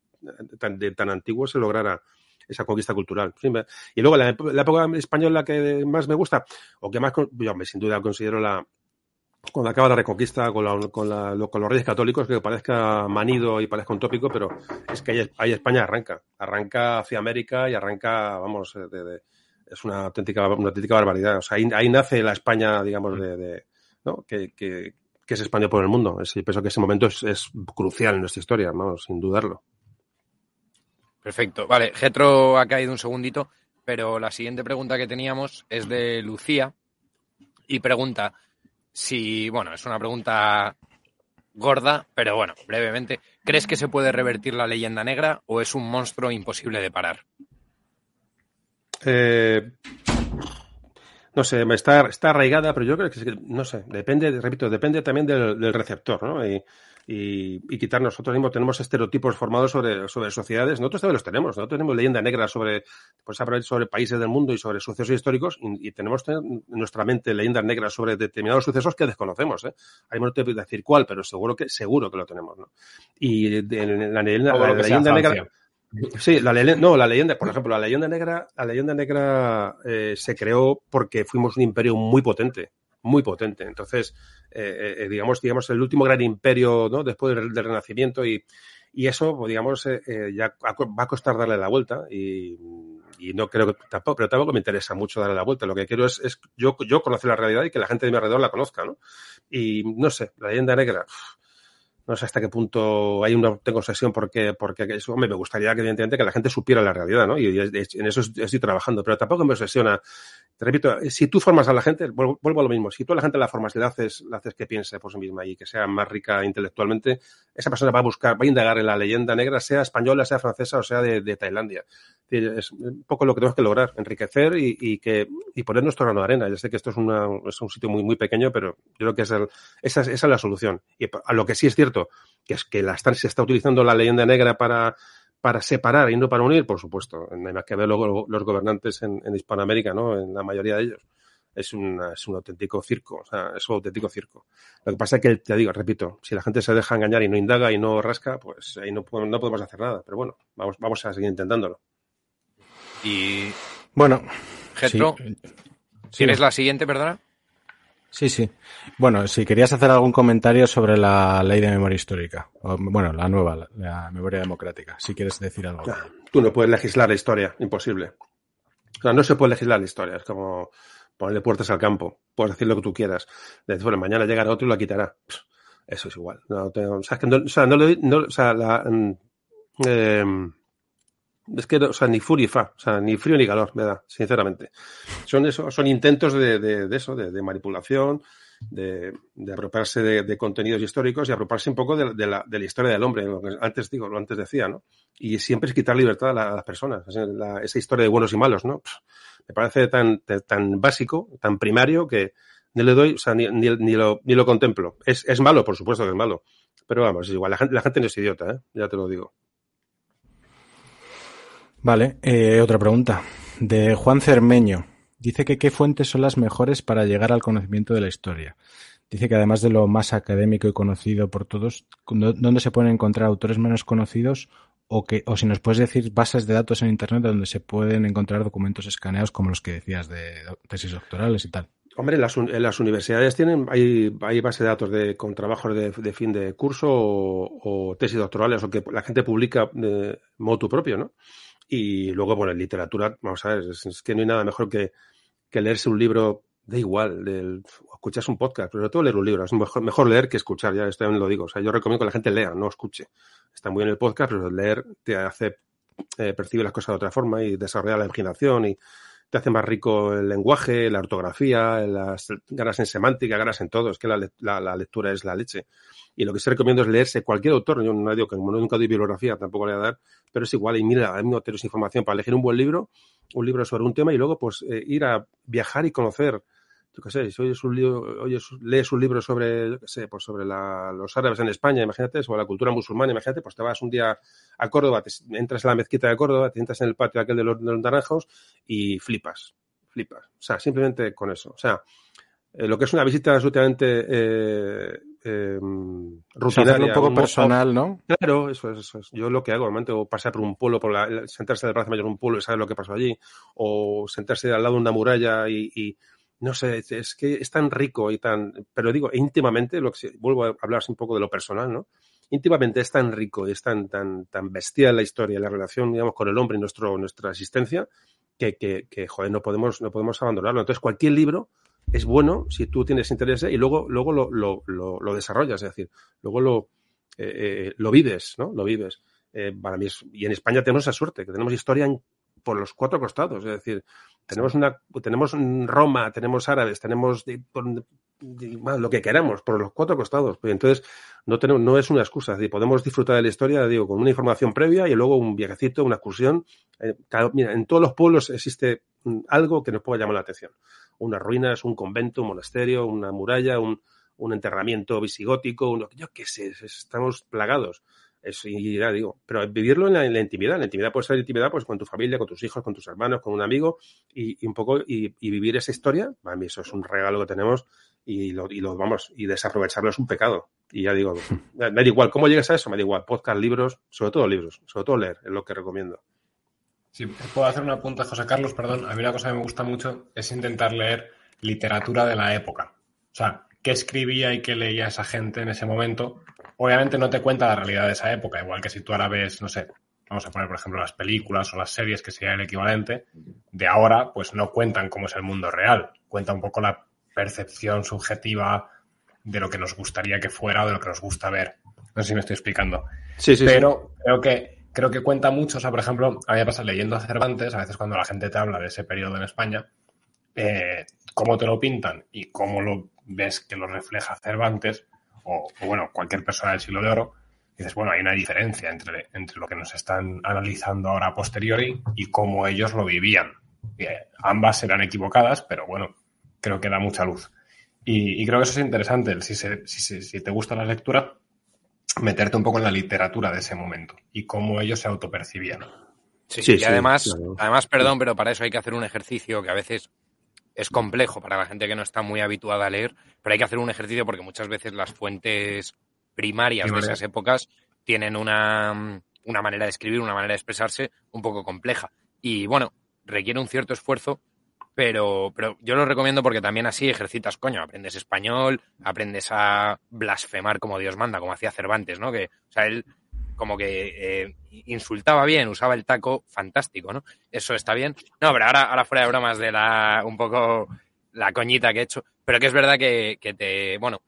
tan, de tan antiguo se lograra esa conquista cultural. Y luego la, la, época española que más me gusta, o que más, yo sin duda considero la, cuando acaba la reconquista con, la, con, la, con, los reyes católicos, que parezca manido y parezca un tópico, pero es que ahí, España arranca. Arranca hacia América y arranca, vamos, de, de, es una auténtica, barbaridad. O sea, ahí, nace la España, digamos, de, ¿no? que, que, que, es España por el mundo. Es, y pienso que ese momento es, es crucial en nuestra historia, sin dudarlo. Perfecto. Vale, Getro ha caído un segundito, pero la siguiente pregunta que teníamos es de Lucía y pregunta si, bueno, es una pregunta gorda, pero bueno, brevemente, ¿crees que se puede revertir la leyenda negra o es un monstruo imposible de parar? Eh, no sé, está, está arraigada, pero yo creo que, no sé, depende, repito, depende también del, del receptor, ¿no? Y y, y, quitar nosotros mismos tenemos estereotipos formados sobre, sobre sociedades, nosotros también los tenemos, nosotros tenemos leyenda negra sobre, pues sobre países del mundo y sobre sucesos históricos y, tenemos en nuestra mente leyendas negras sobre determinados sucesos que desconocemos, ¿eh? Ahí no te voy a decir cuál, pero seguro que, seguro que lo tenemos, ¿no? Y en la, leyenda, la, leyenda negra... Sí, la leyenda, no, la leyenda, por ejemplo, la leyenda negra, la leyenda negra eh, se creó porque fuimos un imperio muy potente, muy potente. Entonces, eh, eh, digamos, digamos, el último gran imperio, ¿no? Después del, Renacimiento y, y, eso, pues, digamos, ya va a costar darle la vuelta y, y, no creo que tampoco, pero tampoco me interesa mucho darle la vuelta. Lo que quiero es, es yo, yo conocer la realidad y que la gente de mi alrededor la conozca, ¿no? Y no sé, la leyenda negra no sé hasta qué punto hay una tengo obsesión porque porque eso me gustaría que evidentemente que la gente supiera la realidad no y, en eso estoy trabajando pero tampoco me obsesiona. Te repito si tú formas a la gente vuelvo, a lo mismo si tú a la gente la formas y le haces le haces que piense por sí misma y que sea más rica intelectualmente esa persona va a buscar va a indagar en la leyenda negra sea española sea francesa o sea de, Tailandia es un poco lo que tenemos que lograr enriquecer y, que y poner nuestro grano de arena yo sé que esto es, una, es un sitio muy muy pequeño pero yo creo que es el, esa, esa es la solución y a lo que sí es cierto que es que la, se está utilizando la leyenda negra para, para separar y no para unir, por supuesto. No hay más que ver luego los gobernantes en, Hispanoamérica, ¿no? En la mayoría de ellos. Es, es un auténtico circo, o sea, es un auténtico circo. Lo que pasa es que, te digo, repito, si la gente se deja engañar y no indaga y no rasca, pues ahí no, no podemos hacer nada. Pero bueno, vamos, vamos a seguir intentándolo. Y. Bueno. Getro, ¿tienes la siguiente, perdona? Sí, sí. Bueno, si querías hacer algún comentario sobre la ley de memoria histórica, o, bueno, la nueva, la, memoria democrática, si quieres decir algo. tú no puedes legislar la historia, imposible. O sea, no se puede legislar la historia, es como ponerle puertas al campo, puedes decir lo que tú quieras. Después, bueno, mañana llegará otro y lo quitará. Eso es igual. No, o sea, que no, o sea, no, no, o sea, la, eh, es que, o sea, ni furia fa, o sea, ni frío ni calor, me da, sinceramente. Son eso, son intentos de, de, eso, de, manipulación, de, de apropiarse de, contenidos históricos y apropiarse un poco de, la, de la historia del hombre, lo que antes digo, lo antes decía, ¿no? Y siempre es quitar libertad a, las personas, esa historia de buenos y malos, ¿no? me parece tan, tan básico, tan primario que ni le doy, o sea, ni, ni, ni lo, ni lo contemplo. Es, es malo, por supuesto que es malo. Pero vamos, es igual, la gente, la gente no es idiota, ¿eh? Ya te lo digo. Vale, eh, otra pregunta. De Juan Cermeño. Dice que qué fuentes son las mejores para llegar al conocimiento de la historia. Dice que además de lo más académico y conocido por todos, ¿dónde se pueden encontrar autores menos conocidos? O, que, o si nos puedes decir bases de datos en Internet donde se pueden encontrar documentos escaneados como los que decías de tesis doctorales y tal. Hombre, las, las universidades tienen, hay, hay base de datos de, con trabajos de, fin de curso o, o, tesis doctorales o que la gente publica de modo propio, ¿no? Y luego, bueno, en literatura, vamos a ver, es, que no hay nada mejor que, que leerse un libro, da igual, del, escuchas un podcast, pero sobre todo leer un libro. Es mejor, mejor leer que escuchar, ya esto también lo digo. O sea, yo recomiendo que la gente lea, no escuche. Está muy bien el podcast, pero leer te hace eh, percibir las cosas de otra forma y desarrollar la imaginación y te hace más rico el lenguaje, la ortografía, las ganas en semántica, ganas en todo. Es que la, la, la lectura es la leche. Y lo que se recomiendo es leerse cualquier autor. Yo no digo que nunca doy bibliografía, tampoco le voy a dar, pero es igual. Y mira, hay no tenemos información para elegir un buen libro, un libro sobre un tema y luego pues eh, ir a viajar y conocer. Yo qué sé, si oyes un libro, oyes, lees un libro sobre, yo qué sé, pues sobre la, los árabes en España, imagínate, sobre la cultura musulmana, imagínate, pues te vas un día a Córdoba, te, entras en la mezquita de Córdoba, te entras en el patio aquel de los, de los naranjos y flipas, flipas. O sea, simplemente con eso. O sea, eh, lo que es una visita absolutamente eh, eh, rutinaria. un poco personal, ¿no? Claro, eso es, eso es. Yo lo que hago, normalmente, o pasar por un pueblo, por la, sentarse en el brazo mayor de un pueblo y saber lo que pasó allí, o sentarse al lado de una muralla y, y no sé, es que es tan rico y tan, pero digo, íntimamente, lo que vuelvo a hablar un poco de lo personal, ¿no? Íntimamente es tan rico y es tan, tan, tan bestial la historia, la relación, digamos, con el hombre y nuestro, nuestra existencia, que, que, que, joder, no podemos, no podemos abandonarlo. Entonces, cualquier libro es bueno si tú tienes interés y luego, luego lo, lo, lo, lo desarrollas, es decir, luego lo, eh, eh, lo vives, ¿no? Lo vives. Eh, para mí y en España tenemos esa suerte, que tenemos historia en, por los cuatro costados, es decir, tenemos una, tenemos Roma, tenemos árabes, tenemos lo que queramos por los cuatro costados. Pues entonces, no tenemos, no es una excusa, es decir, podemos disfrutar de la historia, digo, con una información previa y luego un viajecito, una excursión. Eh, mira, en todos los pueblos existe algo que nos pueda llamar la atención unas ruinas, un convento, un monasterio, una muralla, un, un enterramiento visigótico, uno, yo qué sé, estamos plagados. Eso, y ya digo, pero vivirlo en la, intimidad. La intimidad puede ser intimidad pues con tu familia, con tus hijos, con tus hermanos, con un amigo y, un poco y, vivir esa historia. Para mí eso es un regalo que tenemos y lo, y lo vamos y desaprovecharlo es un pecado. Y ya digo, me da igual cómo llegues a eso, me da igual podcast, libros, sobre todo libros, sobre todo leer es lo que recomiendo. Sí, puedo hacer una punta, José Carlos, perdón. A mí una cosa que me gusta mucho es intentar leer literatura de la época. O sea, qué escribía y qué leía esa gente en ese momento obviamente no te cuenta la realidad de esa época, igual que si tú ahora ves, no sé, vamos a poner por ejemplo las películas o las series que sería el equivalente, de ahora pues no cuentan cómo es el mundo real, cuenta un poco la percepción subjetiva de lo que nos gustaría que fuera o de lo que nos gusta ver. No sé si me estoy explicando. Sí, sí, Pero creo que creo que cuenta mucho, o sea, por ejemplo, a mí me pasa leyendo a Cervantes, a veces cuando la gente te habla de ese periodo en España, eh, cómo te lo pintan y cómo lo ves que lo refleja Cervantes, o, bueno, cualquier persona del siglo de oro, dices, bueno, hay una diferencia entre, entre lo que nos están analizando ahora a posteriori y cómo ellos lo vivían. Eh, ambas serán equivocadas, pero bueno, creo que da mucha luz. Y, creo que eso es interesante, si, si, si, te gusta la lectura, meterte un poco en la literatura de ese momento y cómo ellos se autopercibían. Sí, sí, y además, además, perdón, pero para eso hay que hacer un ejercicio que a veces es complejo para la gente que no está muy habituada a leer, pero hay que hacer un ejercicio porque muchas veces las fuentes primarias de esas épocas tienen una, una manera de escribir, una manera de expresarse un poco compleja. Y bueno, requiere un cierto esfuerzo, pero, pero yo lo recomiendo porque también así ejercitas, coño, aprendes español, aprendes a blasfemar como Dios manda, como hacía Cervantes, ¿no? Que, o sea, él como que eh, insultaba bien, usaba el taco, fantástico, ¿no? Eso está bien. No, pero ahora, ahora fuera de bromas de la, un poco la coñita que he hecho, pero que es verdad que, te, bueno,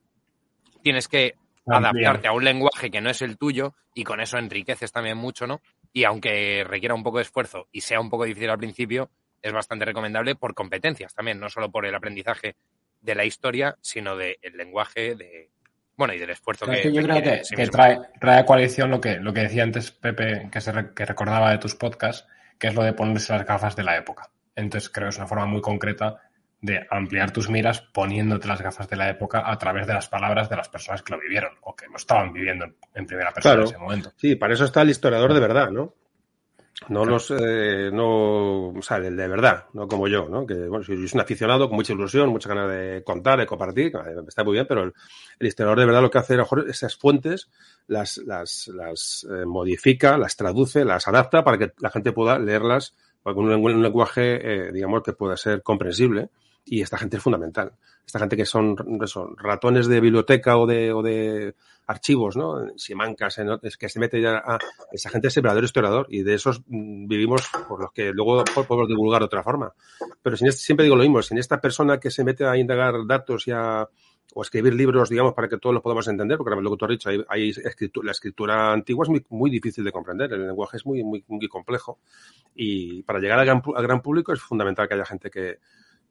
tienes que adaptarte a un lenguaje que no es el tuyo y con eso enriqueces también mucho, ¿no? Y aunque requiera un poco de esfuerzo y sea un poco difícil al principio, es bastante recomendable por competencias también, no solo por el aprendizaje de la historia, sino del lenguaje, de, bueno, y del esfuerzo que, Yo creo que, trae, trae, a coalición lo que, lo que decía antes Pepe, que, se que recordaba de tus podcasts, que es lo de ponerse las gafas de la época. Entonces creo que es una forma muy concreta de ampliar tus miras poniéndote las gafas de la época a través de las palabras de las personas que lo vivieron o que lo estaban viviendo en primera persona en ese momento. Sí, para eso está el historiador de verdad, ¿no? No los, eh, no, o sea, el de verdad, no como yo, ¿no? Que, bueno, soy un aficionado con mucha ilusión, mucha ganas de contar, de compartir, está muy bien, pero el, historiador de verdad lo que hace, a lo mejor, esas fuentes las, las, las eh, modifica, las traduce, las adapta para que la gente pueda leerlas con un, lenguaje, eh, digamos, que pueda ser comprensible. Y esta gente es fundamental. Esta gente que son, ratones de biblioteca o de, o de archivos, ¿no? Simancas, es que se mete ya a esa gente es el verdadero historiador y de esos mm, vivimos por los que luego podemos divulgar de otra forma. Pero siempre digo lo mismo, sin esta persona que se mete a indagar datos y a o escribir libros, digamos, para que todos los podamos entender, porque lo que tú has dicho, hay, la escritura antigua es muy, muy, difícil de comprender, el lenguaje es muy, muy, muy complejo y para llegar al al gran público es fundamental que haya gente que,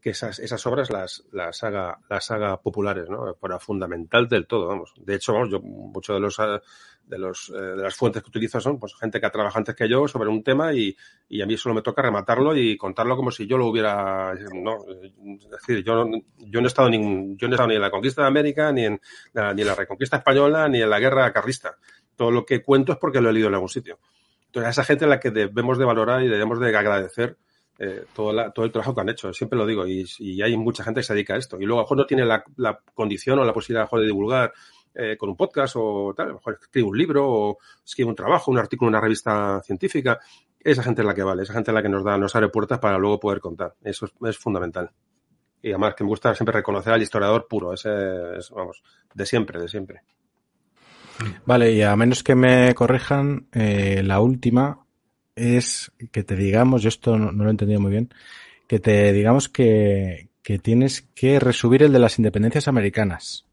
que esas, esas obras las, las haga, las haga populares, ¿no? Para fundamental del todo, vamos. De hecho, vamos, yo, muchos de los, eh, de los, eh, de las fuentes que utilizo son, pues, gente que ha trabajado antes que yo sobre un tema y, y a mí solo me toca rematarlo y contarlo como si yo lo hubiera, no, es decir, yo, yo no he estado ni, yo no he estado ni en la conquista de América, ni en ni en la reconquista española, ni en la guerra carlista. Todo lo que cuento es porque lo he leído en algún sitio. Entonces, a esa gente a la que debemos de valorar y debemos de agradecer eh, todo, todo, el trabajo que han hecho, siempre lo digo, y, hay mucha gente que se dedica a esto. Y luego a lo mejor no tiene la, condición o la posibilidad de divulgar eh, con un podcast o tal, a lo mejor escribe un libro o escribe un trabajo, un artículo en una revista científica. Esa gente es la que vale, esa gente es la que nos da, nos abre puertas para luego poder contar. Eso es, fundamental. Y además que me gusta siempre reconocer al historiador puro, ese es, vamos, de siempre, de siempre. Vale, y a menos que me corrijan, eh, la última es que te digamos, yo esto no, lo he entendido muy bien, que te digamos que, que, tienes que resubir el de las independencias americanas.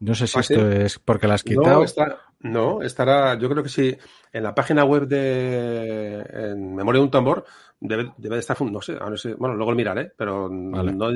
No sé si ¿Ah, esto es porque las has quitado. No, estará, yo creo que sí, en la página web de en Memoria de un tambor debe, debe de estar, no sé, bueno, luego lo miraré, pero no,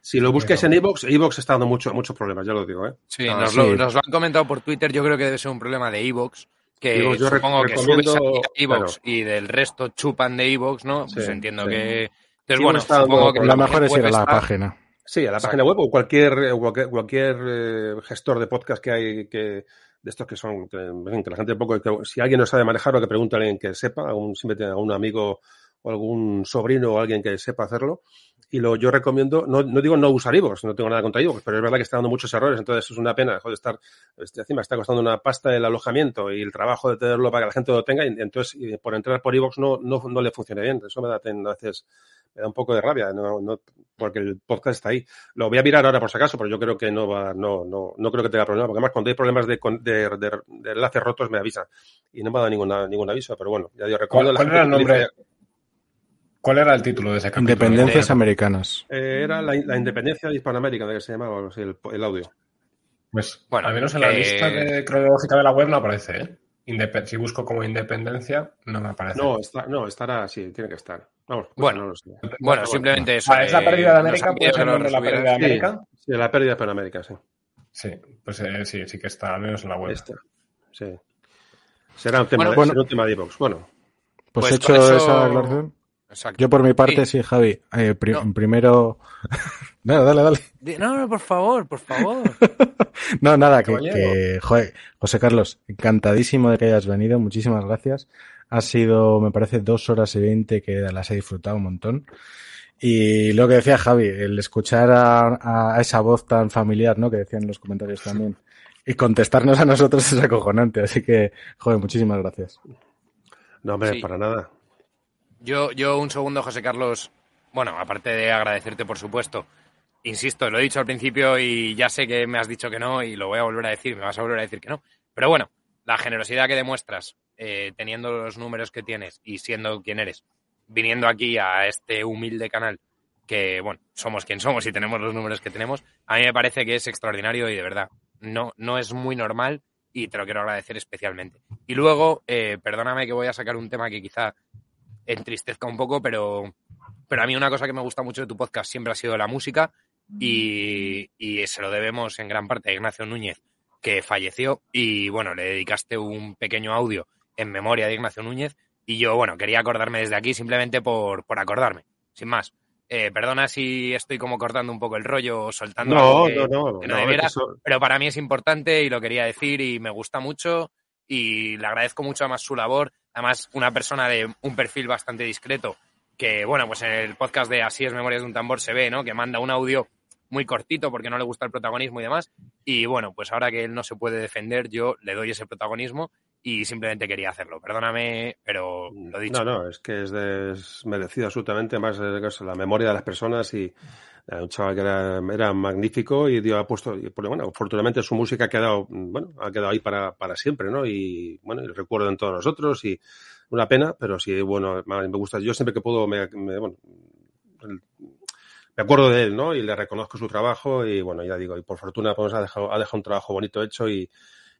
si lo busques en Evox, Evox está dando mucho, muchos problemas, ya lo digo, ¿eh? Sí, ah, nos, Lo, nos, Lo, han comentado por Twitter, yo creo que debe ser un problema de Evox, que yo supongo que subes a Evox y del resto chupan de Evox, ¿no? Pues entiendo que... Entonces, bueno, supongo que... Lo mejor es ir a la página. Sí, a la página web o cualquier, cualquier, cualquier eh, gestor de podcast que hay que de estos que son, que, que la gente un poco, que, si alguien no sabe manejarlo, que pregunte a alguien que sepa, algún, siempre tiene algún amigo o algún sobrino o alguien que sepa hacerlo. Y lo, yo recomiendo, no, no digo no usar iVoox, no tengo nada contra iVoox, pero es verdad que está dando muchos errores, entonces es una pena, joder, estar, este, encima está costando una pasta el alojamiento y el trabajo de tenerlo para que la gente lo tenga, y entonces y por entrar por iVoox no, no, no le funciona bien. Eso me da, a veces, me da un poco de rabia, no, no, porque el podcast está ahí. Lo voy a mirar ahora por si acaso, pero yo creo que no va, no, no, no creo que tenga problema, porque además cuando hay problemas de, de, de, de enlaces rotos me avisa y no me ha dado ninguna, ningún aviso, pero bueno, ya yo recuerdo. ¿Cuál, cuál era el nombre? ¿Cuál era el título de ese capítulo? Independencias americanas. Eh, era la, la, independencia de Hispanoamérica, de que se llamaba el, el, audio. Pues, bueno, al menos en la eh... lista de, cronológica de la web no aparece, ¿eh? Indep si busco como independencia, no me aparece. No, está, no estará, sí, tiene que estar. Vamos, pues bueno, no lo sé. bueno, simplemente eso. Ah, ¿Es la pérdida de América? ¿Puede ser el la pérdida de América? Sí, sí, la pérdida de Panamérica, sí. Sí, pues eh, sí, sí que está, al menos en la web. Está, sí. Será un tema, bueno, bueno, será un tema de iVoox. Bueno. Pues, pues hecho eso... esa aclaración. Exacto. Yo por mi parte, sí, sí Javi. Eh, pri no. Primero. no, dale, dale. No, no, por favor, por favor. no, nada, que, que, joder, José Carlos, encantadísimo de que hayas venido. Muchísimas gracias. Ha sido, me parece, dos horas y veinte que las he disfrutado un montón. Y lo que decía Javi, el escuchar a, a esa voz tan familiar, ¿no? Que decían en los comentarios también. Y contestarnos a nosotros es acojonante. Así que, joder, muchísimas gracias. No, hombre, sí. para nada. Yo, yo un segundo, José Carlos. Bueno, aparte de agradecerte, por supuesto. Insisto, lo he dicho al principio y ya sé que me has dicho que no y lo voy a volver a decir, me vas a volver a decir que no. Pero bueno, la generosidad que demuestras eh, teniendo los números que tienes y siendo quien eres, viniendo aquí a este humilde canal, que bueno, somos quien somos y tenemos los números que tenemos, a mí me parece que es extraordinario y de verdad, no, no es muy normal y te lo quiero agradecer especialmente. Y luego, eh, perdóname que voy a sacar un tema que quizá entristezca un poco, pero, pero a mí una cosa que me gusta mucho de tu podcast siempre ha sido la música y, y se lo debemos en gran parte a Ignacio Núñez, que falleció y bueno, le dedicaste un pequeño audio en memoria de Ignacio Núñez y yo, bueno, quería acordarme desde aquí simplemente por, por acordarme, sin más. Eh, perdona si estoy como cortando un poco el rollo o soltando no, algo que, no, no, que no, debiera, eso... pero para mí es importante y lo quería decir y me gusta mucho y le agradezco mucho además su labor, además una persona de un perfil bastante discreto que, bueno, pues en el podcast de Así es Memorias de un Tambor se ve, ¿no? Que manda un audio muy cortito porque no le gusta el protagonismo y demás. Y bueno, pues ahora que él no se puede defender, yo le doy ese protagonismo y simplemente quería hacerlo. Perdóname, pero lo dicho. No, no, es que es, de, es merecido absolutamente más la memoria de las personas y un chaval que era, era magnífico y dio ha puesto, y, bueno, afortunadamente su música ha quedado, bueno, ha quedado ahí para, para siempre, ¿no? Y bueno, y recuerdo en todos nosotros y una pena, pero sí, bueno, me gusta, yo siempre que puedo, me, me bueno, el, me acuerdo de él, ¿no? Y le reconozco su trabajo y bueno, ya digo, y por fortuna pues ha dejado, ha dejado un trabajo bonito hecho y,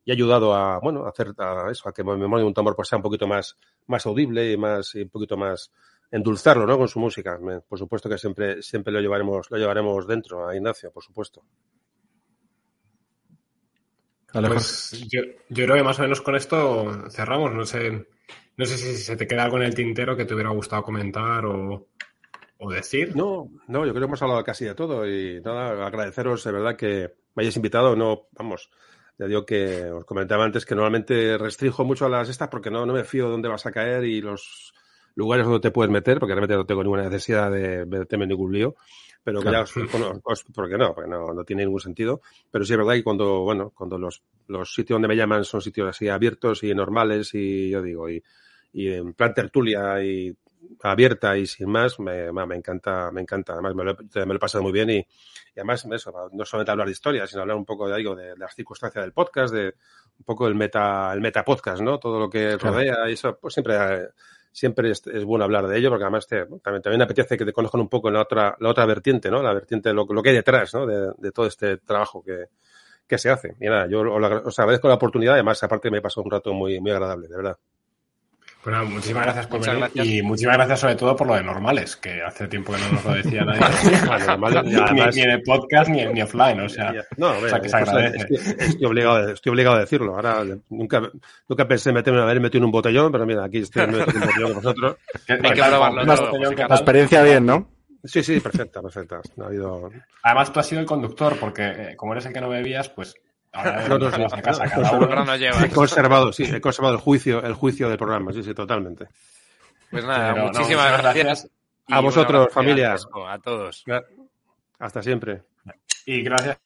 y ha ayudado a, bueno, a hacer a eso, a que Memoria de un tambor pues sea un poquito más, más audible y más, y un poquito más, endulzarlo, ¿no? Con su música. Por supuesto que siempre, siempre lo llevaremos, lo llevaremos dentro a Ignacio, por supuesto. Pues yo, yo creo que más o menos con esto cerramos. No sé, no sé si se te queda algo en el tintero que te hubiera gustado comentar o, o decir. No, no, yo creo que hemos hablado casi de todo y nada, agradeceros de verdad que me hayáis invitado. No, vamos, ya digo que os comentaba antes que normalmente restringo mucho a las estas porque no, no me fío de dónde vas a caer y los lugares donde te puedes meter, porque realmente no tengo ninguna necesidad de meterme en ningún lío, pero que claro. ya os conozco, porque no, porque no, no tiene ningún sentido. Pero sí es verdad que cuando, bueno, cuando los, los sitios donde me llaman son sitios así abiertos y normales y yo digo, y, y en plan tertulia y abierta y sin más, me, me encanta, me encanta. Además, me lo, me lo he pasado muy bien y, y, además, eso, no solamente hablar de historia, sino hablar un poco de, digo, de, de las circunstancias del podcast, de un poco el meta, el meta podcast, ¿no? Todo lo que rodea claro. y eso, pues siempre, siempre es, bueno hablar de ello, porque además te, también, también apetece que te conozcan un poco en la otra, la otra vertiente, ¿no? La vertiente lo, lo que hay detrás, ¿no? De, todo este trabajo que, que se hace. Y nada, yo os agradezco la oportunidad, además, aparte me pasado un rato muy, muy agradable, de verdad. Bueno, muchísimas gracias por Muchas venir gracias. y muchísimas gracias sobre todo por lo de normales, que hace tiempo que no nos lo decía nadie. además, ni, ni, en el podcast ni, ni offline, o sea, no, o sea que se agradece. Estoy, estoy, obligado, estoy obligado a decirlo. Ahora, nunca, nunca pensé meterme a haber metido en un botellón, pero mira, aquí estoy en un botellón con vosotros. Que, que, claro, la, la experiencia bien, ¿no? Sí, sí, perfecta, perfecta. No ha habido... Además, tú has sido el conductor, porque eh, como eres el que no bebías, pues ahora No, no, dejas sí. a casa No, cada no, uno. Ahora nos llevas. He conservado, sí, he conservado el juicio, el juicio del programa, sí, sí, totalmente. Pues nada, Pero, muchísimas gracias. A vosotros, familia. A todos. Hasta siempre. Y gracias